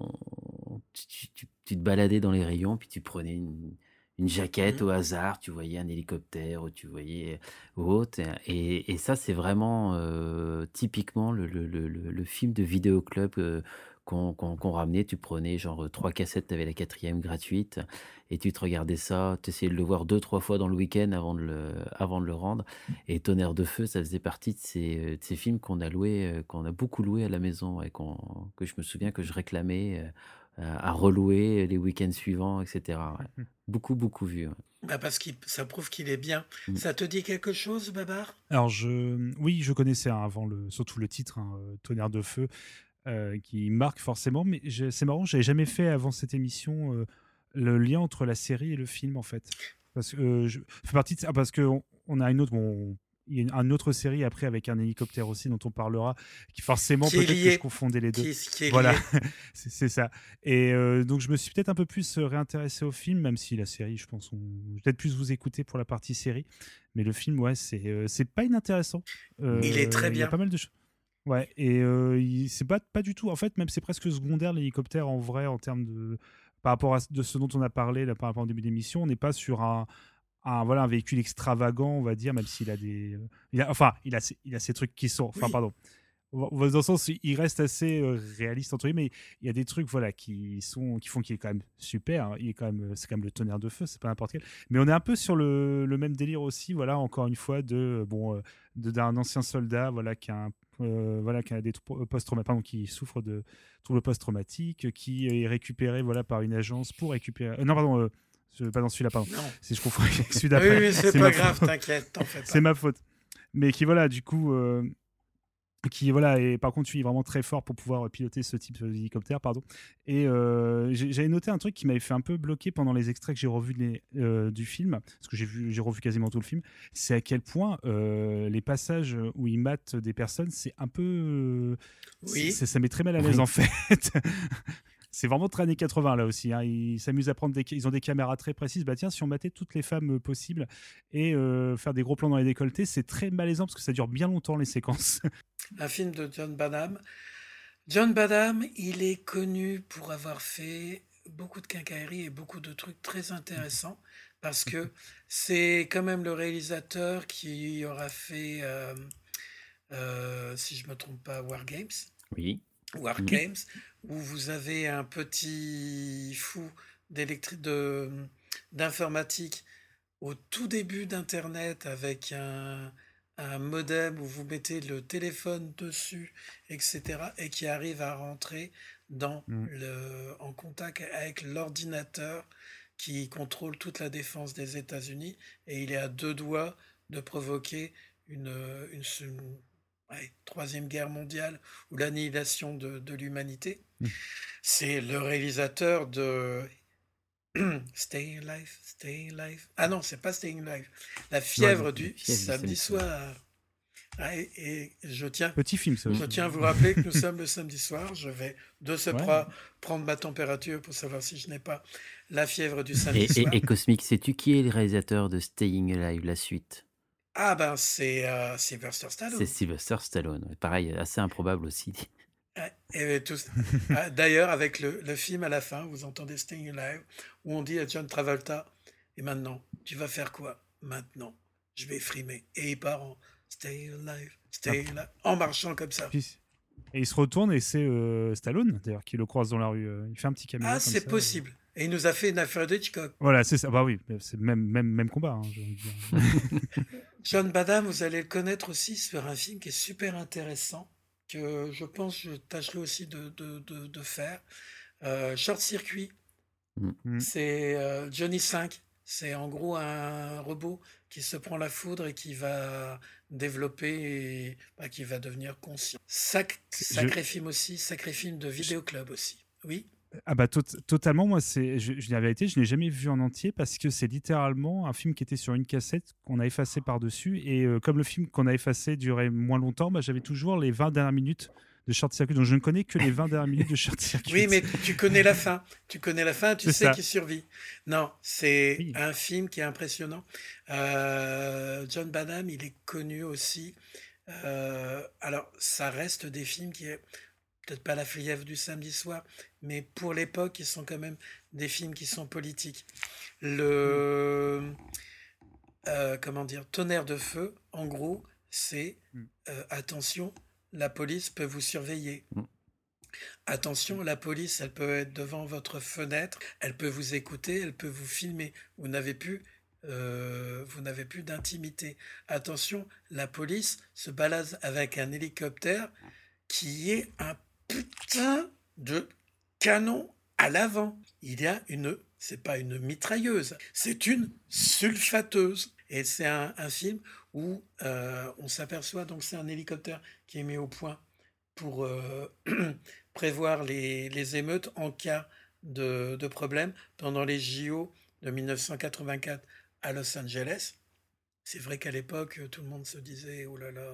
tu, tu- tu- tu te baladais dans les rayons, puis tu prenais une, une jaquette au hasard, tu voyais un hélicoptère ou tu voyais ou autre. Et, et ça, c'est vraiment euh, typiquement le, le- le- le- le film de vidéoclub euh, qu'on qu'on- qu'on ramenait. Tu prenais genre trois cassettes, tu avais la quatrième gratuite et tu te regardais ça. Tu essayais de le voir deux, trois fois dans le week-end avant de le, avant de le rendre. Et Tonnerre de Feu, ça faisait partie de ces, euh, de ces films qu'on a loué, euh, qu'on a beaucoup loué à la maison et qu'on, que je me souviens que je réclamais euh, à relouer les week-ends suivants, etc. ouais. Beaucoup, beaucoup vu. ouais. Bah, Parce que ça prouve qu'il est bien. Mm. Ça te dit quelque chose, Babar? Alors, je, oui, je connaissais hein, avant le, surtout le titre, hein, euh, Tonnerre de feu, euh, qui marque forcément. Mais c'est marrant, j'avais jamais fait avant cette émission euh, le lien entre la série et le film, en fait. Parce que euh, je fais partie de ça, parce qu'on on a une autre, bon, il y a une, autre série après avec un hélicoptère aussi dont on parlera, qui forcément peut-être que je confondais les deux. Qui est- qui est voilà, c'est ça. Et euh, donc je me suis peut-être un peu plus réintéressé au film, même si la série, je pense, on... peut-être plus vous écouter pour la partie série. Mais le film, ouais, c'est euh, c'est pas inintéressant. Il est très Euh, Il y a bien. pas mal de choses. Ouais, et euh, c'est pas, pas du tout. En fait, même c'est presque secondaire l'hélicoptère en vrai en termes de par rapport à ce- de ce dont on a parlé là, par rapport au début d'émission. On n'est pas sur un, un voilà un véhicule extravagant, on va dire, même s'il a des, il a, enfin, il a, il a ces trucs qui sont, enfin, Oui. pardon. Dans le sens, il reste assez réaliste entre guillemets. mais Il y a des trucs voilà qui sont, qui font qu'il est quand même super. hein. Il est quand même, c'est quand même le tonnerre de feu, c'est pas n'importe quel. Mais on est un peu sur le, le même délire aussi, voilà, encore une fois, de bon, de- d'un ancien soldat, voilà, qui a un euh, voilà, qui a des post-trauma- pardon, qui souffre de troubles post-traumatiques, qui est récupéré voilà, par une agence pour récupérer. euh, non, pardon, euh, je- pas dans celui-là, pardon. Si je confonds avec celui d'après. Oui, oui, c'est pas grave, t'inquiète, t'en fais pas. C'est ma faute. Mais qui, voilà, du coup. Euh, qui voilà et par contre lui est vraiment très fort pour pouvoir piloter ce type d'hélicoptère pardon et euh, j'avais noté un truc qui m'avait fait un peu bloquer pendant les extraits que j'ai revus les- euh, du film parce que j'ai vu j'ai revu quasiment tout le film c'est à quel point euh, les passages où ils matent des personnes c'est un peu euh, Oui. ça met très mal à l'aise Oui. en fait c'est vraiment très années 80 là aussi. hein. Ils s'amusent à prendre des, ils ont des caméras très précises. Bah tiens, si on battait toutes les femmes euh, possibles et euh, faire des gros plans dans les décolletés, c'est très malaisant parce que ça dure bien longtemps les séquences. un film de John Badham. John Badham, il est connu pour avoir fait beaucoup de quincailleries et beaucoup de trucs très intéressants parce que c'est quand même le réalisateur qui aura fait, euh, euh, si je me trompe pas, War Games. Oui. War Mhm. Games, où vous avez un petit fou d'informatique au tout début d'Internet avec un, un modem où vous mettez le téléphone dessus, etc., et qui arrive à rentrer dans Mm. le, en contact avec l'ordinateur qui contrôle toute la défense des États-Unis, et il est à deux doigts de provoquer une, une, une- ouais, troisième guerre mondiale ou l'annihilation de, de l'humanité. Mm. C'est le réalisateur de Staying Alive, Staying Alive. Ah non, c'est pas Staying Alive. La fièvre du fièvre samedi soir. Ah, et, et je tiens, Petit film ça. je aussi. tiens à vous rappeler que nous sommes le samedi soir. Je vais de ce Ouais. pas prendre ma température pour savoir si je n'ai pas la fièvre du samedi Et, et, soir. et Cosmic, sais-tu qui est le réalisateur de Staying Alive, la suite? Ah ben c'est euh, Sylvester Stallone. C'est Sylvester Stallone. Pareil, assez improbable aussi. Ah, Ah, D'ailleurs, avec le, le film à la fin, vous entendez Staying Alive, où on dit à John Travolta, et maintenant, tu vas faire quoi? Maintenant, je vais frimer. Et il part en Stay Alive, Stay Ah. Alive, en marchant comme ça. Puis- et il se retourne et c'est euh, Stallone, d'ailleurs, qui le croise dans la rue. euh, Il fait un petit caméo. Ah, c'est possible. Et il nous a fait une affaire d'Hitchcock. Voilà, c'est ça. Bah oui, c'est même, même, même combat. hein, John Badham, vous allez le connaître aussi sur un film qui est super intéressant, que je pense je tâcherai aussi de, de, de, de faire. Euh, Short Circuit, Mm. c'est euh, Johnny 5. C'est en gros un robot qui se prend la foudre et qui va développer, et, bah, qui va devenir conscient. Sac- sacré film aussi, sacré film de vidéoclub aussi. Oui? Ah bah tot- totalement, moi, c'est, je, je dis la vérité, je n'ai jamais vu en entier parce que c'est littéralement un film qui était sur une cassette qu'on a effacé par-dessus. Et euh, comme le film qu'on a effacé durait moins longtemps, bah, j'avais toujours les 20 dernières minutes de Short Circuit. Donc je ne connais que les 20 dernières minutes de Short Circuit. Oui, mais tu connais la fin. Tu connais la fin, tu sais ça. qu'il survit. Non, c'est un film qui est impressionnant. Euh, John Badham, il est connu aussi. Euh, alors, ça reste des films qui est peut-être pas la fièvre du samedi soir, mais pour l'époque, ils sont quand même des films qui sont politiques. Le euh, comment dire, tonnerre de feu, en gros, c'est euh, attention, la police peut vous surveiller. Attention, la police, elle peut être devant votre fenêtre, elle peut vous écouter, elle peut vous filmer. Vous n'avez plus, euh, vous n'avez plus d'intimité. Attention, la police se balade avec un hélicoptère qui est un putain de canon à l'avant. Il y a une, c'est pas une mitrailleuse, c'est une sulfateuse. Et c'est un, film où euh, on s'aperçoit, donc c'est un hélicoptère qui est mis au point pour euh, prévoir les, les émeutes en cas de, de problème pendant les JO de 1984 à Los Angeles. C'est vrai qu'à l'époque, tout le monde se disait, oh là là,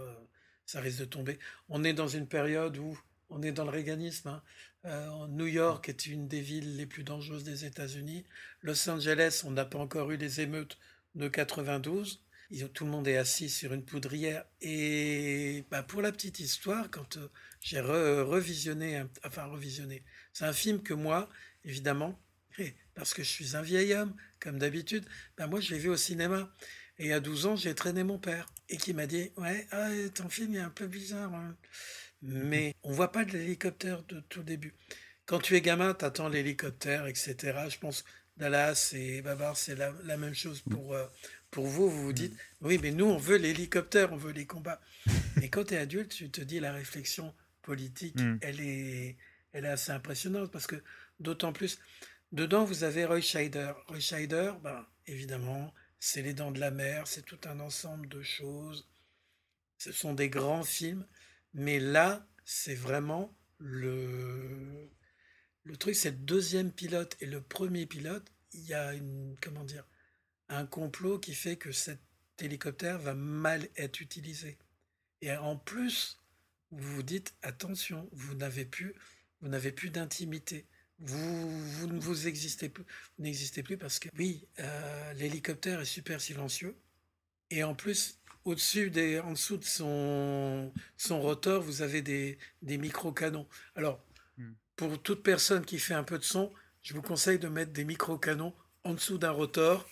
ça risque de tomber. On est dans une période où on est dans le réganisme. hein. Euh, New York est une des villes les plus dangereuses des États-Unis. Los Angeles, on n'a pas encore eu les émeutes de 92. Ils ont- tout le monde est assis sur une poudrière. Et bah, pour la petite histoire, quand euh, j'ai re- revisionné, enfin revisionné, c'est un film que moi, évidemment, parce que je suis un vieil homme, comme d'habitude, bah, moi je l'ai vu au cinéma. Et à 12 ans, j'ai traîné mon père et qui m'a dit Ouais, ah, ton film est un peu bizarre. hein. Mais on voit pas de l'hélicoptère de tout début. Quand tu es gamin, tu attends l'hélicoptère, etc. Je pense Dallas et Babar, c'est la, la même chose pour, euh, pour vous. Vous vous dites Oui, mais nous, on veut l'hélicoptère, on veut les combats. Et quand tu es adulte, tu te dis la réflexion politique, Mm. elle, est, elle est assez impressionnante parce que d'autant plus, dedans, vous avez Roy Scheider. Roy Scheider, ben, évidemment, c'est Les Dents de la Mer, c'est tout un ensemble de choses. Ce sont des grands films, mais là, c'est vraiment le, le truc, c'est le deuxième pilote et le premier pilote. Il y a comment dire, un complot qui fait que cet hélicoptère va mal être utilisé. Et en plus, vous vous dites attention, vous n'avez plus, vous n'avez plus d'intimité. Vous, vous ne vous existez plus, n'existez plus parce que oui, euh, l'hélicoptère est super silencieux. Et en plus, au-dessus des, en dessous de son, son rotor, vous avez des, des micro-canons. Alors, pour toute personne qui fait un peu de son, je vous conseille de mettre des micro-canons en dessous d'un rotor.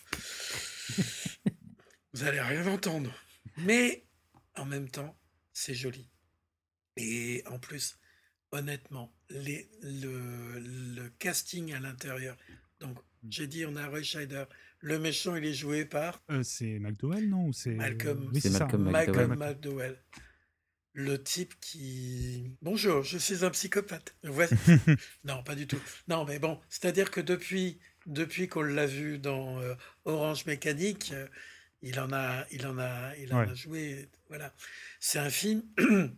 vous allez rien entendre. Mais en même temps, c'est joli. Et en plus, honnêtement, les, le, le casting à l'intérieur. Donc, j'ai dit, on a Roy Scheider. Le méchant, il est joué par Euh, c'est McDowell, non Ou c'est Malcolm, Oui, c'est ça. Malcolm McDowell. Le type qui. Bonjour, je suis un psychopathe. Voici- non, pas du tout. Non, mais bon, c'est-à-dire que depuis, depuis qu'on l'a vu dans euh, Orange Mécanique, euh, il en a, il en a, il en Ouais. a joué. Voilà. C'est un film.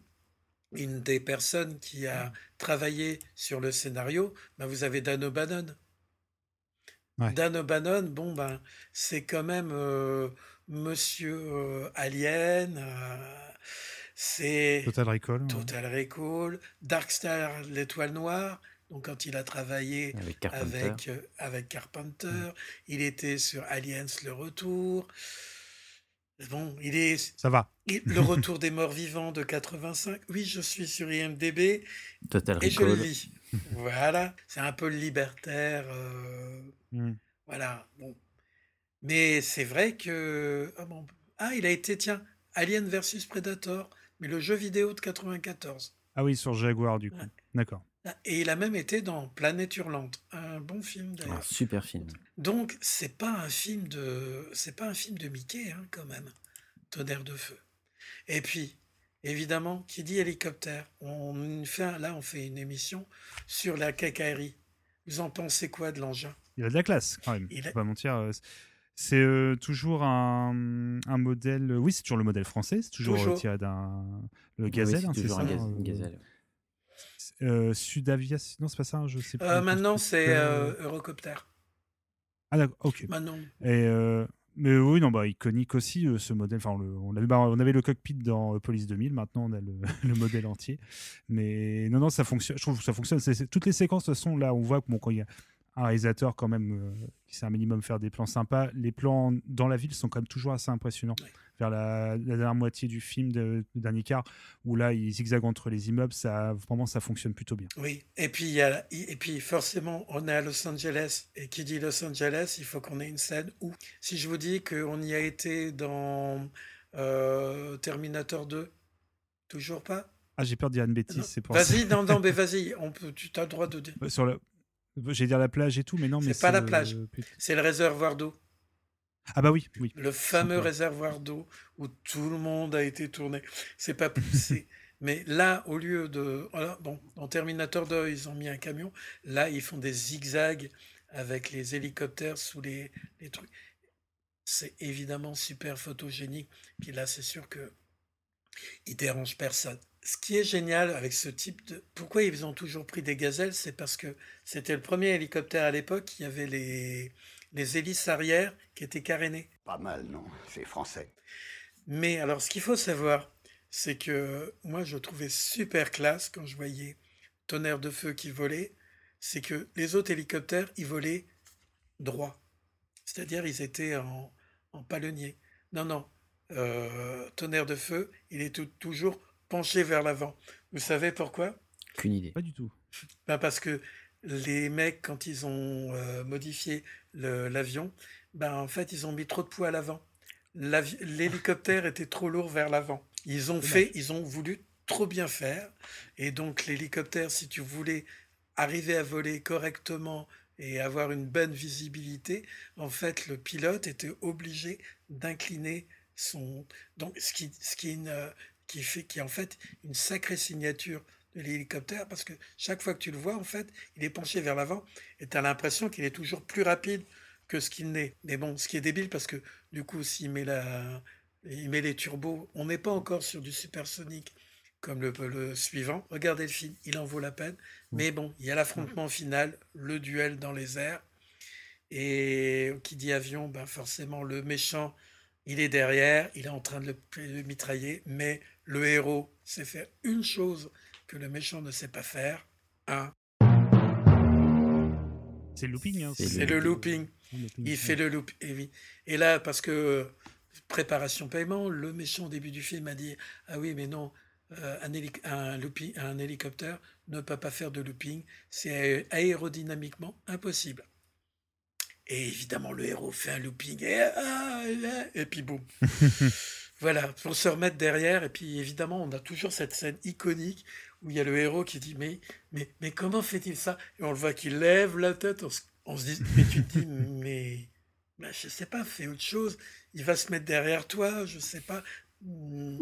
Une des personnes qui a travaillé sur le scénario, ben, vous avez Dan O'Bannon. Ouais. Dan O'Bannon, bon ben, c'est quand même euh, Monsieur euh, Alien. euh, c'est Total Recall. ouais. Total Recall, Dark Star, l'étoile noire. Donc quand il a travaillé Avec Carpenter. avec, euh, avec Carpenter, il était sur Aliens le retour. Bon, il est. Ça va. il- Le retour des morts vivants de 85. Oui, je suis sur IMDb Total et je le lis. Voilà, c'est un peu le libertaire. euh, Hmm. Voilà, bon. Mais c'est vrai que. Ah, bon. Ah, il a été, tiens, Alien versus Predator, mais le jeu vidéo de 94. Ah oui, sur Jaguar, du coup. Ouais. D'accord. Ah, Et il a même été dans Planète Hurlante, un bon film Un d'ailleurs. super film. Donc, c'est pas un film de, c'est pas un film de Mickey, hein, quand même. Tonnerre de feu. Et puis, évidemment, qui dit hélicoptère, on fait, là, on fait une émission sur la quincaillerie. Vous en pensez quoi de l'engin? Il a de la classe, quand même. Il Faut a- pas mentir. euh, C'est euh, toujours un, un modèle. Oui, c'est toujours le modèle français. C'est toujours, Toujours. tiré d'un. Le Oui, Gazelle, c'est hein, c'est toujours ça un gaz- euh, gazelle. euh, Sudavia. Non, c'est pas ça, je sais plus. Euh, Maintenant, c'est euh, Eurocopter. Ah, d'accord, ok. Maintenant. Et, euh, mais oui, non, bah, iconique aussi euh, ce modèle. Enfin, le- on, avait, bah, on avait le cockpit dans euh, Police 2000, maintenant on a le, le modèle entier. Mais non, non, ça fonctionne. Je trouve que ça fonctionne. Toutes les séquences, façon, là, on voit que bon, quand il y a un réalisateur quand même euh, qui sait un minimum faire des plans sympas, les plans dans la ville sont quand même toujours assez impressionnants. Vers la, la dernière moitié du film de, de dernier quart, où là, il zigzague entre les immeubles, ça, vraiment, ça fonctionne plutôt bien. Oui, et puis, il y a, et puis forcément, on est à Los Angeles. Et qui dit Los Angeles, il faut qu'on ait une scène où, si je vous dis qu'on y a été dans euh, Terminator 2, toujours pas? Ah, j'ai peur de dire une bêtise, c'est pour Vas-y, non, non, mais vas-y, on peut, tu as le droit de dire. Sur le... J'ai dire la plage et tout, mais non, mais C'est pas la le- plage, c'est le réservoir d'eau. Ah bah oui, oui. Le fameux réservoir d'eau où tout le monde a été tourné. C'est pas poussé. Mais là, au lieu de. voilà, bon, dans Terminator 2, ils ont mis un camion. Là, ils font des zigzags avec les hélicoptères sous les, les trucs. C'est évidemment super photogénique. Puis là, c'est sûr que il dérange personne. Ce qui est génial avec ce type de... Pourquoi ils ont toujours pris des gazelles? C'est parce que c'était le premier hélicoptère à l'époque qui avait les, les hélices arrière qui étaient carénées. Pas mal, non C'est français. Mais alors, ce qu'il faut savoir, c'est que moi, je trouvais super classe quand je voyais Tonnerre de Feu qui volait, c'est que les autres hélicoptères, ils volaient droit. C'est-à-dire, ils étaient en, en palonnier. Non, non. euh, Tonnerre de Feu, il est tou- toujours penché vers l'avant. Vous savez pourquoi? Qu'une idée. Pas du tout. ben Parce que les mecs, quand ils ont euh, modifié l'avion, ben en fait, ils ont mis trop de poids à l'avant. L'hélicoptère était trop lourd vers l'avant. Ils ont fait, ils ont voulu trop bien faire. Et donc, l'hélicoptère, si tu voulais arriver à voler correctement et avoir une bonne visibilité, en fait, le pilote était obligé d'incliner son. Donc, ce qui, ce qui, est une, euh, qui fait, qui est en fait une sacrée signature de l'hélicoptère, parce que chaque fois que tu le vois, en fait, il est penché vers l'avant et tu as l'impression qu'il est toujours plus rapide que ce qu'il n'est. Mais bon, ce qui est débile, parce que du coup, s'il met, la, il met les turbos, on n'est pas encore sur du supersonique comme le, le suivant. Regardez le film, il en vaut la peine. Mais bon, il y a l'affrontement final, le duel dans les airs. Et qui dit avion, ben forcément, le méchant, il est derrière, il est en train de le, le mitrailler, mais le héros sait faire une chose que le méchant ne sait pas faire. Un, C'est le looping. Hein, c'est le looping. Le looping, Il fait le loop. Et, oui. et là, parce que euh, préparation paiement, le méchant au début du film a dit Ah oui, mais non, euh, un, hélic- un, looping- un hélicoptère ne peut pas faire de looping. C'est aérodynamiquement impossible. Et évidemment, le héros fait un looping. Et, ah, et- et puis boum. Voilà, pour se remettre derrière. Et puis évidemment, on a toujours cette scène iconique où il y a le héros qui dit Mais, mais, mais comment fait-il ça? Et on le voit qu'il lève la tête. On se, on se dit Mais tu te dis Mais ben, je sais pas, fais autre chose. Il va se mettre derrière toi, je sais pas. Hmm.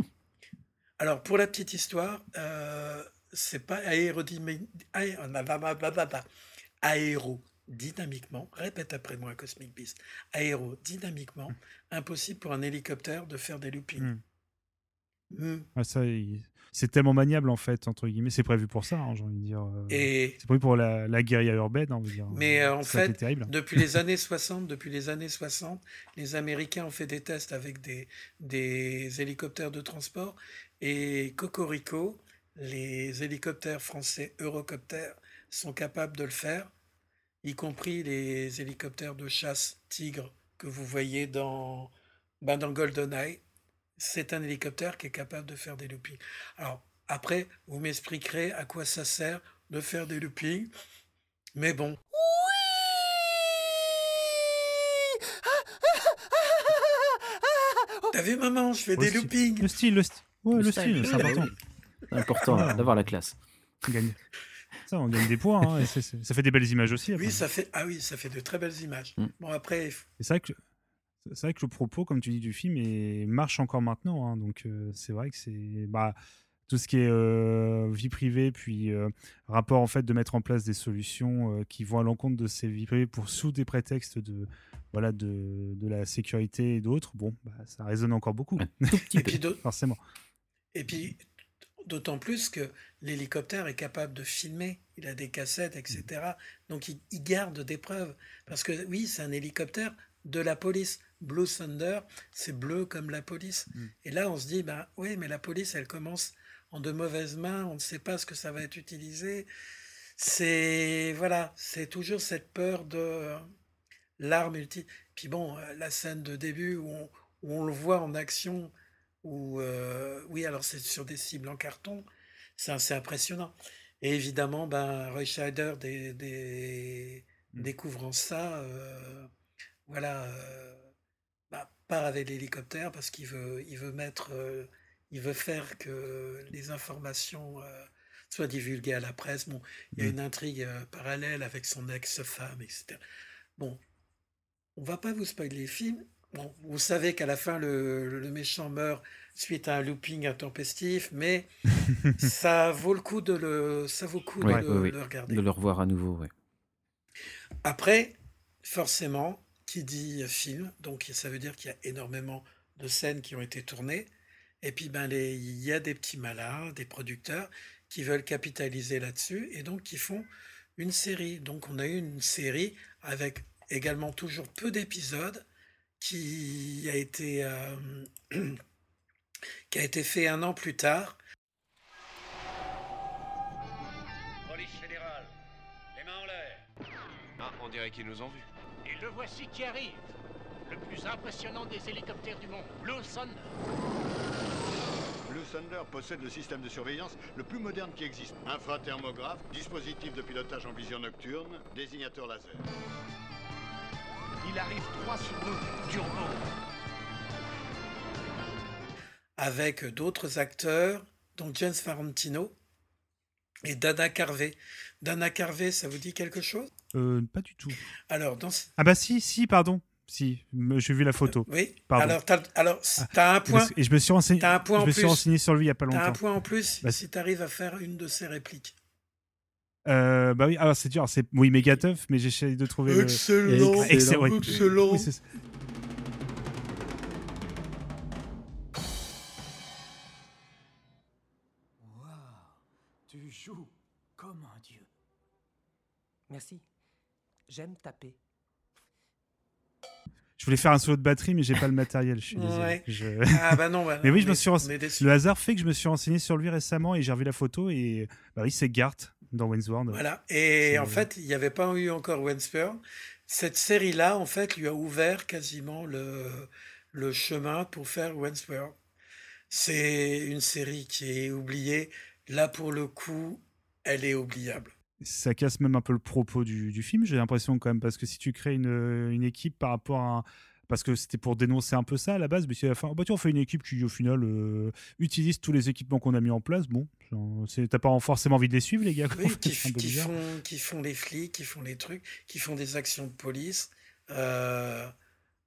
Alors, pour la petite histoire, euh, c'est pas aérodynamiquement. Aérodynamiquement, répète après moi, Cosmic Beast. Aérodynamiquement, impossible pour un hélicoptère de faire des loopings. Hmm. Hmm. Ouais, ça, il- c'est tellement maniable en fait, entre guillemets. C'est prévu pour ça, hein, j'ai envie de dire. euh, Et- C'est prévu pour la, la guérilla urbaine, on veut dire. Mais euh, en Ça, fait, terrible. depuis les années 60, depuis les années 60, les Américains ont fait des tests avec des, des hélicoptères de transport et Cocorico, les hélicoptères français Eurocopters sont capables de le faire, y compris les hélicoptères de chasse Tigre que vous voyez dans, ben dans GoldenEye, c'est un hélicoptère qui est capable de faire des loopings. Alors, après, vous m'expliquerez à quoi ça sert de faire des loopings. Mais bon. T'as vu, maman, je fais des loopings. Le style, le, sti- ouais, le, Le style, style, c'est oui, important. oui. C'est important d'avoir la classe. On gagne- Ça, on gagne des points. hein, et ça fait des belles images aussi. après. Oui, ça fait, ah oui, ça fait de très belles images. Mm. Bon, après, c'est vrai que c'est vrai que le propos, comme tu dis, du film est- marche encore maintenant. hein, donc euh, c'est vrai que c'est bah, tout ce qui est euh, vie privée, puis euh, rapport en fait de mettre en place des solutions euh, qui vont à l'encontre de ces vies privées pour sous des prétextes de voilà de, de la sécurité et d'autres. Bon, bah, ça résonne encore beaucoup. Et puis forcément. Et puis, d'autant plus que l'hélicoptère est capable de filmer, il a des cassettes, etc. Donc, il, il garde des preuves. Parce que oui, c'est un hélicoptère de la police. Blue Thunder, c'est bleu comme la police. Et là, on se dit, ben oui, mais la police, elle commence en de mauvaises mains, on ne sait pas ce que ça va être utilisé. C'est, voilà, c'est toujours cette peur de euh, l'arme ultime. Puis bon, euh, la scène de début où on, où on le voit en action, où, euh, oui, alors c'est sur des cibles en carton, c'est assez impressionnant. Et évidemment, ben, Roy Scheider des, des- découvrant ça, euh, voilà, part avec l'hélicoptère parce qu'il veut, il veut mettre, euh, il veut faire que les informations euh, soient divulguées à la presse. Bon, il y a Mm. une intrigue euh, parallèle avec son ex-femme, etc. Bon, on va pas vous spoiler les films. Bon, vous savez qu'à la fin, le, le méchant meurt suite à un looping intempestif, mais ça vaut le coup de le, ça vaut le coup Ouais, de ouais, le, ouais. le regarder. De le revoir à nouveau. Après, forcément, qui dit film, donc ça veut dire qu'il y a énormément de scènes qui ont été tournées. Et puis, ben, les- il y a des petits malins, des producteurs qui veulent capitaliser là-dessus et donc qui font une série. Donc, on a eu une série avec également toujours peu d'épisodes qui a été, euh, qui a été fait un an plus tard. Police fédérale, les mains en l'air. Ah, on dirait qu'ils nous ont vus. Le voici qui arrive. Le plus impressionnant des hélicoptères du monde, Blue Thunder. Blue Thunder possède le système de surveillance le plus moderne qui existe. Infrathermographe, dispositif de pilotage en vision nocturne, désignateur laser. Il arrive droit sur nous, turbo. avec d'autres acteurs, dont James Farentino et Dana Carvey. Dana Carvey, ça vous dit quelque chose? Euh, pas du tout. Alors, dans ce- Ah bah si, si, pardon. Si, j'ai vu la photo. Oui, Pardon. alors, t'as, alors Ah, t'as un point. Et je me suis renseigné, T'as un point je en me suis plus. renseigné sur lui il y a pas longtemps. T'as un point en plus Bah, si tu arrives à faire une de ses répliques. Euh, bah oui, alors c'est dur, c'est oui méga tough, mais j'essaie de trouver. le- Excellent, Excellent, oui. excellent. Oui, c'est ça. Tu joues comme un dieu. Merci. J'aime taper. Je voulais faire un solo de batterie, mais j'ai pas le matériel. Je suis désolé. Ouais. Je- Ah bah non, bah mais oui, on je me suis rense-. Le hasard fait que je me suis renseigné sur lui récemment et j'ai revu la photo et bah oui, c'est Garth dans Wayne's World. Voilà. Et en fait, il n'y avait pas eu encore Wensburn. Cette série-là, en fait, lui a ouvert quasiment le, le chemin pour faire Wensburn. C'est une série qui est oubliée. Là, pour le coup, elle est oubliable. Ça casse même un peu le propos du, du film, j'ai l'impression quand même, parce que si tu crées une, une équipe par rapport à un- Parce que c'était pour dénoncer un peu ça à la base, mais si à la fin, bah tiens, on fait une équipe qui au final euh, utilise tous les équipements qu'on a mis en place, bon, c'est- t'as pas forcément envie de les suivre les gars. Oui, qui, c'est font, qui font les flics, qui font les trucs, qui font des actions de police. Euh,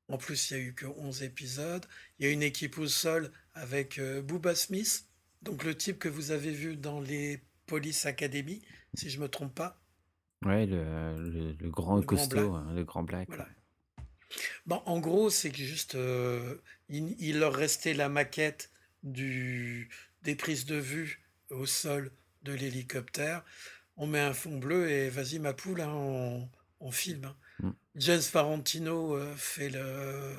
en plus, il n'y a eu que 11 épisodes. Il y a une équipe au sol avec euh, Booba Smith, donc le type que vous avez vu dans les Police Academy, si je me trompe pas. Ouais, le, le, le grand Le costaud, hein, le grand black. Voilà. Bon, en gros, c'est que juste, euh, il, il leur restait la maquette du, des prises de vue au sol de l'hélicoptère. On met un fond bleu et vas-y, ma poule, hein, on, on filme. hein. Mm. James Farentino euh, fait le,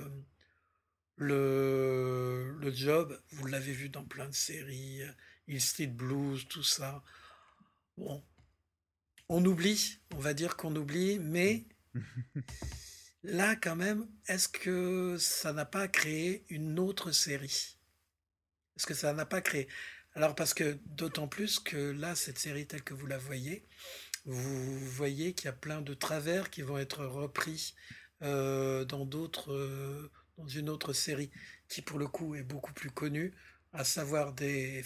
le, le job. Vous l'avez vu dans plein de séries, euh, Hill Street Blues, tout ça. Bon, on oublie, on va dire qu'on oublie, mais là, quand même, est-ce que ça n'a pas créé une autre série? Est-ce que ça n'a pas créé? Alors, parce que d'autant plus que là, cette série telle que vous la voyez, vous voyez qu'il y a plein de travers qui vont être repris euh, dans d'autres, euh, dans une autre série qui, pour le coup, est beaucoup plus connue, à savoir des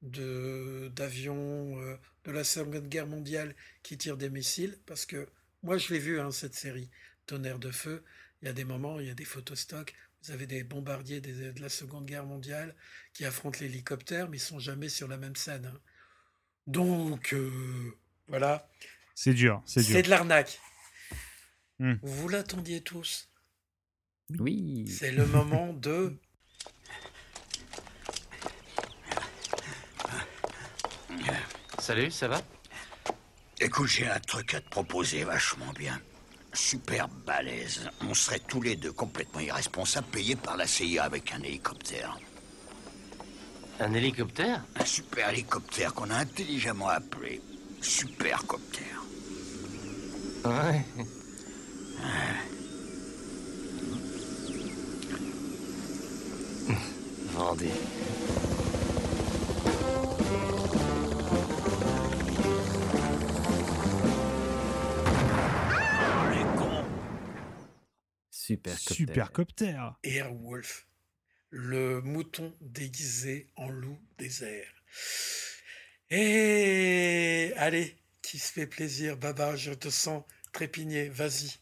photostocks de d'avions euh, de la Seconde Guerre mondiale qui tirent des missiles, parce que moi, je l'ai vu, hein, cette série. Tonnerre de feu. Il y a des moments, il y a des photostocks. Vous avez des bombardiers des- de la Seconde Guerre mondiale qui affrontent l'hélicoptère, mais ils sont jamais sur la même scène. hein. Donc, euh, voilà. C'est dur, c'est dur. C'est de l'arnaque. Hmm. Vous l'attendiez tous. Oui. C'est le moment de. Salut, ça va? Écoute, j'ai un truc à te proposer vachement bien. Super balèze. On serait tous les deux complètement irresponsables, payés par la CIA avec un hélicoptère. Un hélicoptère? Un super hélicoptère qu'on a intelligemment appelé Supercoptère. Ouais. Vendu. Super Supercoptère. Airwolf, le mouton déguisé en loup airs. Et allez, qui se fait plaisir, Baba, je te sens trépigner, vas-y.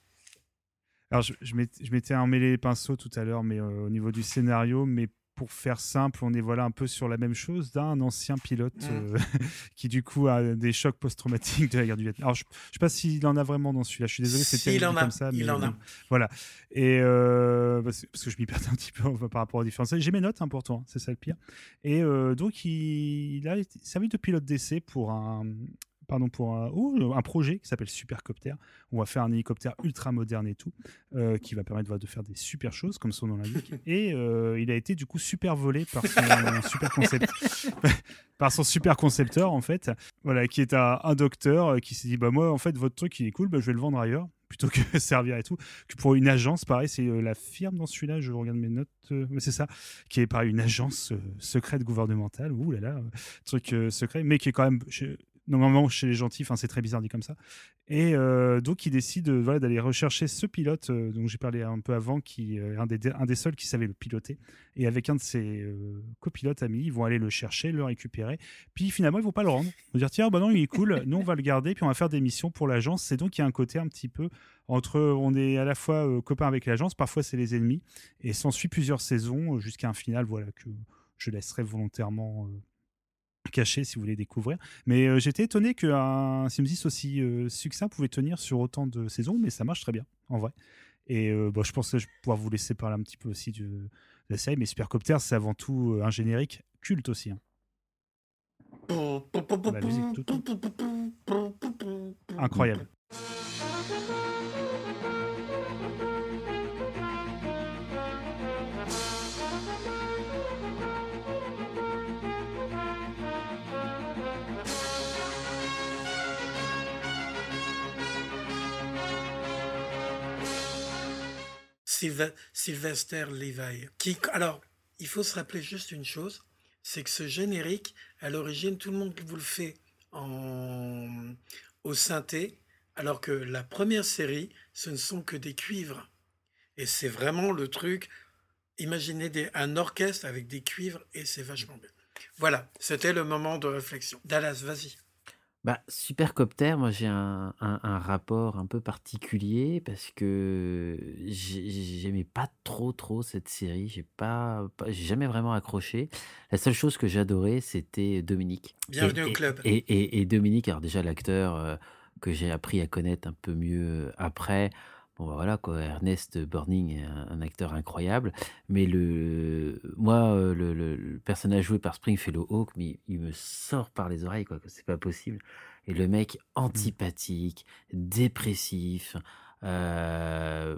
Alors, je, je m'étais je m'étais emmêlé les pinceaux tout à l'heure, mais euh, au niveau du scénario, mais pour faire simple, on est voilà un peu sur la même chose d'un ancien pilote Mm. euh, qui du coup a des chocs post-traumatiques de la guerre du Vietnam. Alors, je, je sais pas s'il en a vraiment dans celui-là. Je suis désolé, c'est Si, il a, comme ça, il mais en a. voilà. Et euh, parce, que je m'y perdais un petit peu par rapport aux différences. J'ai mes notes hein, pour toi, hein, c'est ça le pire. Et euh, donc il, il a servi de pilote d'essai pour un pardon, pour un, oh, un projet qui s'appelle Supercopter. On va faire un hélicoptère ultra moderne et tout, euh, qui va permettre de faire des super choses, comme son nom l'indique. Et euh, il a été du coup super volé par son super concept, par son super concepteur en fait, voilà, qui est un, un docteur euh, qui s'est dit bah moi en fait votre truc il est cool, bah, je vais le vendre ailleurs plutôt que servir et tout. Que pour une agence, pareil, c'est euh, la firme dans celui-là, je regarde mes notes, euh, mais c'est ça, qui est pareil, une agence euh, secrète gouvernementale, ouh là là, euh, truc euh, secret, mais qui est quand même chez- normalement chez les gentils, c'est très bizarre dit comme ça. Et euh, donc il décide euh, voilà, d'aller rechercher ce pilote euh, dont j'ai parlé un peu avant, qui est un des, un des seuls qui savait le piloter. Et avec un de ses euh, copilotes amis, ils vont aller le chercher, le récupérer. Puis finalement, ils vont pas le rendre. Ils vont dire tiens, bah non, il est cool, nous on va le garder, puis on va faire des missions pour l'agence. C'est donc il y a un côté un petit peu entre on est à la fois euh, copains avec l'agence, parfois c'est les ennemis. Et s'ensuit plusieurs saisons euh, jusqu'à un final voilà, que je laisserai volontairement. Caché si vous voulez découvrir. Mais euh, j'étais étonné qu'un Sims aussi euh, succinct pouvait tenir sur autant de saisons, mais ça marche très bien, en vrai. Et euh, bon, je pensais je pouvoir vous laisser parler un petit peu aussi de, de la série, mais Supercopter, c'est avant tout euh, un générique culte aussi. hein. La musique, tout, tout. Incroyable. Sylve- Sylvester Levi. Alors, il faut se rappeler juste une chose, c'est que ce générique, à l'origine, tout le monde vous le fait en, au synthé, alors que la première série, ce ne sont que des cuivres. Et c'est vraiment le truc. Imaginez un orchestre avec des cuivres et c'est vachement bien. Voilà, c'était le moment de réflexion. Dallas, vas-y. Bah, Supercopter, moi j'ai un, un- un rapport un peu particulier parce que j'ai- j'aimais pas trop trop cette série. J'ai pas, pas- j'ai jamais vraiment accroché. La seule chose que j'adorais, c'était Dominique. Bienvenue Et- au club. Et, et- et Dominique, alors déjà l'acteur euh, que j'ai appris à connaître un peu mieux après. Bon, bah voilà quoi, Ernest Borgnine est un, un acteur incroyable, mais le, moi, euh, le, le- le personnage joué par Springfellow Hawk, mais il me sort par les oreilles, quoi, que c'est pas possible. Et le mec antipathique, dépressif, euh,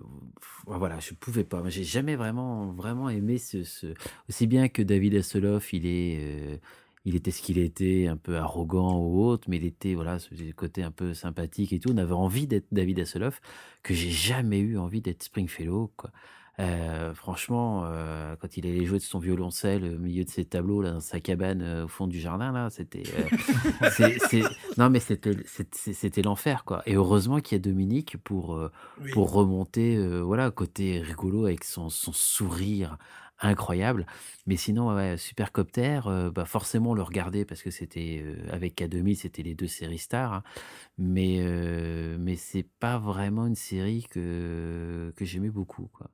voilà, je pouvais pas. Moi, j'ai jamais vraiment, vraiment aimé ce, ce- aussi bien que David Hasselhoff, il est, euh, il était ce qu'il était, un peu arrogant ou autre, mais il était, voilà, ce côté un peu sympathique et tout. On avait envie d'être David Hasselhoff, que j'ai jamais eu envie d'être Springfellow, quoi. Euh, franchement, euh, quand il allait jouer de son violoncelle au milieu de ses tableaux là, dans sa cabane euh, au fond du jardin là, c'était non mais c'était l'enfer quoi. Et heureusement qu'il y a Dominique pour Oui. pour remonter voilà côté rigolo avec son, son sourire incroyable. Mais sinon ouais, Supercopter, euh, bah forcément le regardait parce que c'était euh, avec K2000 c'était les deux séries stars. hein. Mais euh, mais c'est pas vraiment une série que que j'aimais beaucoup quoi.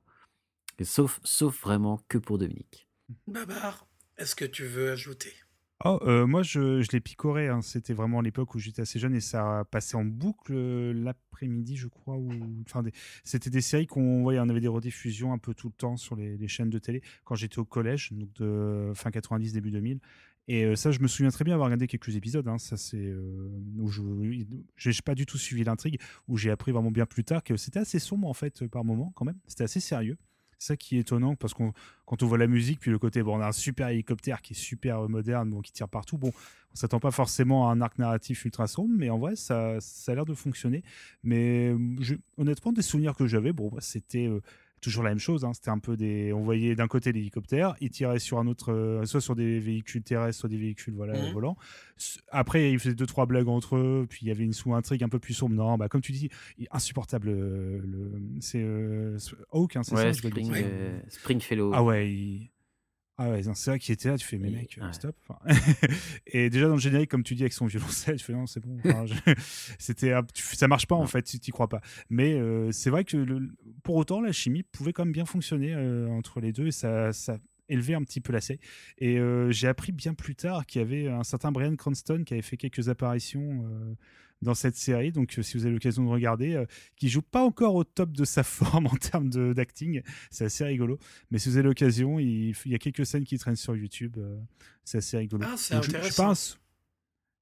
Sauf, sauf vraiment que pour Dominique. Babar, est-ce que tu veux ajouter? Oh, euh, moi, je, je l'ai picoré. hein. C'était vraiment l'époque où j'étais assez jeune et ça passait en boucle euh, l'après-midi, je crois. Enfin, des- c'était des séries qu'on voyait. On avait des rediffusions un peu tout le temps sur les, chaînes de télé quand j'étais au collège, donc de fin 90, début 2000. Et euh, ça, je me souviens très bien avoir regardé quelques épisodes. hein. Ça, c'est où je j'ai pas du tout suivi l'intrigue, où j'ai appris vraiment bien plus tard que c'était assez sombre en fait par moment quand même. C'était assez sérieux. Ça qui est étonnant parce qu'on quand on voit la musique puis le côté bon on a un super hélicoptère qui est super euh, moderne bon qui tire partout bon on s'attend pas forcément à un arc narratif ultra sombre mais en vrai ça, ça a l'air de fonctionner. Mais honnêtement des souvenirs que j'avais bon bah, c'était euh, toujours la même chose hein. c'était un peu des on voyait d'un côté l'hélicoptère il tirait sur un autre euh, soit sur des véhicules terrestres soit des véhicules voilà Mhm. volants après il faisait deux trois blagues entre eux puis il y avait une sous-intrigue un peu plus sombre non bah comme tu dis insupportable euh, le c'est euh, Hawk hein, c'est Ouais, ça Spring, euh, Springfellow. ah ouais, il- ah ouais, c'est vrai qu'il était là, tu fais, mais mec, euh, ouais. stop. Enfin, et déjà dans le générique, comme tu dis, avec son violoncelle, je fais, non, c'est bon. Enfin, je- C'était, tu- ça marche pas en fait, si tu crois pas. Mais euh, c'est vrai que le- pour autant, la chimie pouvait quand même bien fonctionner euh, entre les deux et ça, ça élevait un petit peu la série. Et euh, j'ai appris bien plus tard qu'il y avait un certain Brian Cranston qui avait fait quelques apparitions. euh, dans cette série, donc euh, si vous avez l'occasion de regarder, euh, qui joue pas encore au top de sa forme en termes d'acting, c'est assez rigolo. Mais si vous avez l'occasion, il, il y a quelques scènes qui traînent sur YouTube. euh, c'est assez rigolo. Ah, c'est je- intéressant.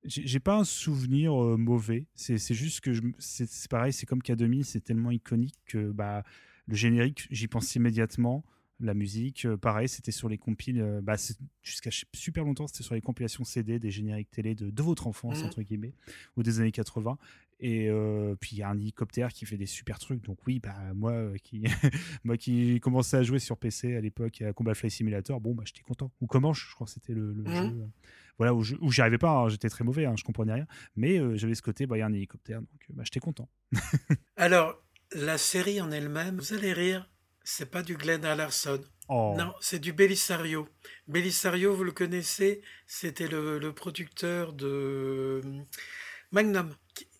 J'ai pas un souvenir euh, mauvais. C'est juste que c'est pareil, c'est comme K2000, c'est tellement iconique que bah, le générique, j'y pense immédiatement. La musique, euh, pareil, c'était sur les compiles. euh, bah, Jusqu'à super longtemps, c'était sur les compilations CD des génériques télé de, de votre enfance, Mhm. entre guillemets, ou des années 80. Et euh, puis il y a un hélicoptère qui fait des super trucs. Donc oui, bah moi euh, qui moi qui commençais à jouer sur PC à l'époque à Combat Fly Simulator, bon bah j'étais content. Ou comment je crois que c'était le, le Mhm. jeu. Voilà où j'y arrivais pas. hein, j'étais très mauvais, hein, je comprenais rien. Mais euh, j'avais ce côté, bah il y a un hélicoptère, donc bah, j'étais content. Alors, la série en elle-même, vous allez rire, c'est pas du Glenn Hallerson. Oh. Non, c'est du Belisario. Belisario, vous le connaissez, c'était le, le producteur de euh, Magnum.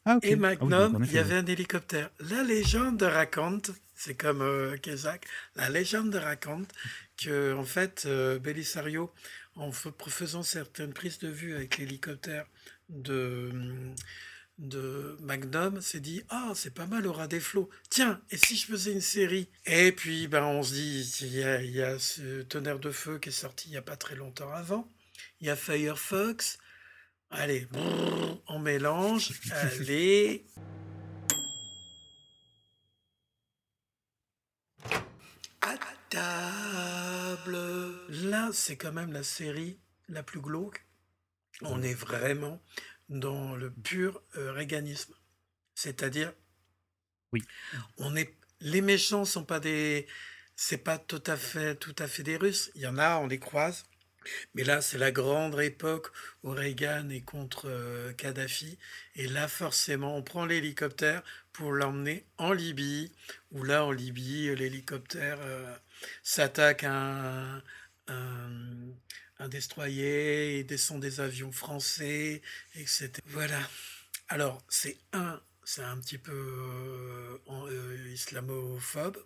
Ah. Et Ah oui, Magnum, il y avait un hélicoptère. La légende raconte, c'est comme euh, Kézak, la légende raconte que, en fait, euh, Belisario, en faisant certaines prises de vue avec l'hélicoptère de, de Magnum, s'est dit Ah, c'est pas mal, aura des flots. Tiens, et si je faisais une série? Et puis, ben, on se dit Il y a, il y a ce Tonnerre de Feu qui est sorti il n'y a pas très longtemps avant. Il y a Firefox. Allez, brrr, on mélange. Allez. À table. Là, c'est quand même la série la plus glauque. On est vraiment dans le pur euh, réganisme. C'est-à-dire, Oui. on est, les méchants sont pas des, c'est pas tout à fait, tout à fait des Russes. Il y en a, on les croise. Mais là, c'est la grande époque où Reagan est contre euh, Kadhafi. Et là, forcément, on prend l'hélicoptère pour l'emmener en Libye. Où là, en Libye, l'hélicoptère euh, s'attaque à un, un, un destroyer et descend des avions français, etc. Voilà. Alors, c'est un, c'est un petit peu euh, euh, islamophobe.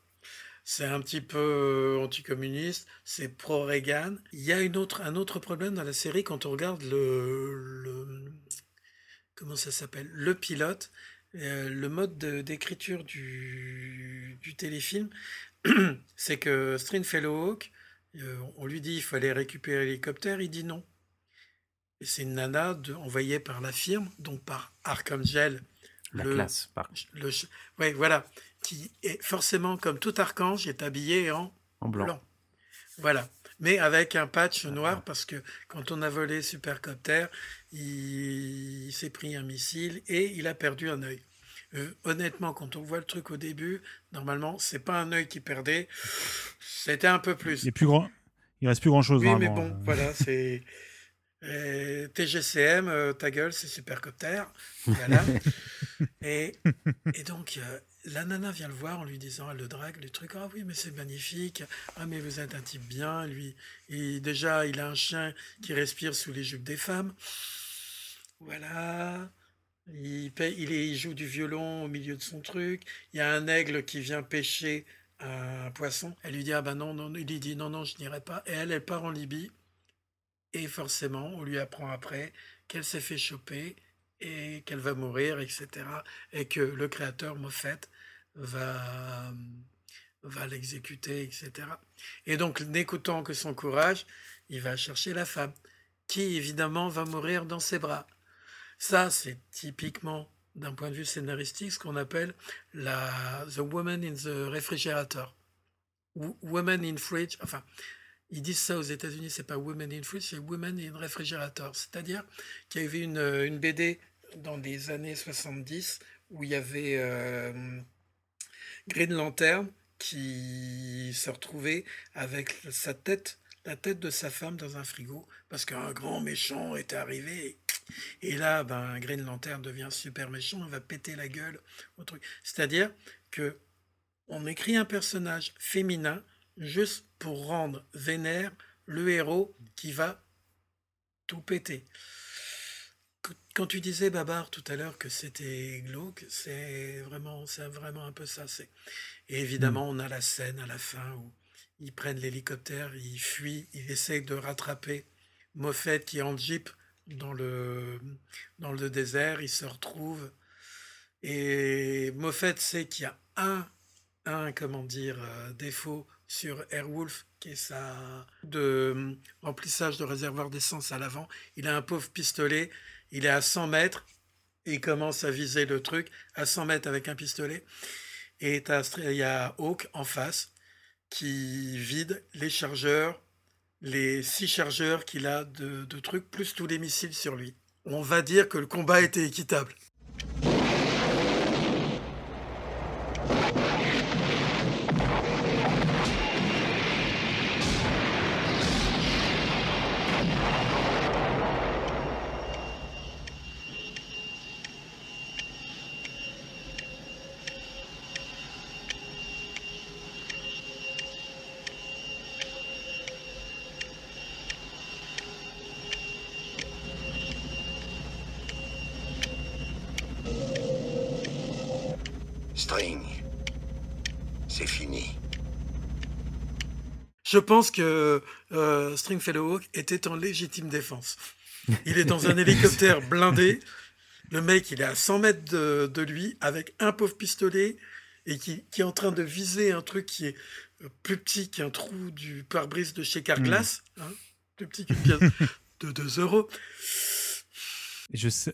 C'est un petit peu euh, anticommuniste, c'est pro-Reagan. Il y a une autre, un autre problème dans la série quand on regarde le, comment ça s'appelle, le pilote, le mode de- d'écriture du, téléfilm, c'est que Stringfellow Hawk, on lui dit il fallait récupérer l'hélicoptère, il dit non. Et c'est une nana de- envoyée par la firme, donc par Archangel. La classe, par- Le, ch- ouais, voilà. Qui est forcément, comme tout archange, est habillé en, En blanc. Voilà. mais avec un patch noir parce que quand on a volé Supercopter, il, il s'est pris un missile et il a perdu un œil. Euh, honnêtement, quand on voit le truc au début, normalement, c'est pas un œil qui perdait, c'était un peu plus. Il est plus grand. Il reste plus grand chose. Oui, mais bon, voilà, c'est. Euh, TGCM, euh, ta gueule, c'est Supercopter. Voilà. et, et donc, euh, la nana vient le voir en lui disant, elle le drague, le truc, ah oui, mais c'est magnifique, ah mais vous êtes un type bien, lui, et déjà, il a un chien qui respire sous les jupes des femmes. Voilà. Il, joue du violon au milieu de son truc. Il y a un aigle qui vient pêcher un poisson. Elle lui dit, ah ben non, non, il lui dit, non, non, je n'irai pas. Et elle, elle part en Libye. Et forcément, on lui apprend après qu'elle s'est fait choper et qu'elle va mourir, etc. Et que le créateur Moffat va, va l'exécuter, etc. Et donc, n'écoutant que son courage, il va chercher la femme, qui évidemment va mourir dans ses bras. Ça, c'est typiquement, d'un point de vue scénaristique, ce qu'on appelle la The Woman in the Refrigerator. Wo- Woman in Fridge, enfin, ils disent ça aux États-Unis, c'est pas Women in Fridge, c'est Women in Refrigerator. C'est-à-dire qu'il y avait une, une BD dans les années 70 où il y avait euh, Green Lantern qui se retrouvait avec sa tête, la tête de sa femme dans un frigo parce qu'un grand méchant était arrivé. Et, là, ben, Green Lantern devient super méchant, il va péter la gueule au truc. C'est-à-dire que on écrit un personnage féminin juste pour rendre vénère le héros qui va tout péter. Qu- Quand tu disais Babar tout à l'heure que c'était glauque, c'est vraiment, c'est vraiment un peu ça. C'est et évidemment on a la scène à la fin où ils prennent l'hélicoptère, ils fuient, ils essayent de rattraper Moffat qui est en jeep dans le dans le désert, il se retrouve et Moffat sait qu'il y a un comment dire euh, défaut sur Airwolf qui est sa de euh, remplissage de réservoir d'essence à l'avant. Il a un pauvre pistolet, il est à 100 mètres, et il commence à viser le truc à 100 mètres avec un pistolet. Et il y a Hawk en face qui vide les chargeurs, les six chargeurs qu'il a de, de trucs, plus tous les missiles sur lui. On va dire que le combat était équitable. String, c'est fini. Je pense que euh, Stringfellow Hawk était en légitime défense. Il est dans un hélicoptère blindé. Le mec, il est à 100 mètres de, de lui avec un pauvre pistolet et qui, qui est en train de viser un truc qui est euh, plus petit qu'un trou du pare-brise de chez Carglass. hein, plus petit qu'une pièce de 2 euros. Je sais.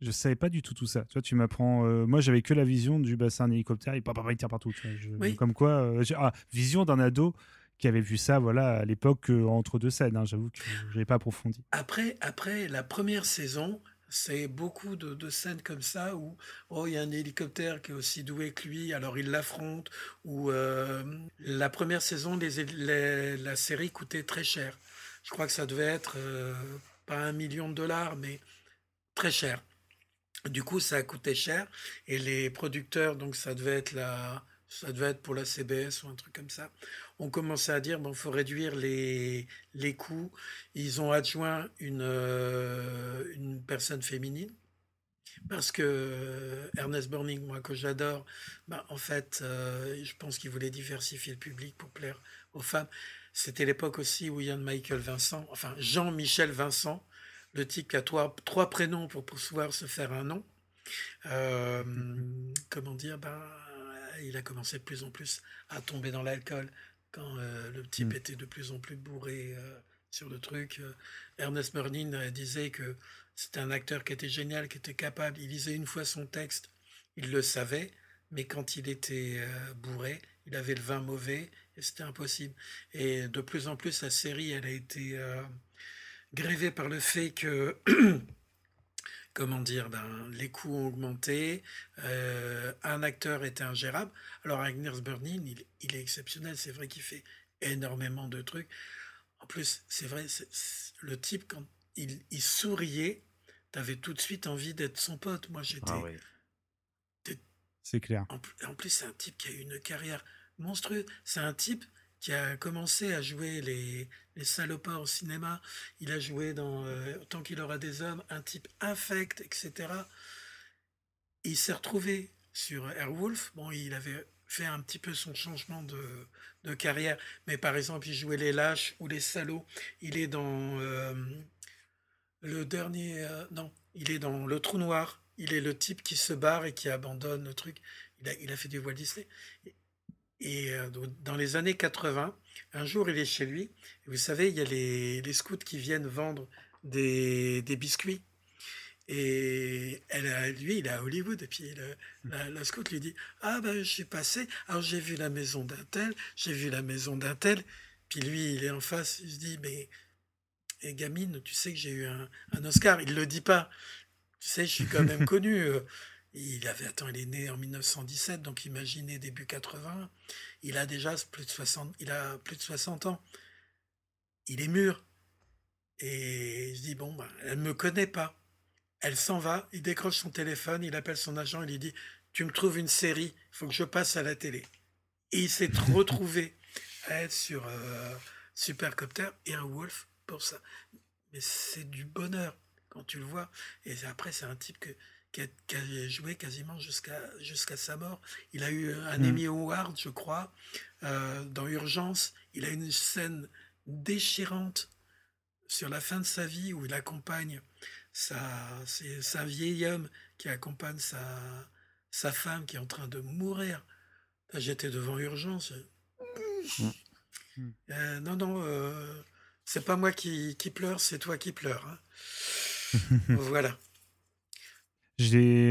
Je savais pas du tout tout ça. Tu vois, tu m'apprends. euh, moi, j'avais que la vision du bassin d'un hélicoptère. Il, il tire partout. tu vois, je- Oui. Comme quoi, euh, ah, vision d'un ado qui avait vu ça, voilà, à l'époque euh, entre deux scènes. hein. J'avoue que j'avais pas approfondi. Après, après la première saison, c'est beaucoup de, scènes comme ça où oh il y a un hélicoptère qui est aussi doué que lui, alors il l'affronte. Ou euh, la première saison, les, les- la série coûtait très cher. Je crois que ça devait être euh, pas un million de dollars, mais très cher. Du coup, ça a coûté cher et les producteurs, donc ça devait être la, ça devait être pour la CBS ou un truc comme ça, ont commencé à dire bon, faut réduire les les coûts. Ils ont adjoint une euh, une personne féminine parce que euh, Ernest Borgnine, moi que j'adore, bah, en fait, euh, je pense qu'il voulait diversifier le public pour plaire aux femmes. C'était l'époque aussi où Ian Michael Vincent, enfin Jean-Michel Vincent, le type qui a trois, trois prénoms pour pouvoir se faire un nom. Euh, comment dire ben, Il a commencé de plus en plus à tomber dans l'alcool quand euh, le type était de plus en plus bourré euh, sur le truc. Euh, Ernest Merlin disait que c'était un acteur qui était génial, qui était capable. Il lisait une fois son texte, il le savait, mais quand il était bourré, il avait le vin mauvais et c'était impossible. Et de plus en plus, la série, elle a été grévée par le fait que, comment dire, ben, les coûts ont augmenté, euh, un acteur était ingérable. Alors Agnes Bernin, il, il est exceptionnel, c'est vrai qu'il fait énormément de trucs. En plus, c'est vrai, c'est- c'est- le type, quand il, il souriait, t'avais tout de suite envie d'être son pote. Moi, j'étais... Ah oui. C'est clair. En plus, c'est un type qui a eu une carrière monstrueuse. C'est un type qui a commencé à jouer les, les salopards au cinéma. Il a joué dans euh, Tant qu'il aura des hommes, un type infect, etc. Il s'est retrouvé sur Airwolf. Bon, il avait fait un petit peu son changement de, de carrière. Mais par exemple, il jouait les lâches ou les salauds. Il est dans euh, le dernier... euh, non, il est dans Le Trou Noir. Il est le type qui se barre et qui abandonne le truc. Il a, il a fait du Walt Disney. Et, euh, dans les années 80, un jour, il est chez lui. Et vous savez, il y a les, les scouts qui viennent vendre des, des biscuits. Et elle a- lui, il est à Hollywood. Et puis le- la, la scout lui dit Ah ben, je suis passé. Alors j'ai vu la maison d'un tel, j'ai vu la maison d'un tel. Puis lui, il est en face. Il se dit Mais, et gamine, tu sais que j'ai eu un, un Oscar. Il le dit pas. Tu sais, je suis quand même connu. Il avait, attends, il est né en 1917, donc imaginez début 80. Il a déjà plus de 60, il a plus de 60 ans. Il est mûr. Et je dis, bon, ben, elle ne me connaît pas. Elle s'en va, il décroche son téléphone, il appelle son agent, il lui dit, tu me trouves une série, il faut que je passe à la télé. Et il s'est retrouvé à être sur euh, Supercopter et un Wolf pour ça. Mais c'est du bonheur quand tu le vois. Et après, c'est un type que, qui, a, qui a joué quasiment jusqu'à jusqu'à sa mort. Il a eu un Mm. Emmy Award, je crois, euh, dans Urgence. Il a une scène déchirante sur la fin de sa vie où il accompagne sa, c'est un vieil homme qui accompagne sa, sa femme qui est en train de mourir. J'étais devant Urgence. Euh, non, non, euh, c'est pas moi qui, qui pleure, c'est toi qui pleures. hein. voilà.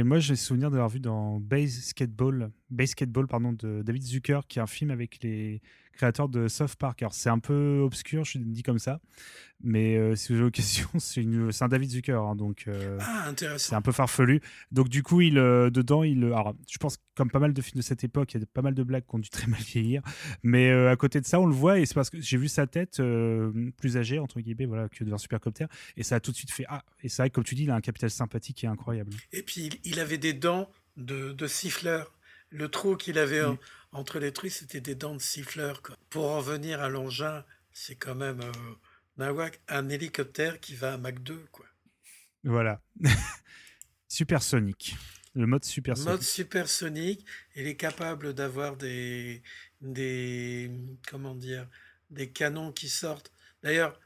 Moi, j'ai souvenir d'avoir vu dans Basketball, Basketball pardon, de David Zucker, qui est un film avec les créateurs de South Park. Alors, c'est un peu obscur, je dis comme ça, mais euh, si vous avez l'occasion, c'est, une, c'est un David Zucker, hein, donc euh, Ah, intéressant. c'est un peu farfelu. Donc, du coup, il, euh, dedans, il, alors, je pense, comme pas mal de films de cette époque, il y a pas mal de blagues qui ont dû très mal vieillir, mais à côté de ça, on le voit, et c'est parce que j'ai vu sa tête plus âgée, entre guillemets, voilà, que devant Supercopter, et ça a tout de suite fait Ah, et c'est vrai que, comme tu dis, il a un capital sympathique qui est incroyable. Et puis, il, il avait des dents de, de siffleur. Le trou qu'il avait en- entre les trucs, c'était des dents de siffleur. quoi. Pour en venir à l'engin, c'est quand même euh, nawak, un hélicoptère qui va à Mach 2. Quoi. Voilà. supersonique. Le mode supersonique. Mode supersonique, il est capable d'avoir des, des, comment dire, des canons qui sortent. D'ailleurs,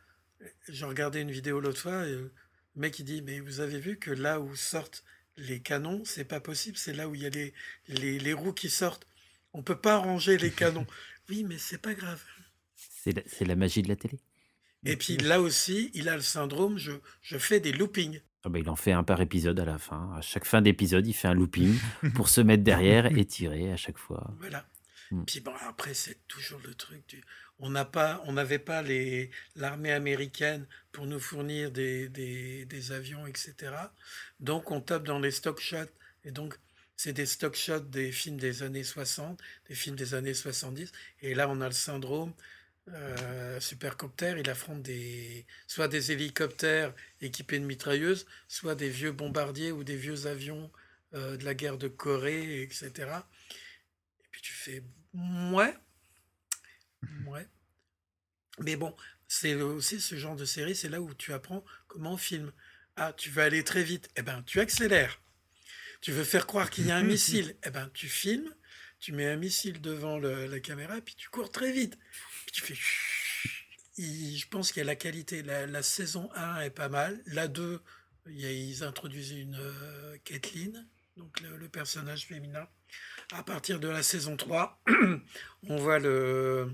j'ai regardé une vidéo l'autre fois, et le mec il dit, mais vous avez vu que là où sortent les canons, c'est pas possible, c'est là où il y a les, les, les roues qui sortent. On peut pas ranger les canons. Oui, mais c'est pas grave. C'est la, magie de la télé. Et puis là aussi, il a le syndrome, je, je fais des loopings. Ah bah, il en fait un par épisode à la fin. À chaque fin d'épisode, il fait un looping pour se mettre derrière et tirer à chaque fois. Voilà. Mm. Puis bon, après, c'est toujours le truc du... On n'a pas, on n'avait pas les, l'armée américaine pour nous fournir des, des, avions, etc. Donc, on tape dans les stock shots. Et donc, c'est des stock shots des films des années 60, des films des années 70. Et là, on a le syndrome. Euh, Supercopter, il affronte des, soit des hélicoptères équipés de mitrailleuses, soit des vieux bombardiers ou des vieux avions euh, de la guerre de Corée, etc. Et puis tu fais ouais, ouais. Mais bon, c'est aussi ce genre de série, c'est là où tu apprends comment on filme. Ah, tu veux aller très vite, eh ben tu accélères. Tu veux faire croire qu'il y a un missile, eh ben tu filmes, tu mets un missile devant le- la caméra, puis tu cours très vite. Puis tu fais. Il- je pense qu'il y a la qualité. La, la saison 1 est pas mal. La 2, il y a- ils introduisent une euh, Kathleen, donc le, le personnage féminin. À partir de la saison 3, on voit le.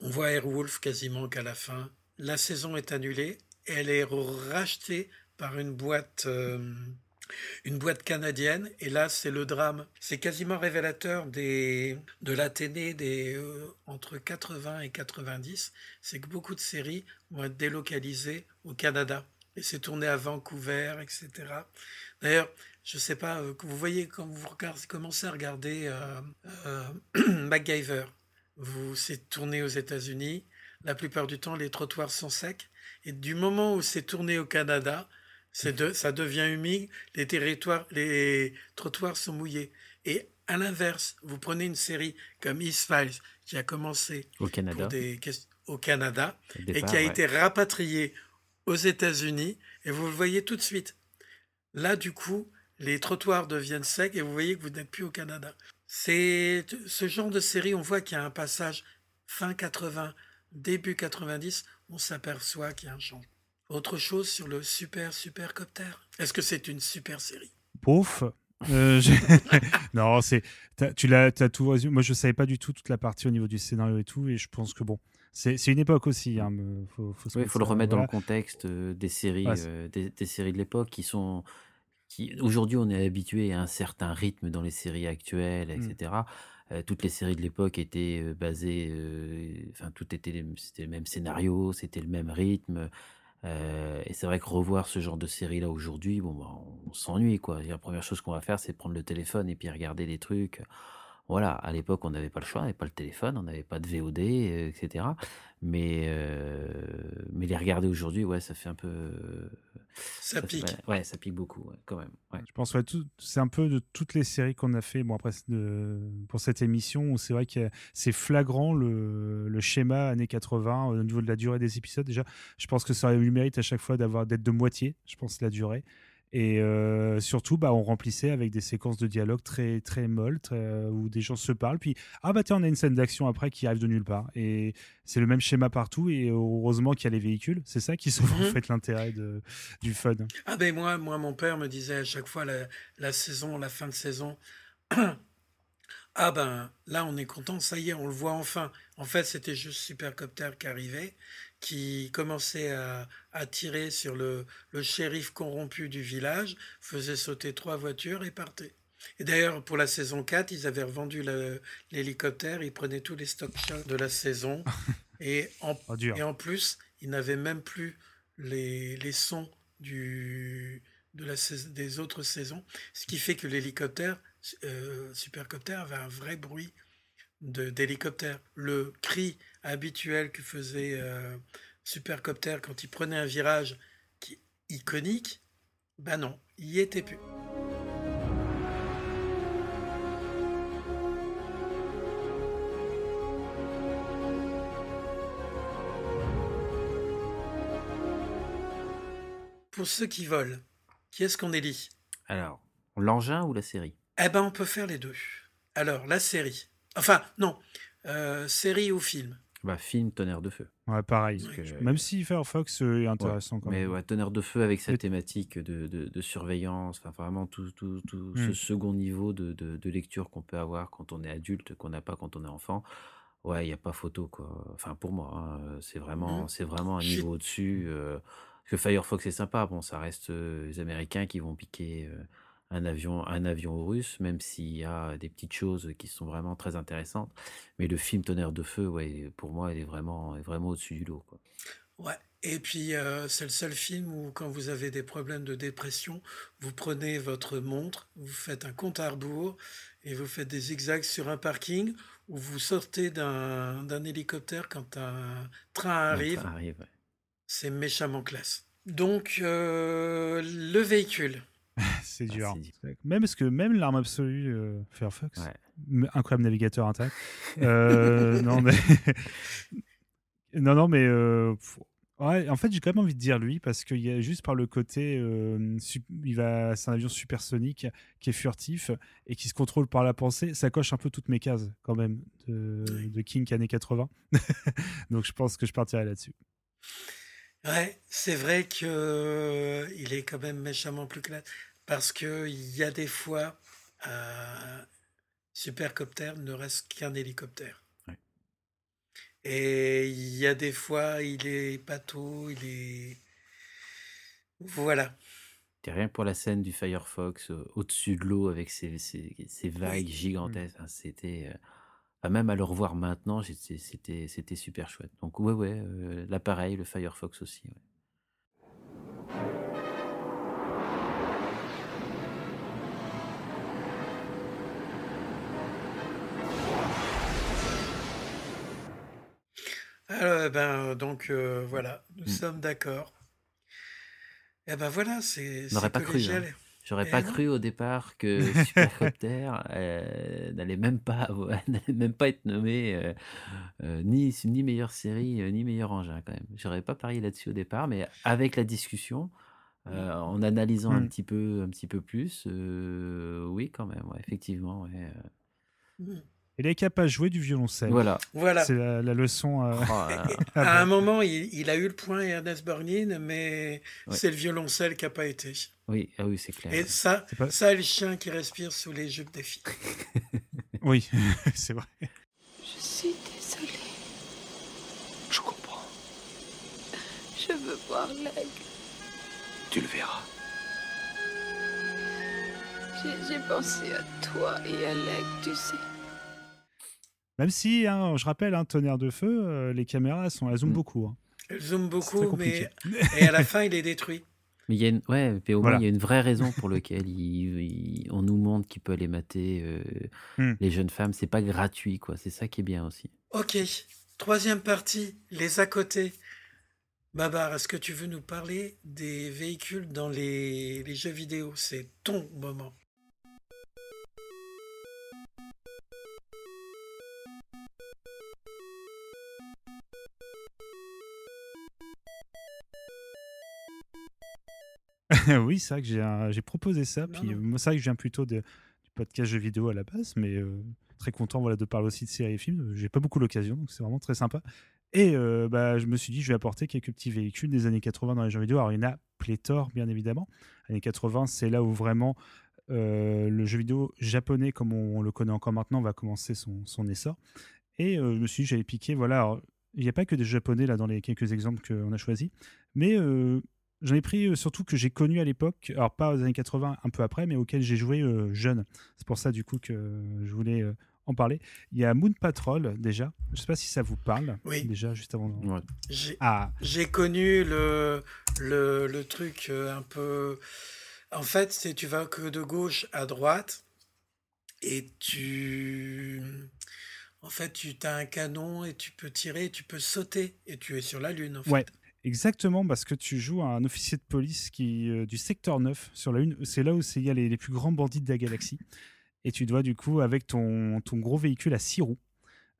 On voit Airwolf quasiment qu'à la fin. La saison est annulée. Elle est rachetée par une boîte euh, une boîte canadienne. Et là, c'est le drame. C'est quasiment révélateur de l'Athénée des, euh, entre 80 et 90. C'est que beaucoup de séries vont être délocalisées au Canada. Et c'est tourné à Vancouver, etc. D'ailleurs, je sais pas, euh, vous voyez quand vous commencez à regarder MacGyver, vous c'est tourné aux États-Unis. La plupart du temps, les trottoirs sont secs. Et du moment où c'est tourné au Canada, de, ça devient humide. Les territoires, les trottoirs sont mouillés. Et à l'inverse, vous prenez une série comme East Files qui a commencé Au Canada. pour des ques- au Canada Au et qui a ouais. été rapatrié aux États-Unis. Et vous le voyez tout de suite. Là, du coup, les trottoirs deviennent secs et vous voyez que vous n'êtes plus au Canada. C'est ce genre de série, on voit qu'il y a un passage fin 80, début 90, on s'aperçoit qu'il y a un changement. Autre chose sur le super supercopter. Est-ce que c'est une super série? Pauf. Euh, non, c'est tu l'as t'as tout résumé. Moi, je savais pas du tout toute la partie au niveau du scénario et tout, et je pense que bon, c'est c'est une époque aussi. Hein, faut, faut se Oui, il mettre faut le remettre dans le contexte euh, des séries, Ouais, c'est- euh, des, des séries de l'époque qui sont, qui aujourd'hui on est habitué à un certain rythme dans les séries actuelles, etc. Euh, toutes les séries de l'époque étaient euh, basées, enfin tout était, c'était le même scénario, c'était le même rythme. euh, et c'est vrai que revoir ce genre de série là aujourd'hui, bon, bah, on s'ennuie quoi. Et La première chose qu'on va faire, c'est prendre le téléphone et puis regarder des trucs. Voilà, à l'époque, on n'avait pas le choix, on n'avait pas le téléphone, on n'avait pas de VOD, etc. Mais, euh, mais les regarder aujourd'hui, ouais, ça fait un peu. euh, Ça fait- pique. ouais, ouais, ça pique beaucoup, ouais, quand même. ouais. Je pense ouais, c'est un peu de toutes les séries qu'on a fait bon après de- pour cette émission où c'est vrai que c'est flagrant le, le schéma années 80 au niveau de la durée des épisodes déjà je pense que ça aurait eu le mérite à chaque fois d'avoir d'être de moitié je pense la durée et euh, surtout bah on remplissait avec des séquences de dialogue très très molles très, euh, où des gens se parlent puis ah bah tiens on a une scène d'action après qui arrive de nulle part et c'est le même schéma partout et heureusement qu'il y a les véhicules c'est ça qui sauve en Mhm. fait l'intérêt du fun Ah ben moi, moi, mon père me disait à chaque fois la, la saison, la fin de saison. Ah ben là, on est content, ça y est, on le voit enfin. En fait, c'était juste Supercopter qui arrivait, qui commençait à, à tirer sur le, le shérif corrompu du village, faisait sauter trois voitures et partait. Et d'ailleurs, pour la saison 4, ils avaient revendu l'hélicoptère, ils prenaient tous les stock shots de la saison. et, en, Oh, dur. et en plus, ils n'avaient même plus les, les sons du, de la, des autres saisons. Ce qui fait que l'hélicoptère, euh, Supercopter, avait un vrai bruit d'hélicoptère. Le cri habituel que faisait euh, Supercopter quand il prenait un virage qui, iconique, ben non, il y était plus. Pour ceux qui volent, qui est-ce qu'on élit? Alors, l'engin ou la série? Eh ben, on peut faire les deux. Alors, la série. Enfin, non, euh, série ou film. Bah, Film Tonnerre de Feu. Ouais, pareil. Que- Même si Firefox euh, est Ouais, intéressant quand mais même. ouais, Tonnerre de Feu avec sa Mais- thématique de, de- de surveillance, enfin vraiment tout, tout, tout Mm. ce second niveau de, de- de lecture qu'on peut avoir quand on est adulte, qu'on n'a pas quand on est enfant. Ouais, il n'y a pas photo, quoi. Enfin, pour moi, hein, c'est vraiment, c'est vraiment un niveau au-dessus. euh, parce que Firefox est sympa. Bon, ça reste euh, les Américains qui vont piquer euh, un avion, un avion aux Russes, même s'il y a des petites choses qui sont vraiment très intéressantes. Mais le film Tonnerre de Feu, ouais, pour moi, il est vraiment, est vraiment au-dessus du lot, quoi. Ouais. Et puis, euh, c'est le seul film où, quand vous avez des problèmes de dépression, vous prenez votre montre, vous faites un compte à rebours et vous faites des zigzags sur un parking ou vous sortez d'un hélicoptère quand un train arrive. Arrive, ouais. C'est méchamment classe. Donc, euh, le véhicule. c'est Ah, dur. Même parce que même l'arme absolue euh, Firefox, incroyable navigateur intact. Euh, non mais non non mais euh, ouais, en fait j'ai quand même envie de dire lui parce qu'il y a juste par le côté euh, sup- il va c'est un avion supersonique qui est furtif et qui se contrôle par la pensée. Ça coche un peu toutes mes cases quand même de, de King années 80. Donc je pense que je partirai là-dessus. Ouais, c'est vrai que euh, il est quand même méchamment plus classe parce que il y a des fois un supercopter ne reste qu'un hélicoptère. Et il y a des fois il est bateau, il est voilà. T'es rien pour la scène du Firefox euh, au-dessus de l'eau avec ces, ces- ces vagues gigantesques. hein, C'était. euh, enfin, même à le revoir maintenant, c'était super chouette. Donc, ouais, ouais, euh, l'appareil, le Firefox aussi. ouais. Alors, eh ben, donc euh, voilà, nous Mm. sommes d'accord. Et ben voilà, c'est On n'aurait pas cru. hein. J'aurais Eh pas cru au départ que Supercopter euh, n'allait même pas même pas être nommé euh, euh, ni ni meilleure série ni meilleur engin quand même. J'aurais pas parié là-dessus au départ, mais avec la discussion, en analysant un Mm. petit peu un petit peu plus, oui quand même, ouais, effectivement. ouais, euh. Mm. Il est capable de jouer du violoncelle. Voilà. Voilà. C'est la, la leçon. euh, Oh à À un moment, il, il a eu le point Ernest Borgnine, mais Ouais. c'est le violoncelle qui n'a pas été. Oui, ah oui, c'est clair. Et ça, C'est pas- ça, le chien qui respire sous les jupes des filles. Oui, c'est vrai. Je suis désolée. Je comprends. Je veux voir Leg. Tu le verras. J'ai pensé à toi et à Leg, tu sais. Même si, hein, je rappelle, hein, tonnerre de feu, euh, les caméras, elles, sont, elles zooment Mm. beaucoup. hein. Elle zoome très beaucoup, mais et à la fin, il est détruit. Mais il y a une, ouais, mais au Voilà. moins, il y a une vraie raison pour laquelle il, il- on nous montre qu'il peut aller mater euh, Hmm. les jeunes femmes. C'est pas gratuit, quoi. C'est ça qui est bien aussi. Ok, troisième partie, les à côté. Babar, est-ce que tu veux nous parler des véhicules dans les, les jeux vidéo? C'est ton moment. oui, c'est vrai que j'ai proposé ça. Puis moi, c'est vrai que je viens plutôt de- du podcast jeux vidéo à la base, mais euh, très content voilà, de parler aussi de séries et films. J'ai pas beaucoup l'occasion, donc c'est vraiment très sympa. Et euh, bah, je me suis dit, je vais apporter quelques petits véhicules des années 80 dans les jeux vidéo. Alors, il y en a pléthore, bien évidemment. Années 80, c'est là où vraiment euh, le jeu vidéo japonais, comme on, le connaît encore maintenant, va commencer son, son essor. Et euh, je me suis dit, j'allais piquer. Voilà, alors, il n'y a pas que des japonais là dans les quelques exemples qu'on a choisis, mais j'en ai pris euh, surtout que j'ai connu à l'époque, alors pas aux années 80, un peu après, mais auxquels j'ai joué euh, jeune. C'est pour ça du coup que je voulais euh, en parler. Il y a Moon Patrol déjà. Je sais pas si ça vous parle. Oui. Déjà juste avant. J'ai Ah, j'ai connu le, le, le truc un peu... En fait, c'est tu vas que de gauche à droite et tu... En fait, tu as un canon et tu peux tirer, tu peux sauter et tu es sur la Lune. En fait. Ouais, exactement, parce que tu joues un officier de police euh, du secteur 9 sur la Lune. C'est là où il y a les, plus grands bandits de la galaxie. Et tu dois, du coup, avec ton, ton gros véhicule à 6 roues,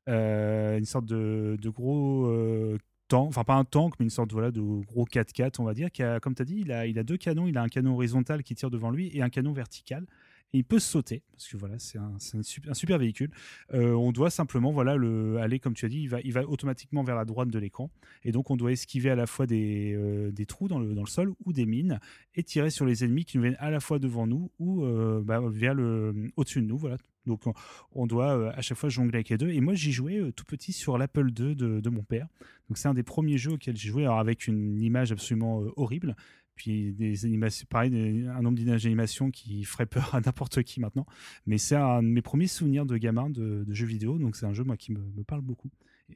euh, une sorte de, de gros euh, tank, enfin pas un tank, mais une sorte voilà, de gros 4x4, on va dire, qui a, comme tu as dit, il a, il a deux canons. Il a un canon horizontal qui tire devant lui et un canon vertical. Il peut sauter, parce que voilà, c'est un, super, véhicule. Euh, on doit simplement voilà, le, aller, comme tu as dit, il va, il va automatiquement vers la droite de l'écran. Et donc, on doit esquiver à la fois des, euh, des trous dans le, dans le sol ou des mines et tirer sur les ennemis qui nous viennent à la fois devant nous ou euh, bah, le, au-dessus de nous. Voilà. Donc, on, doit euh, à chaque fois jongler avec les deux. Et moi, j'y jouais tout petit sur l'Apple II de, de mon père. Donc, c'est un des premiers jeux auxquels j'ai joué, avec une image absolument horrible. Puis des animations, pareil, des- un nombre d'images d'animation qui ferait peur à n'importe qui maintenant. Mais c'est un de mes premiers souvenirs de gamin de, de jeux vidéo. Donc, c'est un jeu, moi, qui me, me parle beaucoup.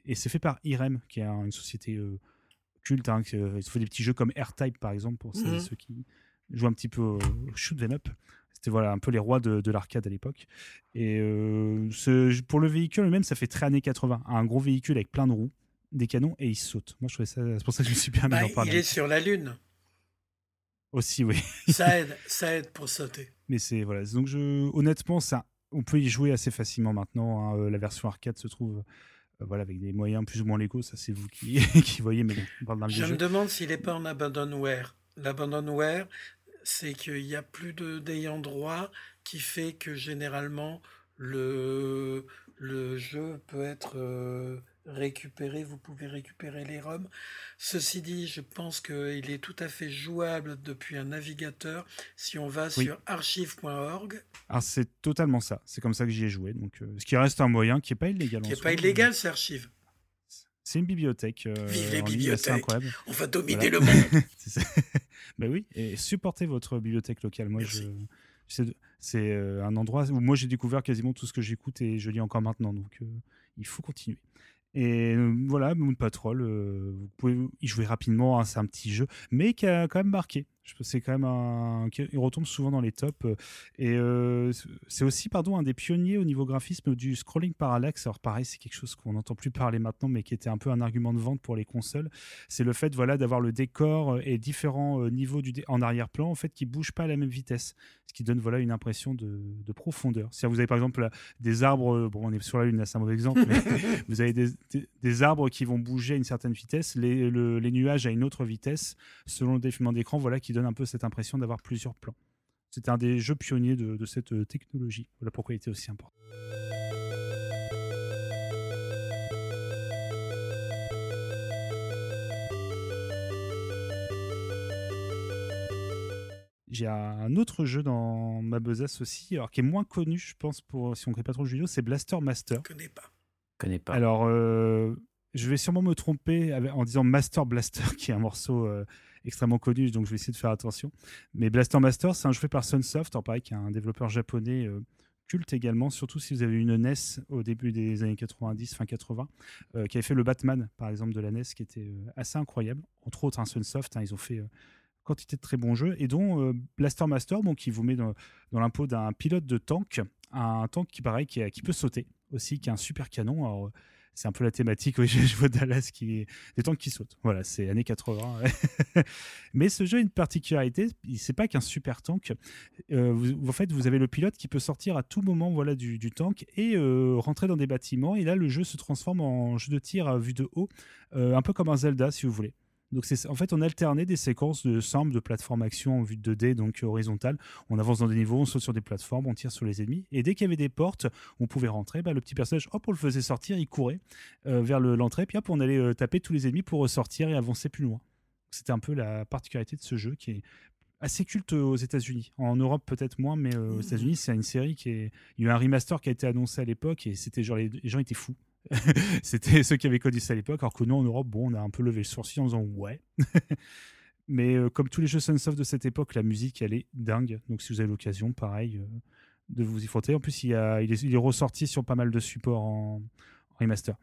Et c'est fait par Irem, qui est un- une société euh, culte. Hein, qui, euh, ils font des petits jeux comme R-Type, par exemple, pour Mhm. ceux qui jouent un petit peu au shoot 'em up. C'était voilà, un peu les rois de, de l'arcade à l'époque. Et euh, ce- pour le véhicule lui-même, ça fait très années 80. Un gros véhicule avec plein de roues, des canons, et il saute. Moi, je trouvais ça. C'est pour ça que je me suis bien Bah, d'en parler. il est sur la Lune. Aussi, oui. Ça aide, ça aide pour sauter. Mais c'est voilà. Donc je, honnêtement, ça, on peut y jouer assez facilement maintenant. hein. Euh, La version arcade se trouve, euh, voilà, avec des moyens plus ou moins légaux. Ça, c'est vous qui, qui voyez. Mais bon, Je me demande s'il n'est pas en abandonware. L'abandonware, c'est qu'il n'y a plus de- d'ayant droit qui fait que généralement le, le jeu peut être euh, récupéré, vous pouvez récupérer les ROM. Ceci dit, je pense qu'il est tout à fait jouable depuis un navigateur si on va Oui. sur archive.org, Alors c'est totalement ça. C'est comme ça que j'y ai joué. Donc, euh, ce qui reste un moyen qui est pas illégal. qui n'est pas illégal, c'est archive. C'est une bibliothèque. euh, Vive les ligne, bibliothèques. incroyable. On va dominer Voilà. le monde. Bah oui, et supportez votre bibliothèque locale. Moi, je, c'est c'est, euh, un endroit où moi j'ai découvert quasiment tout ce que j'écoute et je lis encore maintenant. Donc euh, il faut continuer. Et euh, voilà, Moon Patrol, euh, vous pouvez y jouer rapidement, hein, c'est un petit jeu, mais qui a quand même marqué. C'est quand même un. qui- Il retombe souvent dans les tops. euh, Et euh, c'est aussi, pardon, un des pionniers au niveau graphisme du scrolling parallaxe. Alors, pareil, c'est quelque chose qu'on n'entend plus parler maintenant, mais qui était un peu un argument de vente pour les consoles. C'est le fait voilà, d'avoir le décor euh, et différents niveaux du en arrière-plan en fait, qui ne bougent pas à la même vitesse. Ce qui donne voilà, une impression de, de profondeur. Si vous avez par exemple là, des arbres, bon, on est sur la Lune, là, c'est un mauvais exemple, mais vous avez des, des- des arbres qui vont bouger à une certaine vitesse, les, le- les nuages à une autre vitesse, selon le défilement d'écran, voilà, qui donne un peu cette impression d'avoir plusieurs plans. C'était un des jeux pionniers de, de cette euh, technologie. Voilà pourquoi il était aussi important. J'ai un autre jeu dans ma besace aussi, alors qui est moins connu, je pense, pour si on ne connaît pas trop le jeu vidéo, c'est Blaster Master. Je connais pas. connais pas. Alors, euh, je vais sûrement me tromper avec- en disant Master Blaster, qui est un morceau euh, extrêmement connu, donc je vais essayer de faire attention. Mais Blaster Master, c'est un jeu fait par Sunsoft, pareil, qui est un développeur japonais euh, culte également, surtout si vous avez une NES au début des années 90, fin 80, euh, qui avait fait le Batman, par exemple, de la NES, qui était euh, assez incroyable. Entre autres, un Sunsoft, hein, ils ont fait quantité de très bons jeux, et dont Blaster Master, donc, qui vous met dans, l'impôt d'un pilote de tank, un tank qui, pareil, qui, peut sauter aussi, qui a un super canon. C'est un peu la thématique, oui, je, vois Dallas qui est des tanks qui sautent. Voilà, c'est années 80. ouais. Mais ce jeu a une particularité, c'est pas qu'un super tank. Euh, vous, en fait, vous avez le pilote qui peut sortir à tout moment voilà, du, du tank et euh, rentrer dans des bâtiments. Et là, le jeu se transforme en jeu de tir à vue de haut, euh, un peu comme un Zelda, si vous voulez. Donc c'est en fait on alternait des séquences de simples de plateforme action en vue de 2D donc horizontale. On avance dans des niveaux, on saute sur des plateformes, on tire sur les ennemis et dès qu'il y avait des portes, on pouvait rentrer. Bah, le petit personnage, hop, on le faisait sortir, il courait euh, vers le- l'entrée, puis hop, on allait euh, taper tous les ennemis pour ressortir et avancer plus loin. C'était un peu la particularité de ce jeu qui est assez culte aux États-Unis. En Europe peut-être moins, mais euh, aux États-Unis c'est une série qui est. Il y a eu un remaster qui a été annoncé à l'époque et c'était genre les, les gens étaient fous. c'était ceux qui avaient connu ça à l'époque, alors que nous en Europe, bon, on a un peu levé le sourcil en disant ouais. mais euh, comme tous les jeux Sunsoft de cette époque, la musique elle est dingue. Donc si vous avez l'occasion, pareil, euh, de vous y frotter. En plus, il, a- il est, ressorti sur pas mal de supports en remaster.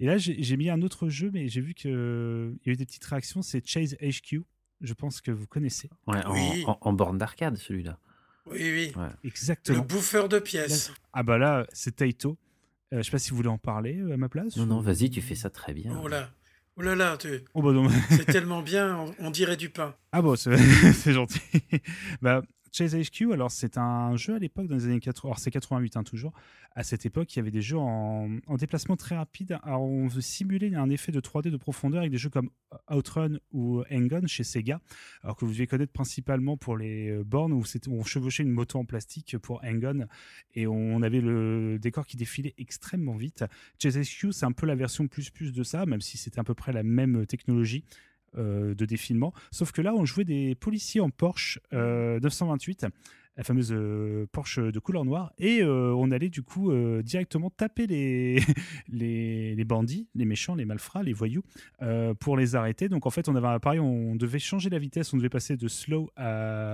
Et là, j'ai mis un autre jeu, mais j'ai vu qu'il y a eu des petites réactions. C'est Chase HQ. Je pense que vous connaissez. Ouais, Oui. en- en borne d'arcade, celui-là. Oui, oui. Ouais. Exactement. Le bouffeur de pièces. Ah bah là, c'est Taito. Euh, je sais pas si vous voulez en parler euh, à ma place. Non, non, vas-y, tu fais ça très bien. Oh là. Oh là là, tu- Oh bah c'est tellement bien, on, on dirait du pain. Ah bon, c'est c'est gentil. bah, Chase HQ, alors c'est un jeu à l'époque dans les années 80, alors c'est 88 hein, toujours. À cette époque, il y avait des jeux en, en déplacement très rapide. Alors on veut simuler un effet de 3D de profondeur avec des jeux comme Outrun ou Hang-On chez Sega, alors que vous devez connaître principalement pour les euh, bornes où on chevauchait une moto en plastique pour Hang-On et on avait le décor qui défilait extrêmement vite. Chase HQ, c'est un peu la version plus plus de ça, même si c'était à peu près la même technologie euh, de défilement. Sauf que là, on jouait des policiers en Porsche euh, 928, la fameuse euh, Porsche de couleur noire, et euh, on allait du coup euh, directement taper les, les, les bandits, les méchants, les malfrats, les voyous, euh, pour les arrêter. Donc en fait, on avait un appareil, on devait changer la vitesse, on devait passer de slow à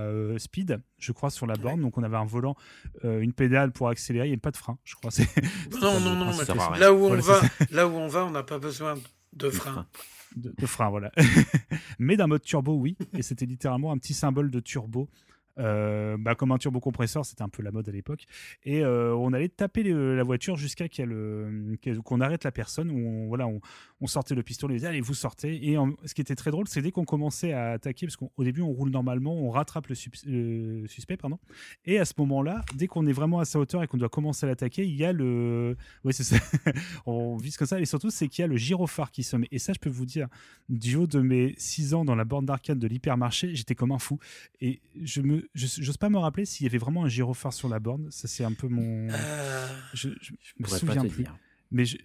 euh, speed, je crois, sur la borne. Donc on avait un volant, euh, une pédale pour accélérer, et pas de frein, je crois. C'est- c'est Non, non, non, là où on Voilà, va, là où on va, on n'a pas besoin de frein. De, frein, voilà. Mais d'un mode turbo, oui. Et c'était littéralement un petit symbole de turbo. Euh, bah, comme un turbo compresseur, c'était un peu la mode à l'époque. Et euh, on allait taper le- la voiture jusqu'à euh, qu'on arrête la personne. On, sortait le pistolet, on disait allez, vous sortez. Et ce qui était très drôle, c'est dès qu'on commençait à attaquer, parce qu'au début on roule normalement, on rattrape le, suspect, pardon. Et à ce moment-là, dès qu'on est vraiment à sa hauteur et qu'on doit commencer à l'attaquer, il y a le. Oui, c'est ça. on vise comme ça. Et surtout, c'est qu'il y a le gyrophare qui se met. Et ça, je peux vous dire, du haut de mes 6 ans dans la borne d'arcade de l'hypermarché, j'étais comme un fou. Et je me, j'ose pas me rappeler s'il y avait vraiment un gyrophare sur la borne. Ça, c'est un peu mon. Euh, Je, je me souviens plus. dire. Mais je-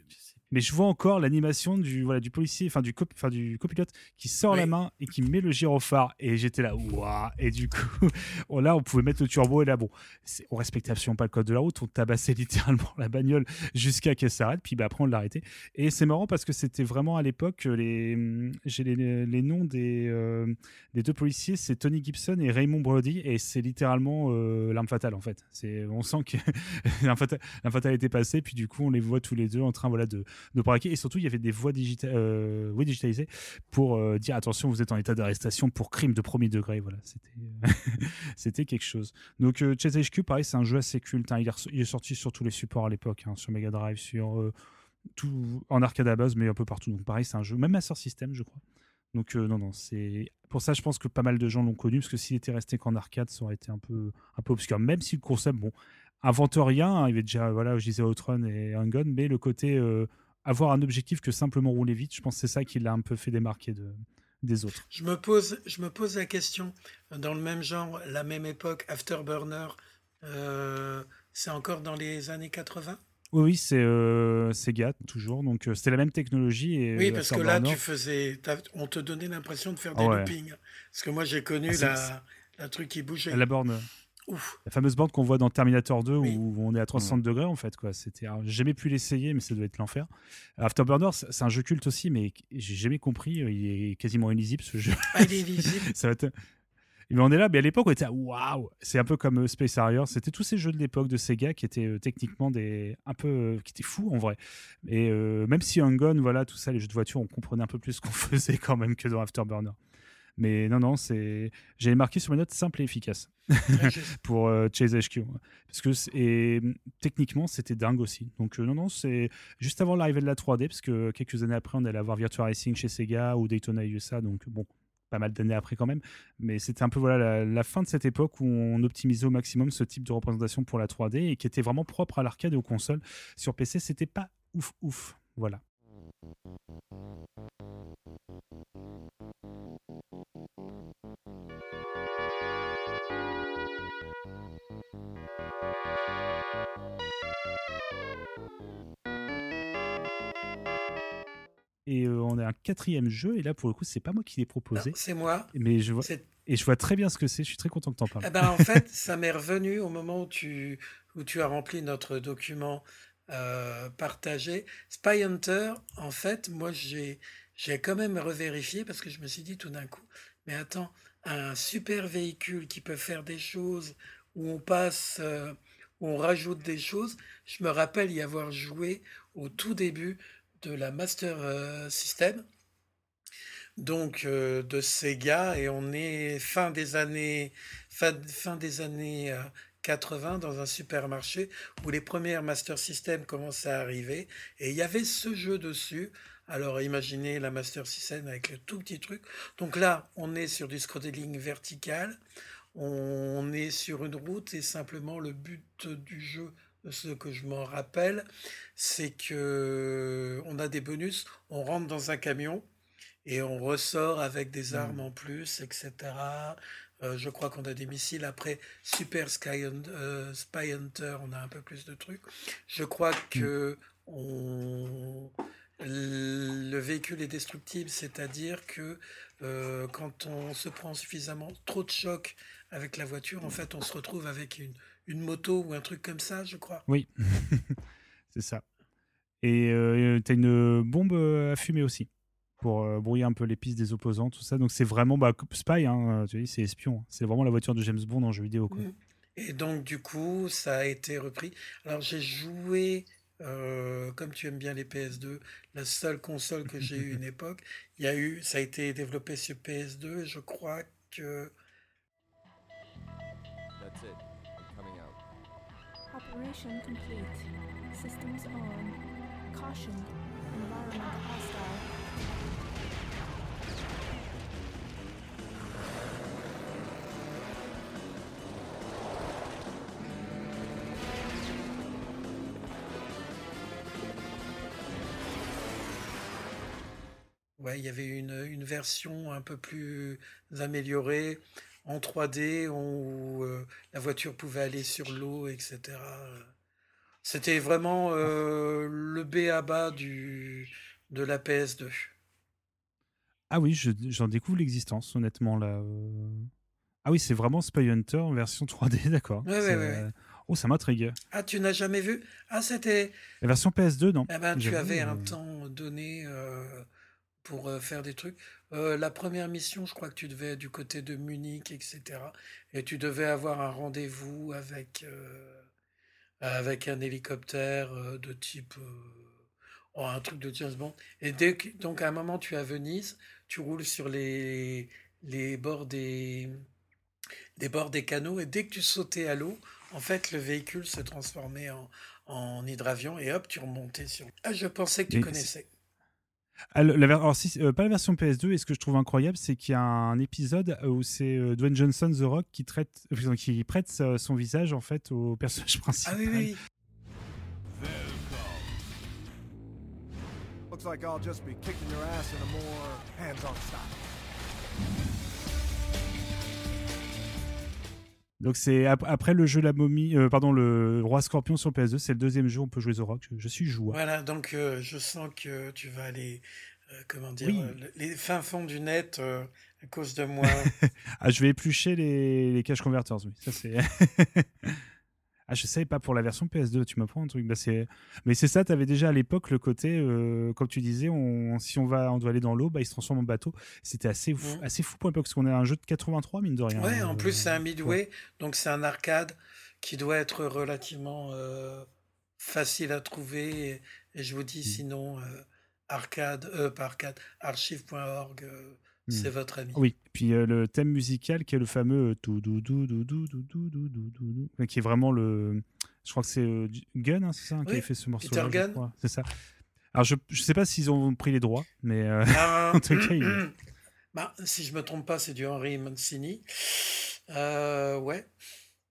mais je vois encore l'animation du voilà du policier, enfin du cop, du copilote qui sort la main et qui met le gyrophare. Et j'étais là waouh et du coup là on pouvait mettre le turbo et là bon on respectait absolument pas le code de la route, on tabassait littéralement la bagnole jusqu'à qu'elle s'arrête. Puis bah, après on l'arrêtait et c'est marrant parce que c'était vraiment à l'époque euh, les j'ai les, les noms des euh, des deux policiers. C'est Tony Gibson et Raymond Brody. Et c'est littéralement euh, l'arme fatale en fait. C'est on sent que l'arme fatale, fatale était passée. Puis du coup on les voit tous les deux en train voilà de et surtout il y avait des voix euh, digitalisées pour euh, dire attention vous êtes en état d'arrestation pour crime de premier degré. Voilà c'était c'était quelque chose. Donc euh, Chase HQ pareil c'est un jeu assez culte hein. il, est sorti sur tous les supports à l'époque hein, sur Mega Drive sur euh, tout en arcade à base mais un peu partout. Donc pareil c'est un jeu même Master System je crois. Donc euh, non non c'est pour ça je pense que pas mal de gens l'ont connu parce que s'il était resté qu'en arcade ça aurait été un peu un peu obscur. Même si le concept bon invente rien hein, il y avait déjà voilà je disais Outrun et un gun mais le côté euh, avoir un objectif que simplement rouler vite je pense que c'est ça qui l'a un peu fait démarquer de, des autres Je me pose, je me pose la question, dans le même genre, la même époque, Afterburner, euh, c'est encore dans les années 80 oui oui c'est euh, Sega toujours donc euh, c'était la même technologie et Oui, parce que là, tu faisais, on te donnait l'impression de faire des ouais. loopings. Parce que moi, j'ai connu Ah, la truc qui bougeait. La borne. Ouf. La fameuse borne qu'on voit dans Terminator 2 où on est à 360 degrés en fait. quoi. C'était, j'ai jamais pu l'essayer, mais ça doit être l'enfer. Afterburner, c'est un jeu culte aussi, mais j'ai jamais compris. euh, Il est quasiment illisible ce jeu. Ah, il est illisible ça va être- Mais on est là, mais à l'époque, on était à waouh! C'est un peu comme euh, Space Harrier. C'était tous ces jeux de l'époque de Sega qui étaient euh, techniquement des. un peu. euh, qui étaient fous en vrai. Et euh, même si gun, voilà, tout ça, les jeux de voiture, on comprenait un peu plus ce qu'on faisait quand même que dans Afterburner. Mais non, non, c'est. J'avais marqué sur mes notes simple et efficace pour euh, Chase HQ. Parce que et, techniquement, c'était dingue aussi. Donc, euh, non, non, c'est juste avant l'arrivée de la 3D, parce que quelques années après, on allait avoir Virtua Racing chez Sega ou Daytona USA. Donc, bon, pas mal d'années après quand même. Mais c'était un peu voilà, la, la fin de cette époque où on optimisait au maximum ce type de représentation pour la 3D et qui était vraiment propre à l'arcade et aux consoles. Sur PC, c'était pas ouf, ouf. Voilà. Et euh, on a un quatrième jeu, et là pour le coup, c'est pas moi qui l'ai proposé. C'est moi. Mais je vois, et je vois très bien ce que c'est. Je suis très content que t'en parles. Eh ben, en fait, ça m'est revenu au moment où tu, où tu as rempli notre document euh, partagé. Spy Hunter, en fait, moi, j'ai, j'ai quand même revérifié parce que je me suis dit tout d'un coup, mais attends, un super véhicule qui peut faire des choses où on passe, euh, où on rajoute des choses. Je me rappelle y avoir joué au tout début de la Master euh, System donc euh, de Sega et on est fin des années fin, des années euh, 80 dans un supermarché où les premières Master System commençaient à arriver et il y avait ce jeu dessus. Alors imaginez la Master System avec le tout petit truc. Donc là, on est sur du scrolling vertical, on est sur une route et simplement le but du jeu ce que je m'en rappelle, c'est que on a des bonus, on rentre dans un camion et on ressort avec des armes en plus, etc. Euh, je crois qu'on a des missiles. Après Super Sky euh, Spy Hunter, on a un peu plus de trucs. Je crois que on- le véhicule est destructible, c'est-à-dire que euh, quand on se prend suffisamment trop de choc avec la voiture, en fait, on se retrouve avec une, une moto ou un truc comme ça, je crois. Oui, c'est ça. Et euh, t'as une bombe euh, à fumer aussi pour euh, brouiller un peu les pistes des opposants, tout ça. Donc c'est vraiment bah, Spy, hein, tu dis, c'est espion. C'est vraiment la voiture de James Bond en jeu vidéo. Quoi. Mm. Et donc, du coup, ça a été repris. Alors, j'ai joué, euh, comme tu aimes bien les PS2, la seule console que j'ai eu une époque. Il y a eu, ça a été développé sur PS2. Je crois que Operation complete. Systems on. Caution. Environment hostile. ouais, il y avait une version un peu plus améliorée en 3D où euh, la voiture pouvait aller sur l'eau, etc. C'était vraiment euh, le B à bas du, de la PS2. Ah oui, je- j'en découvre l'existence, honnêtement, là. euh. Ah oui, c'est vraiment Spy Hunter en version 3D, d'accord. Ouais, ouais, ouais. Oh, ça m'intrigue. Ah, tu n'as jamais vu? Ah, c'était. La version PS2, non. Eh ben, tu avais un temps donné euh, pour faire des trucs. Euh, la première mission, je crois que tu devais être du côté de Munich, etc. Et tu devais avoir un rendez-vous avec, euh, avec un hélicoptère euh, de type. oh, un truc de James Bond. Et dès que- donc, à un moment, tu es à Venise, tu roules sur les, les bords des, des bords des canaux, et dès que tu sautais à l'eau, en fait, le véhicule se transformait en, en hydravion, et hop, tu remontais sur. Ah, je pensais que tu connaissais. Ah, la alors, si, euh, pas la version PS2, et ce que je trouve incroyable, c'est qu'il y a un épisode où c'est euh, Dwayne Johnson, The Rock, qui, traite, euh, qui prête son visage en fait au personnage principal. Ah oui, oui. Looks like I'll just be kicking your ass in a more hands-on style. Donc c'est ap- après le jeu La Momie, euh, pardon, le Roi Scorpion sur PS2, c'est le deuxième jeu où on peut jouer Rock. Je, je suis joueur. Voilà, donc euh, je sens que tu vas aller, euh, comment dire, Oui. euh, le- les fins fonds du net à cause de moi. ah, je vais éplucher les, les cache converters, oui. Ça c'est. ah, je savais pas pour la version PS2, tu m'apprends un truc. Bah. Mais c'est ça, tu avais déjà à l'époque le côté, euh, comme tu disais, on, si on va, on doit aller dans l'eau, bah, il se transforme en bateau. C'était assez fou, assez fou pour l'époque, parce qu'on est un jeu de 83, mine de rien. Ouais, en Euh, plus c'est un ouais. midway, donc c'est un arcade qui doit être relativement euh, facile à trouver. Et, et je vous dis sinon, euh, arcade, euh, pas arcade, archive.org, euh, c'est Hmm. votre ami. Oui, puis euh, le thème musical qui est le fameux euh, tout dou dou dou dou dou dou dou dou dou dou, qui est vraiment le. Je crois que c'est euh, hein, c'est ça, hein, qui a fait ce morceau. Peter Gunn. C'est ça. Alors je je sais pas s'ils ont pris les droits, mais euh, Ah, en tout cas, il- bah, si je me trompe pas, c'est du Henri Mancini. Euh, ouais.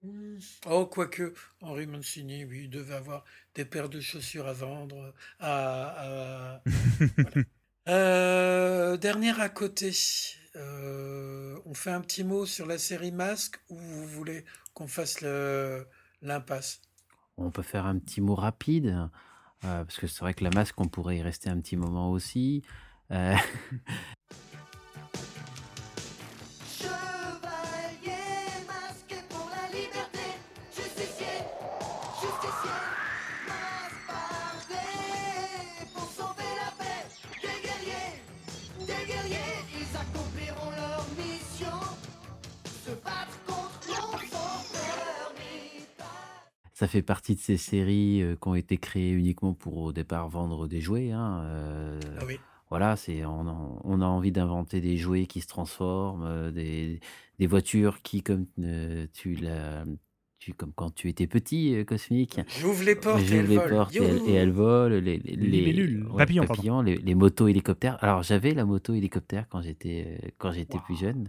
Hmm. Oh, quoique, Henri Mancini, oui, il devait avoir des paires de chaussures à vendre. À, à- voilà. Euh, dernière à côté. Euh, on fait un petit mot sur la série Masque ou vous voulez qu'on fasse l'impasse? On peut faire un petit mot rapide, euh, parce que c'est vrai que la masque, on pourrait y rester un petit moment aussi. ça fait partie de ces séries euh, qui ont été créées uniquement pour au départ vendre des jouets. hein, euh, Ah oui. Voilà, c'est on, a- on a envie d'inventer des jouets qui se transforment, euh, des, des voitures qui, comme euh, tu l'as, tu, comme quand tu étais petit, euh, Cosmique. J'ouvre les portes et J'ouvre elles les volent. portes et elles, et elles volent. Les, les, libellules, ouais, papillons, pardon. les, les motos hélicoptères. Alors j'avais la moto hélicoptère quand j'étais euh, quand j'étais plus jeune.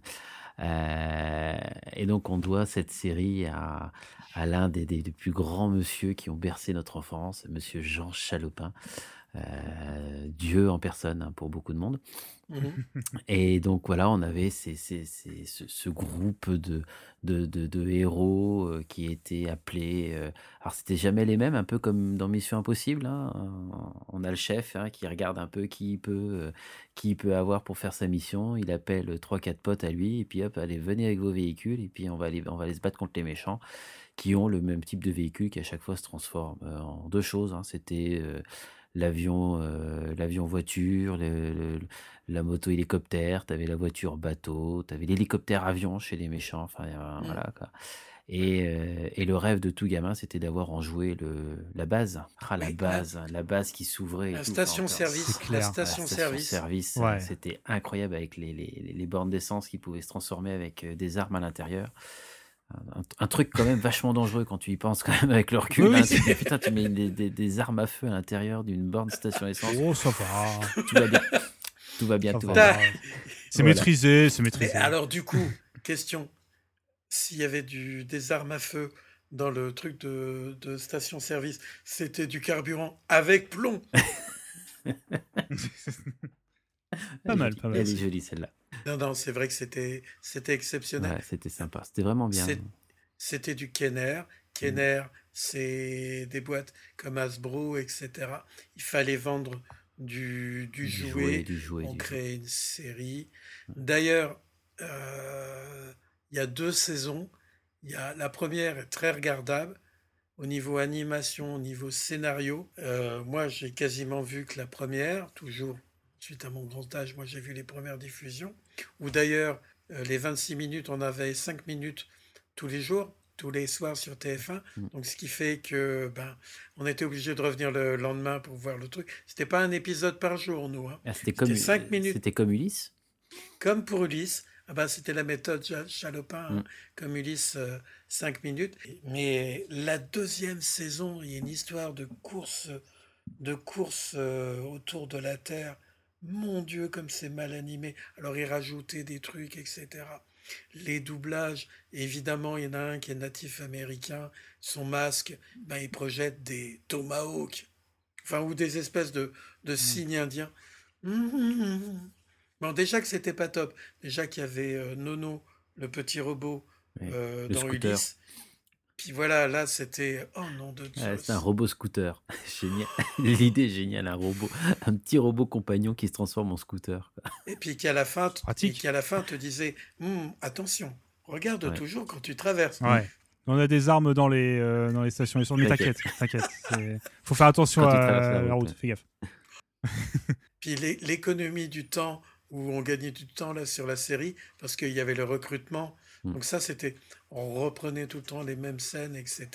Euh, et donc on doit cette série à, l'un des plus grands monsieur qui ont bercé notre enfance, Monsieur Jean Chalopin. Euh, Dieu en personne hein, pour beaucoup de monde. Mhm. Et donc voilà, on avait ce, groupe de, de, de- héros euh, qui étaient appelés. euh, alors c'était jamais les mêmes, un peu comme dans Mission Impossible. hein, On a le chef hein, qui regarde un peu qui peut, euh, qui peut avoir pour faire sa mission. Il appelle trois quatre potes à lui et puis hop, allez venez avec vos véhicules et puis on va aller, on va aller se battre contre les méchants qui ont le même type de véhicule qui à chaque fois se transforme euh, en deux choses. hein. C'était l'avion, euh, l'avion voiture, le- le- la moto hélicoptère, tu avais la voiture bateau, tu avais l'hélicoptère avion chez les méchants. Enfin euh, Mm. voilà quoi. Et, euh, et le rêve de tout gamin, c'était d'avoir en joué le, la base. Ah, la Oui, base, la base qui s'ouvrait. et La tout. station Enfin, service, c'est la clair. station service. service, Ouais. C'était incroyable avec les, les, les bornes d'essence qui pouvaient se transformer avec euh, des armes à l'intérieur. Un, un truc quand même vachement dangereux quand tu y penses quand même avec le recul. Oui, hein. Tu putain, tu mets des, des- des armes à feu à l'intérieur d'une borne station essence. Oh, ça va. Tout va bien. Tout va bien, Ça tout va. va bien. C'est Voilà. maîtrisé, c'est Mais maîtrisé. alors du coup, question, s'il y avait du, des armes à feu dans le truc de, de station-service, c'était du carburant avec plomb. Pas mal, pas mal. Elle est jolie celle-là. Non, non, c'est vrai que c'était c'était exceptionnel. Ouais, c'était sympa. C'était vraiment bien. C'était du Kenner. Kenner, c'est des boîtes comme Hasbro, etc. Il fallait vendre du, du, jouet, du jouet, on du créait une série. D'ailleurs, euh, il y a deux saisons. Y a, la première est très regardable au niveau animation, au niveau scénario. Euh, moi, j'ai quasiment vu que la première, toujours suite à mon grand âge, moi j'ai vu les premières diffusions, où d'ailleurs euh, les 26 minutes, on avait 5 minutes tous les jours, tous les soirs sur TF1. Mm. Donc ce qui fait que ben, on était obligé de revenir le lendemain pour voir le truc. C'était pas un épisode par jour, nous. hein. Ah, c'était comme, 5 minutes. C'était comme Ulysse? Comme pour Ulysse, ah bah, c'était la méthode Cha- Chalopin, hein, Mm. comme Ulysse, 5 minutes. Mais la deuxième saison, il y a une histoire de course, de course euh, autour de la Terre. Mon Dieu, comme c'est mal animé. Alors, il rajoutait des trucs, etc. Les doublages, évidemment, il y en a un qui est natif américain. Son masque, ben, il projette des tomahawks, enfin, ou des espèces de, de signes indiens. Bon, déjà que c'était pas top. Déjà qu'il y avait euh, Nono, le petit robot, euh, dans scooter. Ulysse. Puis voilà, là, c'était. Oh non de Dieu. Ouais, c'est un robot scooter. Génial. L'idée est géniale, un robot, un petit robot compagnon qui se transforme en scooter. Et puis qui à la fin, et qui à la fin te disait Hum, attention, regarde Ouais. toujours quand tu traverses. Ouais. On a des armes dans les, euh, dans les stations essence, mais t'inquiète, T'inquiète. Faut faire attention à la la route, ouais. fais gaffe. Puis l'é- l'économie du temps, où on gagnait du temps là sur la série, parce qu'il y avait le recrutement. Mm. Donc ça, c'était, on reprenait tout le temps les mêmes scènes, etc.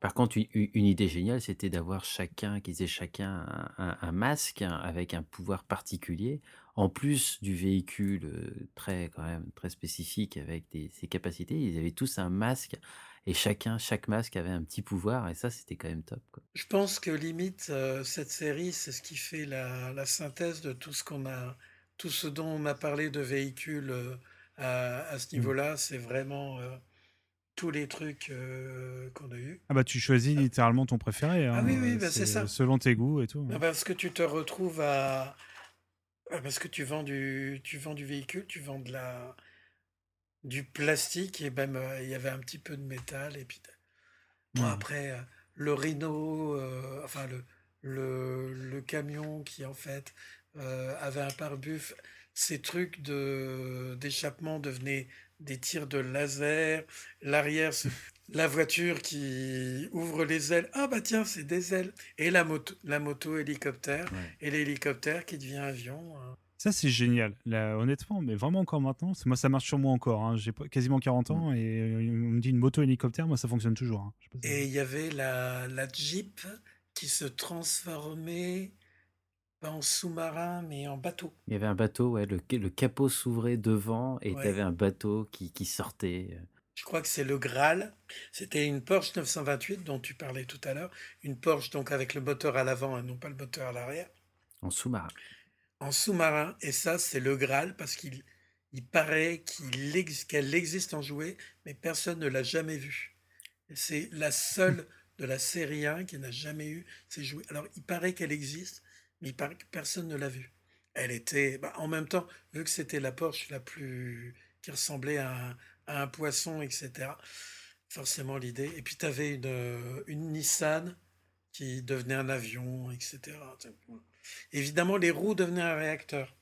Par contre, une, idée géniale, c'était d'avoir chacun, qu'ils aient chacun un, masque hein, avec un pouvoir particulier, en plus du véhicule euh, très, quand même, très spécifique avec des, ses capacités. Ils avaient tous un masque et chacun, chaque masque avait un petit pouvoir et ça, c'était quand même top. quoi. Je pense que limite, euh, cette série, c'est ce qui fait la, la synthèse de tout ce qu'on a, tout ce dont on a parlé de véhicules euh, à, à ce niveau-là. C'est vraiment euh, tous les trucs euh, qu'on a eus. Ah bah tu choisis littéralement ton préféré. Ah hein, oui, oui, bah c'est ça. Selon tes goûts et tout. Ah, Parce que tu te retrouves à. ah, Parce que tu vends du, tu vends du véhicule, tu vends de la, du plastique et même euh, il y avait un petit peu de métal. Et puis Bon, Ouais. après, euh, le Rhino, euh, enfin le, le, le camion qui en fait euh, avait un pare-buff, ces trucs de d'échappement devenaient des tirs de laser. L'arrière, la voiture qui ouvre les ailes. Ah bah tiens, c'est des ailes. Et la moto, la moto hélicoptère. Et l'hélicoptère qui devient avion. hein. Ça, c'est génial. Là, honnêtement, mais vraiment encore maintenant. Moi, ça marche sur moi encore. hein. J'ai quasiment 40 ans et euh, on me dit une moto hélicoptère, moi, ça fonctionne toujours. hein. Je sais pas si- Et il y avait la, la Jeep qui se transformait pas en sous-marin, mais en bateau. Il y avait un bateau, ouais, le, le capot s'ouvrait devant et Ouais. tu avais un bateau qui, qui sortait. euh. Je crois que c'est le Graal. C'était une Porsche 928 dont tu parlais tout à l'heure. Une Porsche donc avec le moteur à l'avant et non pas le moteur à l'arrière. En sous-marin. En sous-marin. Et ça, c'est le Graal parce qu'il il paraît qu'il ex- qu'elle existe en jouet, mais personne ne l'a jamais vue. Et C'est la seule de la série 1 qui n'a jamais eu ces jouets. Alors, il paraît qu'elle existe, mais il paraît que personne ne l'a vue. Elle était, bah, en même temps, vu que c'était la Porsche la plus, qui ressemblait à un, à un poisson, etc. Forcément l'idée. Et puis tu avais une, une Nissan qui devenait un avion, etc. Évidemment, les roues devenaient un réacteur.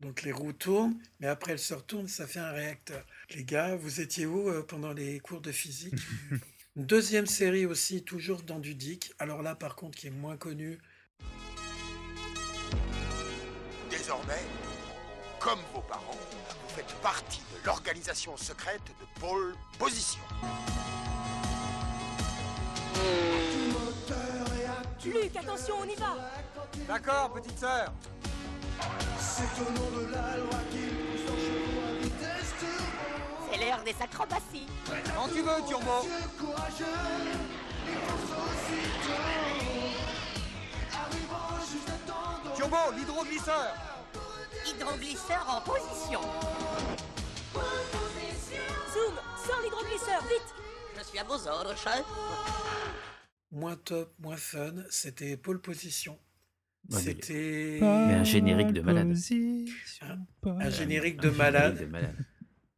Donc les roues tournent, mais après elles se retournent, ça fait un réacteur. Les gars, vous étiez où euh, pendant les cours de physique? Une Deuxième série aussi, toujours dans du DIC. Alors là, par contre, qui est moins connue, Désormais, comme vos parents, vous faites partie de l'organisation secrète de Pôle Position. Luc, attention, on y va D'accord, petite sœur. C'est au nom de la loi qu'il. C'est l'heure des acrobaties. Quand tu veux, Turbo. Turbo, l'hydroglisseur. Hydroglisseur en position. Zoom, sors l'hydroglisseur, vite Je suis à vos ordres, chef. moins top, moins fun, c'était Pôle Position. Ouais, mais- C'était. Mais un générique de malade. Un, un générique de Un malade. générique de malade.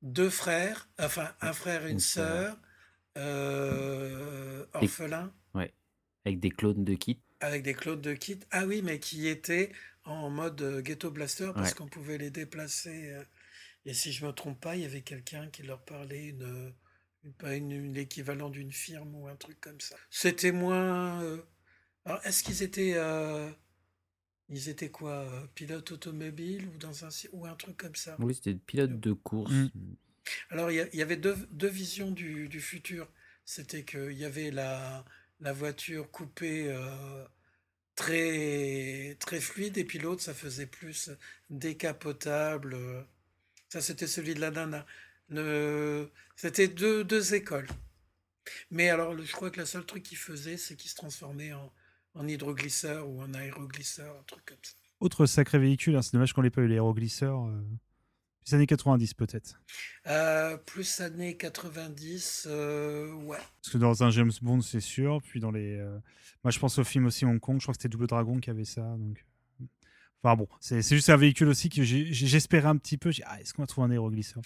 Deux frères, enfin un frère et une Une sœur. sœur, euh, orphelin Ouais. Avec des clones de kit. Avec des Claude de Kit. Ah oui, mais qui étaient en mode euh, ghetto blaster parce Ouais. qu'on pouvait les déplacer. euh, et si je me trompe pas, il y avait quelqu'un qui leur parlait une, une, pas une, une- l'équivalent d'une firme ou un truc comme ça. C'était moins. euh, Alors, est-ce qu'ils étaient. euh, Ils étaient quoi euh, Pilotes automobiles ou dans un ou un truc comme ça? Oui, c'était pilote de course. Mm. alors, il y, a- il y avait deux, deux visions du, du futur. C'était qu'il y avait la, la voiture coupée euh, très, très fluide, et puis l'autre, ça faisait plus décapotable. euh. Ça, c'était celui de la nana. C'était deux, écoles. Mais alors, je crois que le seul truc qu'il faisait, c'est qu'il se transformait en, en hydroglisseur ou en aéroglisseur. Autre sacré véhicule, hein, c'est dommage qu'on l'ait pas eu l'aéroglisseur. Euh... Les années 90 peut-être. Euh, plus années 90, euh, ouais. Parce que dans un James Bond, c'est sûr. Puis dans les. euh, Moi, je pense au film aussi Hong Kong. Je crois que c'était Double Dragon qui avait ça. Donc. euh, Enfin bon, c'est juste un véhicule aussi que j'espérais un petit peu. Ah, est-ce qu'on va trouver un aéroglisseur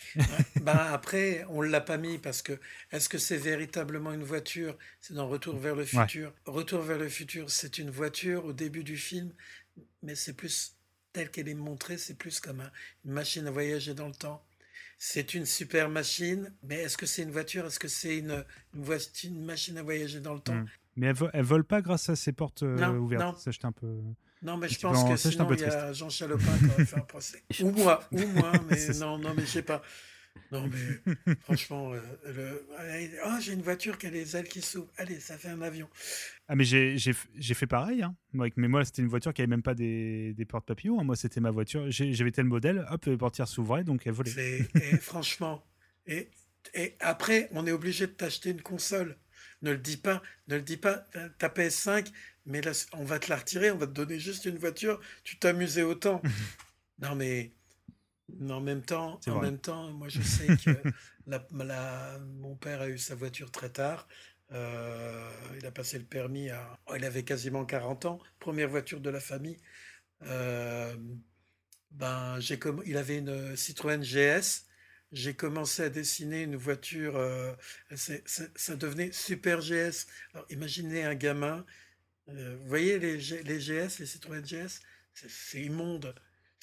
Ben après, on ne l'a pas mis parce que est-ce que c'est véritablement une voiture? C'est dans Retour vers le Ouais. futur. Retour vers le futur, c'est une voiture au début du film, mais c'est plus telle qu'elle est montrée, c'est plus comme un- une machine à voyager dans le temps. C'est une super machine, mais est-ce que c'est une voiture? Est-ce que c'est une, une, une machine à voyager dans le temps? Mm. Mais elle, elle vole pas grâce à ses portes euh, Non, ouvertes. non. Ça, j'étais un peu. Non, mais je pense en- que sinon, il y a. Jean Chalopin qui aurait fait un procès. Ou moi, ou moi, mais non, non, mais je sais pas. Non, mais franchement, euh, le- allez, oh, j'ai une voiture qui a les ailes qui s'ouvrent. Allez, ça fait un avion. Ah, mais j'ai fait pareil. Hein. Mais moi, c'était une voiture qui avait même pas des, des portes papillons. hein. Moi, c'était ma voiture. J'avais tel modèle. Hop, les portières s'ouvraient, donc elle volait. Et franchement, et, et après, on est obligé de t'acheter une console. Ne le dis pas, ne le dis pas. Ta PS5, mais là, on va te la retirer, on va te donner juste une voiture. Tu t'amusais autant. non, mais mais en même temps, en vrai. même temps, moi je sais que la- la- mon père a eu sa voiture très tard. Euh, il a passé le permis à, oh, il avait quasiment 40 ans, première voiture de la famille. Euh, ben, j'ai comm- il avait une Citroën GS. J'ai commencé à dessiner une voiture, euh, ça devenait Super GS. Alors imaginez un gamin, vous voyez les, G- les GS, les Citroën GS, c'est immonde.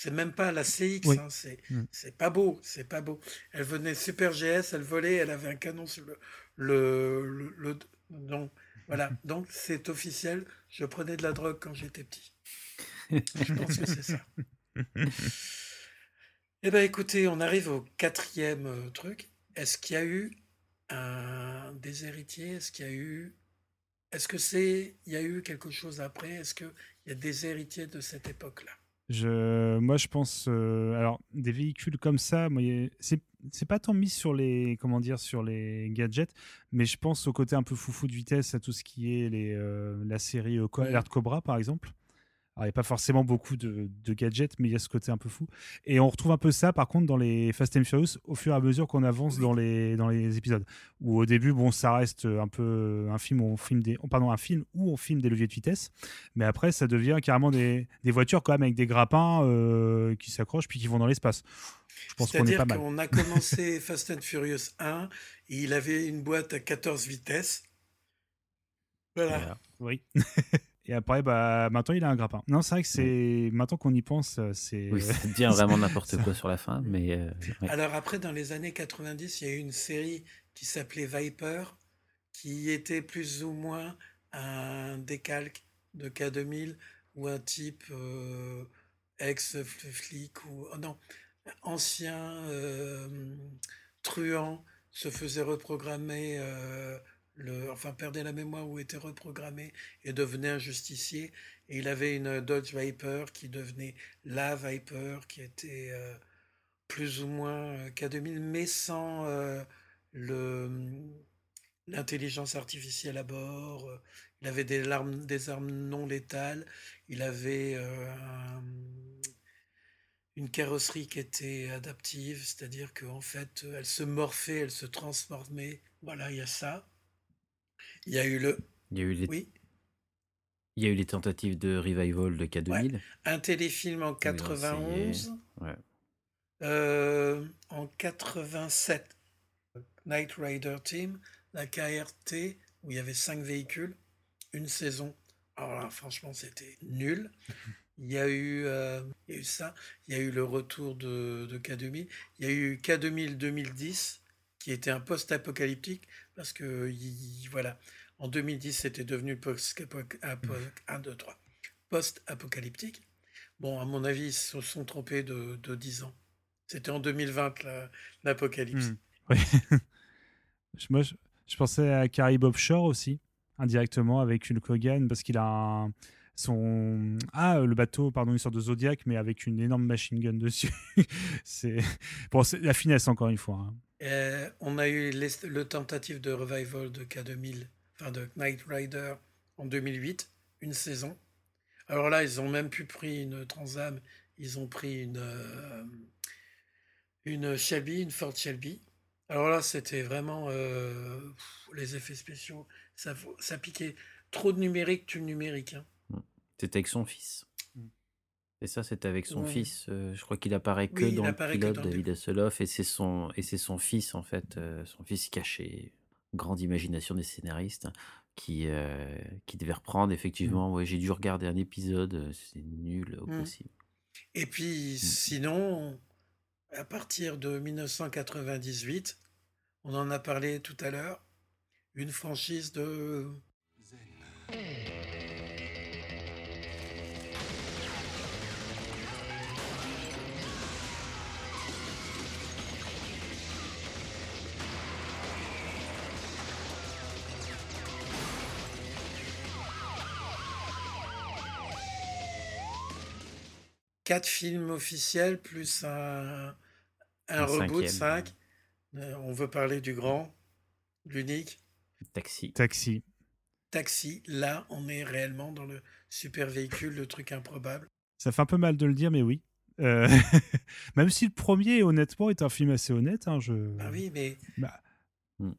C'est même pas la CX, Oui. hein, c'est Mm. c'est pas beau, c'est pas beau. Elle venait Super GS, elle volait, elle avait un canon sur le, le, le, le- non, voilà. Donc c'est officiel. Je prenais de la drogue quand j'étais petit. Je pense que c'est ça. Eh ben écoutez, on arrive au quatrième euh, truc. Est-ce qu'il y a eu un des héritiers? Est-ce qu'il y a eu Est-ce que c'est il y a eu quelque chose après? Est-ce qu'il y a des héritiers de cette époque-là? Je, moi, je pense. euh, alors, des véhicules comme ça, c'est pas tant mis sur les comment dire sur les gadgets, mais je pense au côté un peu foufou de vitesse, à tout ce qui est les, euh, la série euh, Co-. Alert Cobra, par exemple. Alors, il n'y a pas forcément beaucoup de, de gadgets, mais il y a ce côté un peu fou. Et on retrouve un peu ça, par contre, dans les Fast and Furious, au fur et à mesure qu'on avance dans, les, dans les épisodes. Où au début, bon, ça reste un peu un film où on filme des, pardon, un film où on filme des leviers de vitesse. Mais après, ça devient carrément des, des voitures quand même avec des grappins euh, qui s'accrochent puis qui vont dans l'espace. Je pense qu'on est pas mal. qu'on a commencé Fast and Furious 1 et il avait une boîte à 14 vitesses. Voilà. Voilà. Oui. Et après, bah, maintenant, il a un grappin. Non, c'est vrai que c'est. Maintenant qu'on y pense, euh, c'est. Oui, ça devient vraiment n'importe quoi sur la fin, mais. euh, ouais. Alors après, dans les années 90, il y a eu une série qui s'appelait Viper, qui était plus ou moins un décalque de K2000 ou un type euh, ex-flic ou oh non, ancien euh, truand se faisait reprogrammer, euh, enfin perdait la mémoire ou était reprogrammé et devenait un justicier. Et il avait une Dodge Viper qui devenait la Viper, qui était euh, plus ou moins euh, K2000, mais sans euh, le l'intelligence artificielle à bord. euh, Il avait des, larmes, des armes non létales. Il avait euh, un- une carrosserie qui était adaptive, c'est-à-dire qu'en fait, elle se morphait, elle se transformait. Voilà, il y a ça. Il y a eu le. Il y a eu les, Oui. il y a eu les tentatives de revival de K2000. Un téléfilm en où ils ont essayé. 91. Ouais. Euh, en 87, Knight Rider Team la KRT, où il y avait cinq véhicules, une saison. Alors là, franchement, c'était nul. Il y, a eu, euh, il y a eu ça, il y a eu le retour de, de K2000, il y a eu K2000 2010, qui était un post-apocalyptique, parce que, il- voilà, en 2010, c'était devenu post-apocalyptique. Bon, à mon avis, ils se sont trompés de, de 10 ans. C'était en 2020, la- l'apocalypse. Hmm. Je- Moi, je, pensais à Caribe Offshore aussi, indirectement, avec Hulk Hogan, parce qu'il a un- son. Ah, le bateau, pardon, une sorte de Zodiac, mais avec une énorme machine gun dessus. c'est bon, c'est la finesse, encore une fois. hein. Euh, on a eu le tentative de revival de K2000, enfin de Knight Rider en 2008, une saison. Alors là, ils ont même plus pris une Transam, ils ont pris une, euh, une Shelby, une Ford Shelby. Alors là, c'était vraiment euh, les effets spéciaux, ça, ça piquait trop de numérique, tu numérique. hein. C'était avec son fils. Et ça, c'était avec son Ouais. fils. euh, je crois qu'il apparaît que Oui, dans le pilote, dans David Hasselhoff, et c'est son et c'est son fils en fait, euh, son fils caché, grande imagination des scénaristes, qui euh, qui devait reprendre. Effectivement, ouais, j'ai dû regarder un épisode, c'est nul au Mm. possible. Et puis sinon, à partir de 1998, on en a parlé tout à l'heure, une franchise de... Quatre films officiels plus un, reboot cinquième. 5. on veut parler du grand, l'unique. Taxi. Taxi. Taxi, là, on est réellement dans le super véhicule, le truc improbable. Ça fait un peu mal de le dire, mais oui. Euh, Même si le premier, honnêtement, est un film assez honnête. hein, je... Ah oui, mais Bah,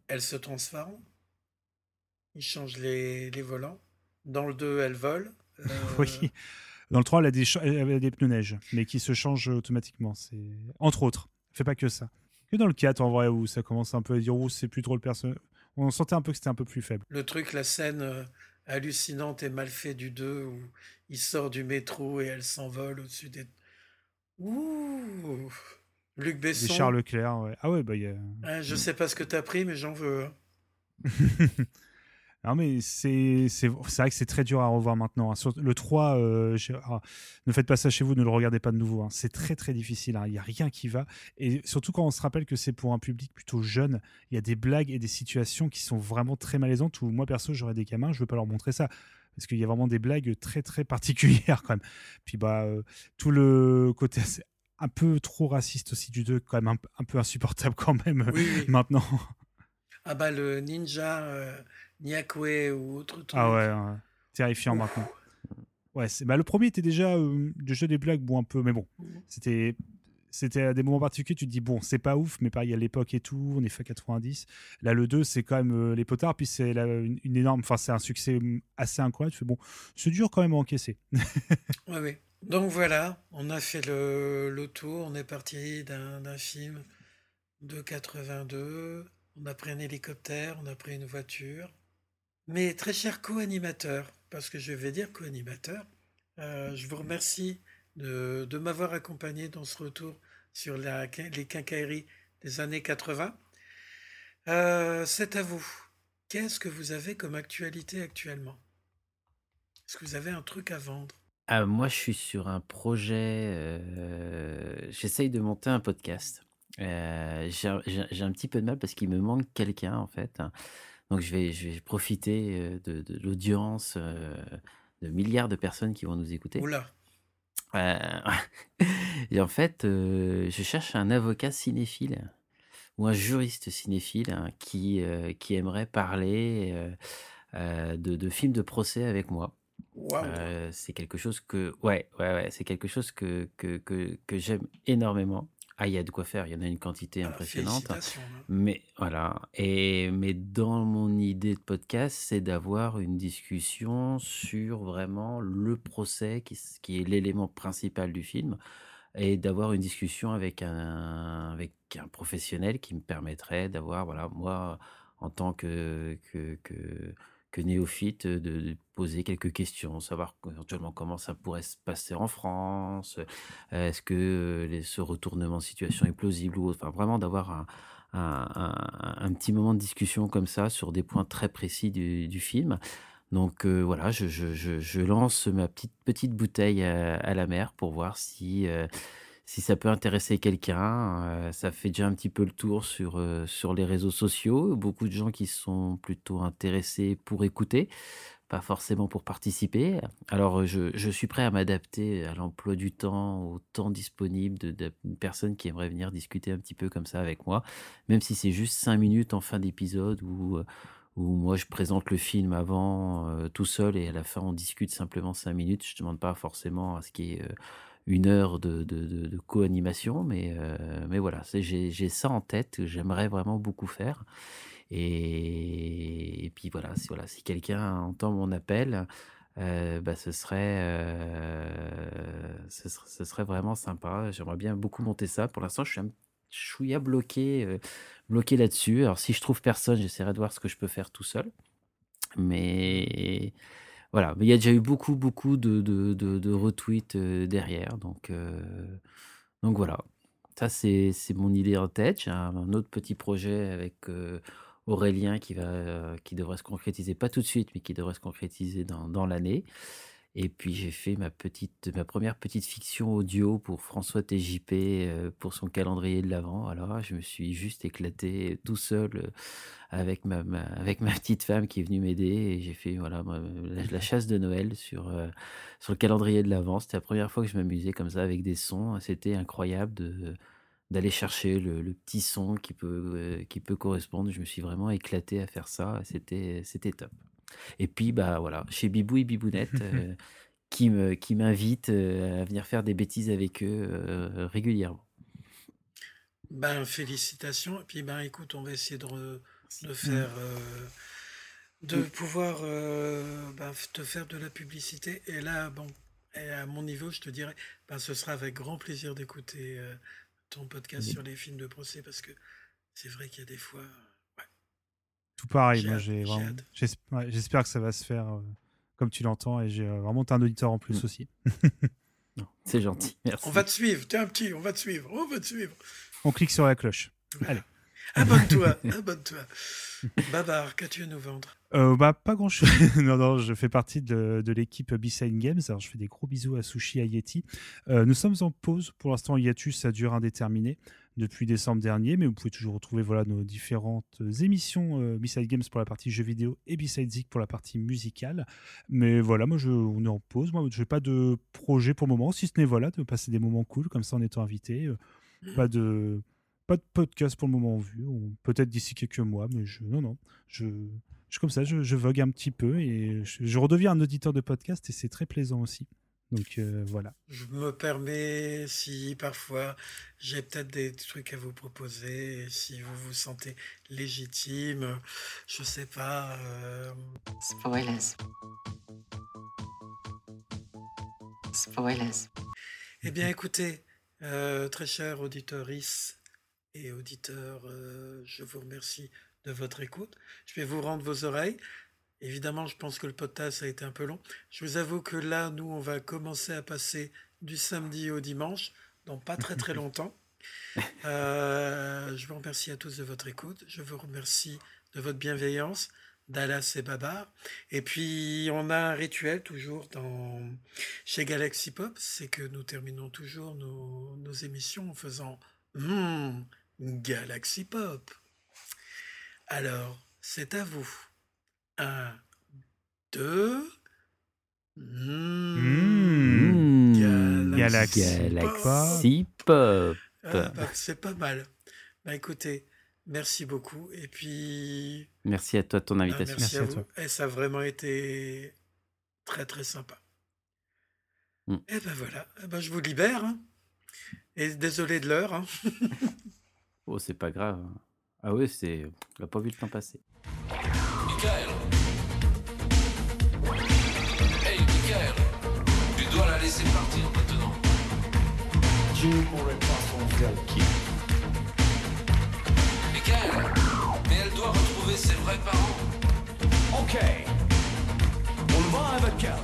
elle se transforme. Il change les, les volants. Dans le 2, elle vole. Euh, oui. Dans le 3, elle a des, cha- elle a des pneus neige, mais qui se changent automatiquement. C'est Entre autres. Elle fait pas que ça. Que dans le 4, en vrai, où ça commence un peu à dire, oh, c'est plus trop le personnage. On sentait un peu que c'était un peu plus faible. Le truc, la scène euh, hallucinante et mal faite du 2 où il sort du métro et elle s'envole au-dessus des. Ouh Luc Des Besson. Charles Leclerc, ouais. Ah ouais, bah, il y a. hein, je sais pas ce que t'as pris, mais j'en veux. hein. Non, mais c'est vrai que c'est très dur à revoir maintenant. hein. Sur le 3, euh, ah, ne faites pas ça chez vous, ne le regardez pas de nouveau. hein. C'est très très difficile. hein. Il n'y a rien qui va. Et surtout quand on se rappelle que c'est pour un public plutôt jeune, il y a des blagues et des situations qui sont vraiment très malaisantes où moi perso, j'aurais des gamins, je ne veux pas leur montrer ça. Parce qu'il y a vraiment des blagues très très particulières quand même. Puis bah, euh, tout le côté un peu trop raciste aussi du 2, quand même un, un peu insupportable quand même Oui, oui. maintenant. Ah bah le ninja euh, Nyakwe ou autre truc. Ah ouais, ouais. terrifiant maintenant. Ouais, bah, le premier était déjà euh, déjà des blagues bon un peu mais bon, c'était c'était à des moments particuliers, tu te dis bon, c'est pas ouf mais pareil à l'époque et tout, on est fait 90. Là le 2, c'est quand même euh, les potards puis c'est une, une énorme enfin c'est un succès mm, assez incroyable, tu fais bon, c'est dur quand même à encaisser. Oui, oui. Donc voilà, on a fait le, le tour. On est parti d'un film de 82. On a pris un hélicoptère, on a pris une voiture. Mais très cher co-animateur, parce que je vais dire co-animateur, euh, je vous remercie de, m'avoir accompagné dans ce retour sur les quincailleries des années 80. Euh, C'est à vous. Qu'est-ce que vous avez comme actualité actuellement? Est-ce que vous avez un truc à vendre? Ah, moi, je suis sur un projet. euh, J'essaye de monter un podcast. Euh, j'ai un petit peu de mal parce qu'il me manque quelqu'un, en fait. Donc, je vais, je vais profiter de, de l'audience de milliards de personnes qui vont nous écouter. Oula. Euh, et en fait, euh, je cherche un avocat cinéphile ou un juriste cinéphile hein, qui, euh, qui aimerait parler euh, de, de films de procès avec moi. Euh, c'est quelque chose que, ouais, ouais, ouais, c'est quelque chose que, que, que, que j'aime énormément. Ah, il y a de quoi faire, il y en a une quantité impressionnante. félicitations, hein. Mais voilà. Et, mais dans mon idée de podcast, c'est d'avoir une discussion sur vraiment le procès, qui, qui est l'élément principal du film, et d'avoir une discussion avec un, avec un professionnel qui me permettrait d'avoir, voilà, moi, en tant que, que, que, que néophyte, de, poser quelques questions, savoir comment ça pourrait se passer en France, euh, est-ce que euh, ce retournement de situation est plausible ou. Enfin, vraiment d'avoir un, petit moment de discussion comme ça sur des points très précis du, film. Donc euh, voilà, je, lance ma petite, petite bouteille à, la mer pour voir si, si ça peut intéresser quelqu'un. Euh, ça fait déjà un petit peu le tour sur, euh, sur les réseaux sociaux. Beaucoup de gens qui sont plutôt intéressés pour écouter, pas forcément pour participer. Alors euh, je, je suis prêt à m'adapter à l'emploi du temps, au temps disponible de, de- d'une personne qui aimerait venir discuter un petit peu comme ça avec moi, même si c'est juste cinq minutes en fin d'épisode où, euh, où moi je présente le film avant euh, tout seul et à la fin on discute simplement cinq minutes. Je ne demande pas forcément à ce qui est une heure de, co-animation, mais, euh, mais voilà, j'ai ça en tête, j'aimerais vraiment beaucoup faire. Et, puis voilà, si, quelqu'un entend mon appel, euh, bah, ce, serait, euh, ce, vraiment sympa. J'aimerais bien beaucoup monter ça. Pour l'instant, je suis un chouïa bloqué, bloqué là-dessus. Alors si je trouve personne, j'essaierai de voir ce que je peux faire tout seul. Mais voilà, mais il y a déjà eu beaucoup, beaucoup de, de, de- retweets euh, derrière. Donc, euh, donc voilà, ça c'est mon idée en tête. J'ai un, autre petit projet avec euh, Aurélien qui, va, qui devrait se concrétiser, pas tout de suite, mais qui devrait se concrétiser dans, dans l'année. Et puis j'ai fait ma, petite, ma première petite fiction audio pour François TJP euh, pour son calendrier de l'Avent. Alors je me suis juste éclaté tout seul euh, avec ma, avec ma petite femme qui est venue m'aider et j'ai fait voilà la, chasse de Noël sur, euh, sur le calendrier de l'Avent. C'était la première fois que je m'amusais comme ça avec des sons. C'était incroyable de d'aller chercher le, le petit son qui peut, euh, qui peut correspondre. Je me suis vraiment éclaté à faire ça. C'était c'était top. Et puis, bah voilà, chez Bibou et Bibounette, euh, qui me, qui m'invitent euh, à venir faire des bêtises avec eux euh, régulièrement. Ben, félicitations. Et puis, ben, écoute, on va essayer de, re- de faire, euh, de pouvoir euh, ben, te faire de la publicité. Et là, bon, et à mon niveau, je te dirais, ben, ce sera avec grand plaisir d'écouter euh, ton podcast Oui. sur les films de procès parce que c'est vrai qu'il y a des fois. J'esp- ouais, j'espère que ça va se faire euh, comme tu l'entends et j'ai euh, vraiment un auditeur en plus Mm. aussi. C'est gentil, merci. On va te suivre, t'es un petit, on va te suivre, on va te suivre. On clique sur la cloche. Allez. Abonne-toi, abonne-toi. Babar, qu'as-tu à nous vendre? Euh, bah, pas grand chose. non, non, je fais partie de, de l'équipe B-Side Games. Alors, je fais des gros bisous à Sushi, à Yeti. Euh, nous sommes en pause. Pour l'instant, hiatus, ça dure indéterminé depuis décembre dernier, mais vous pouvez toujours retrouver voilà, nos différentes émissions euh, B-Side Games pour la partie jeux vidéo et B-Side Zik pour la partie musicale. Mais voilà, moi, on est en pause. Moi, je n'ai pas de projet pour le moment, si ce n'est voilà, de passer des moments cool comme ça en étant invité. Euh, pas de podcast pour le moment en vue. Peut-être d'ici quelques mois, mais non non, je je comme ça, je, vogue un petit peu et je redeviens un auditeur de podcast et c'est très plaisant aussi. Donc euh, voilà. Je me permets, si parfois j'ai peut-être des trucs à vous proposer, si vous vous sentez légitime, je sais pas. euh, Spoilers. Spoilers. Eh bien, écoutez, euh, très chers auditeuristes et auditeurs, euh, je vous remercie de votre écoute. Je vais vous rendre vos oreilles. Évidemment, je pense que le podcast a été un peu long. Je vous avoue que là, nous, on va commencer à passer du samedi au dimanche, dans pas très très longtemps. Euh, je vous remercie à tous de votre écoute. Je vous remercie de votre bienveillance, Dallas et Babar. Et puis, on a un rituel toujours dans, chez Galaxy Pop, c'est que nous terminons toujours nos, nos émissions en faisant Hmm, Galaxy Pop. Alors, c'est à vous. Un, deux. Hmm, Mmh, Galaxy Galaxy Pop. Ah, bah, c'est pas mal. Bah écoutez, merci beaucoup. Et puis. Merci à toi de ton ah, invitation. merci, à vous. Et ça a vraiment été très très sympa. Mm. Et ben voilà, Eh ben, je vous libère. hein. Et désolé de l'heure. hein. Oh, c'est pas grave. Ah oui, c'est. On n'a pas vu le temps passer. Michael Hey, Michael Tu dois la laisser partir maintenant. Ne pourrais pas faire qui? Michael Mais elle doit retrouver ses vrais parents. Ok. On le va avec Cal.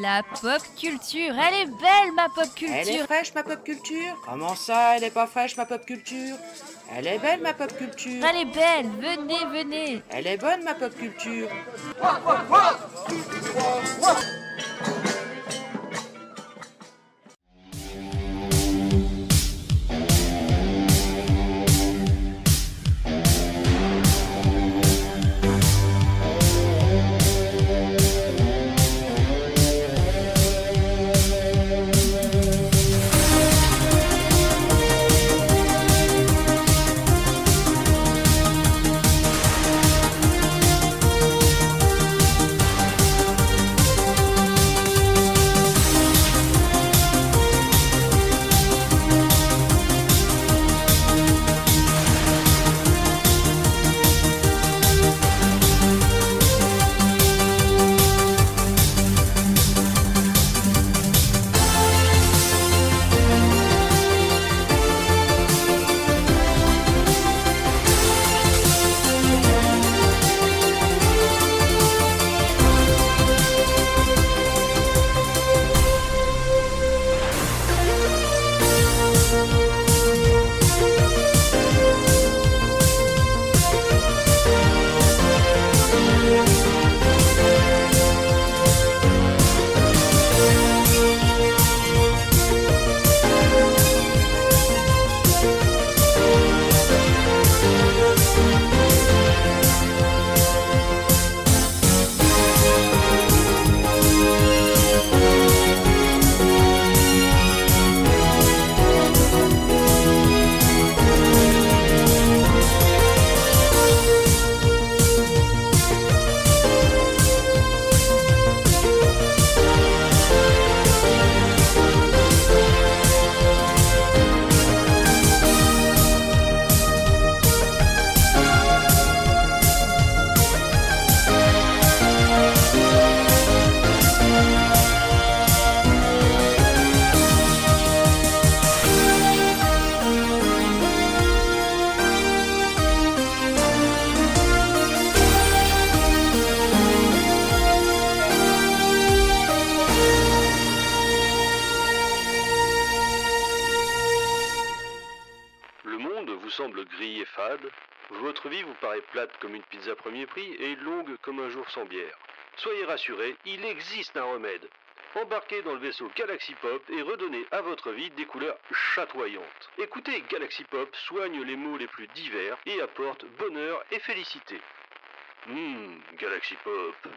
La pop culture. Elle est belle, ma pop culture. Elle est fraîche, ma pop culture Comment ça, elle est pas fraîche, ma pop culture? Elle est belle, ma pop culture Elle est belle, venez, venez. Elle est bonne, ma pop culture Il existe un remède. Embarquez dans le vaisseau Galaxy Pop et redonnez à votre vie des couleurs chatoyantes. Écoutez, Galaxy Pop soigne les maux les plus divers et apporte bonheur et félicité. Hum, Galaxy Pop,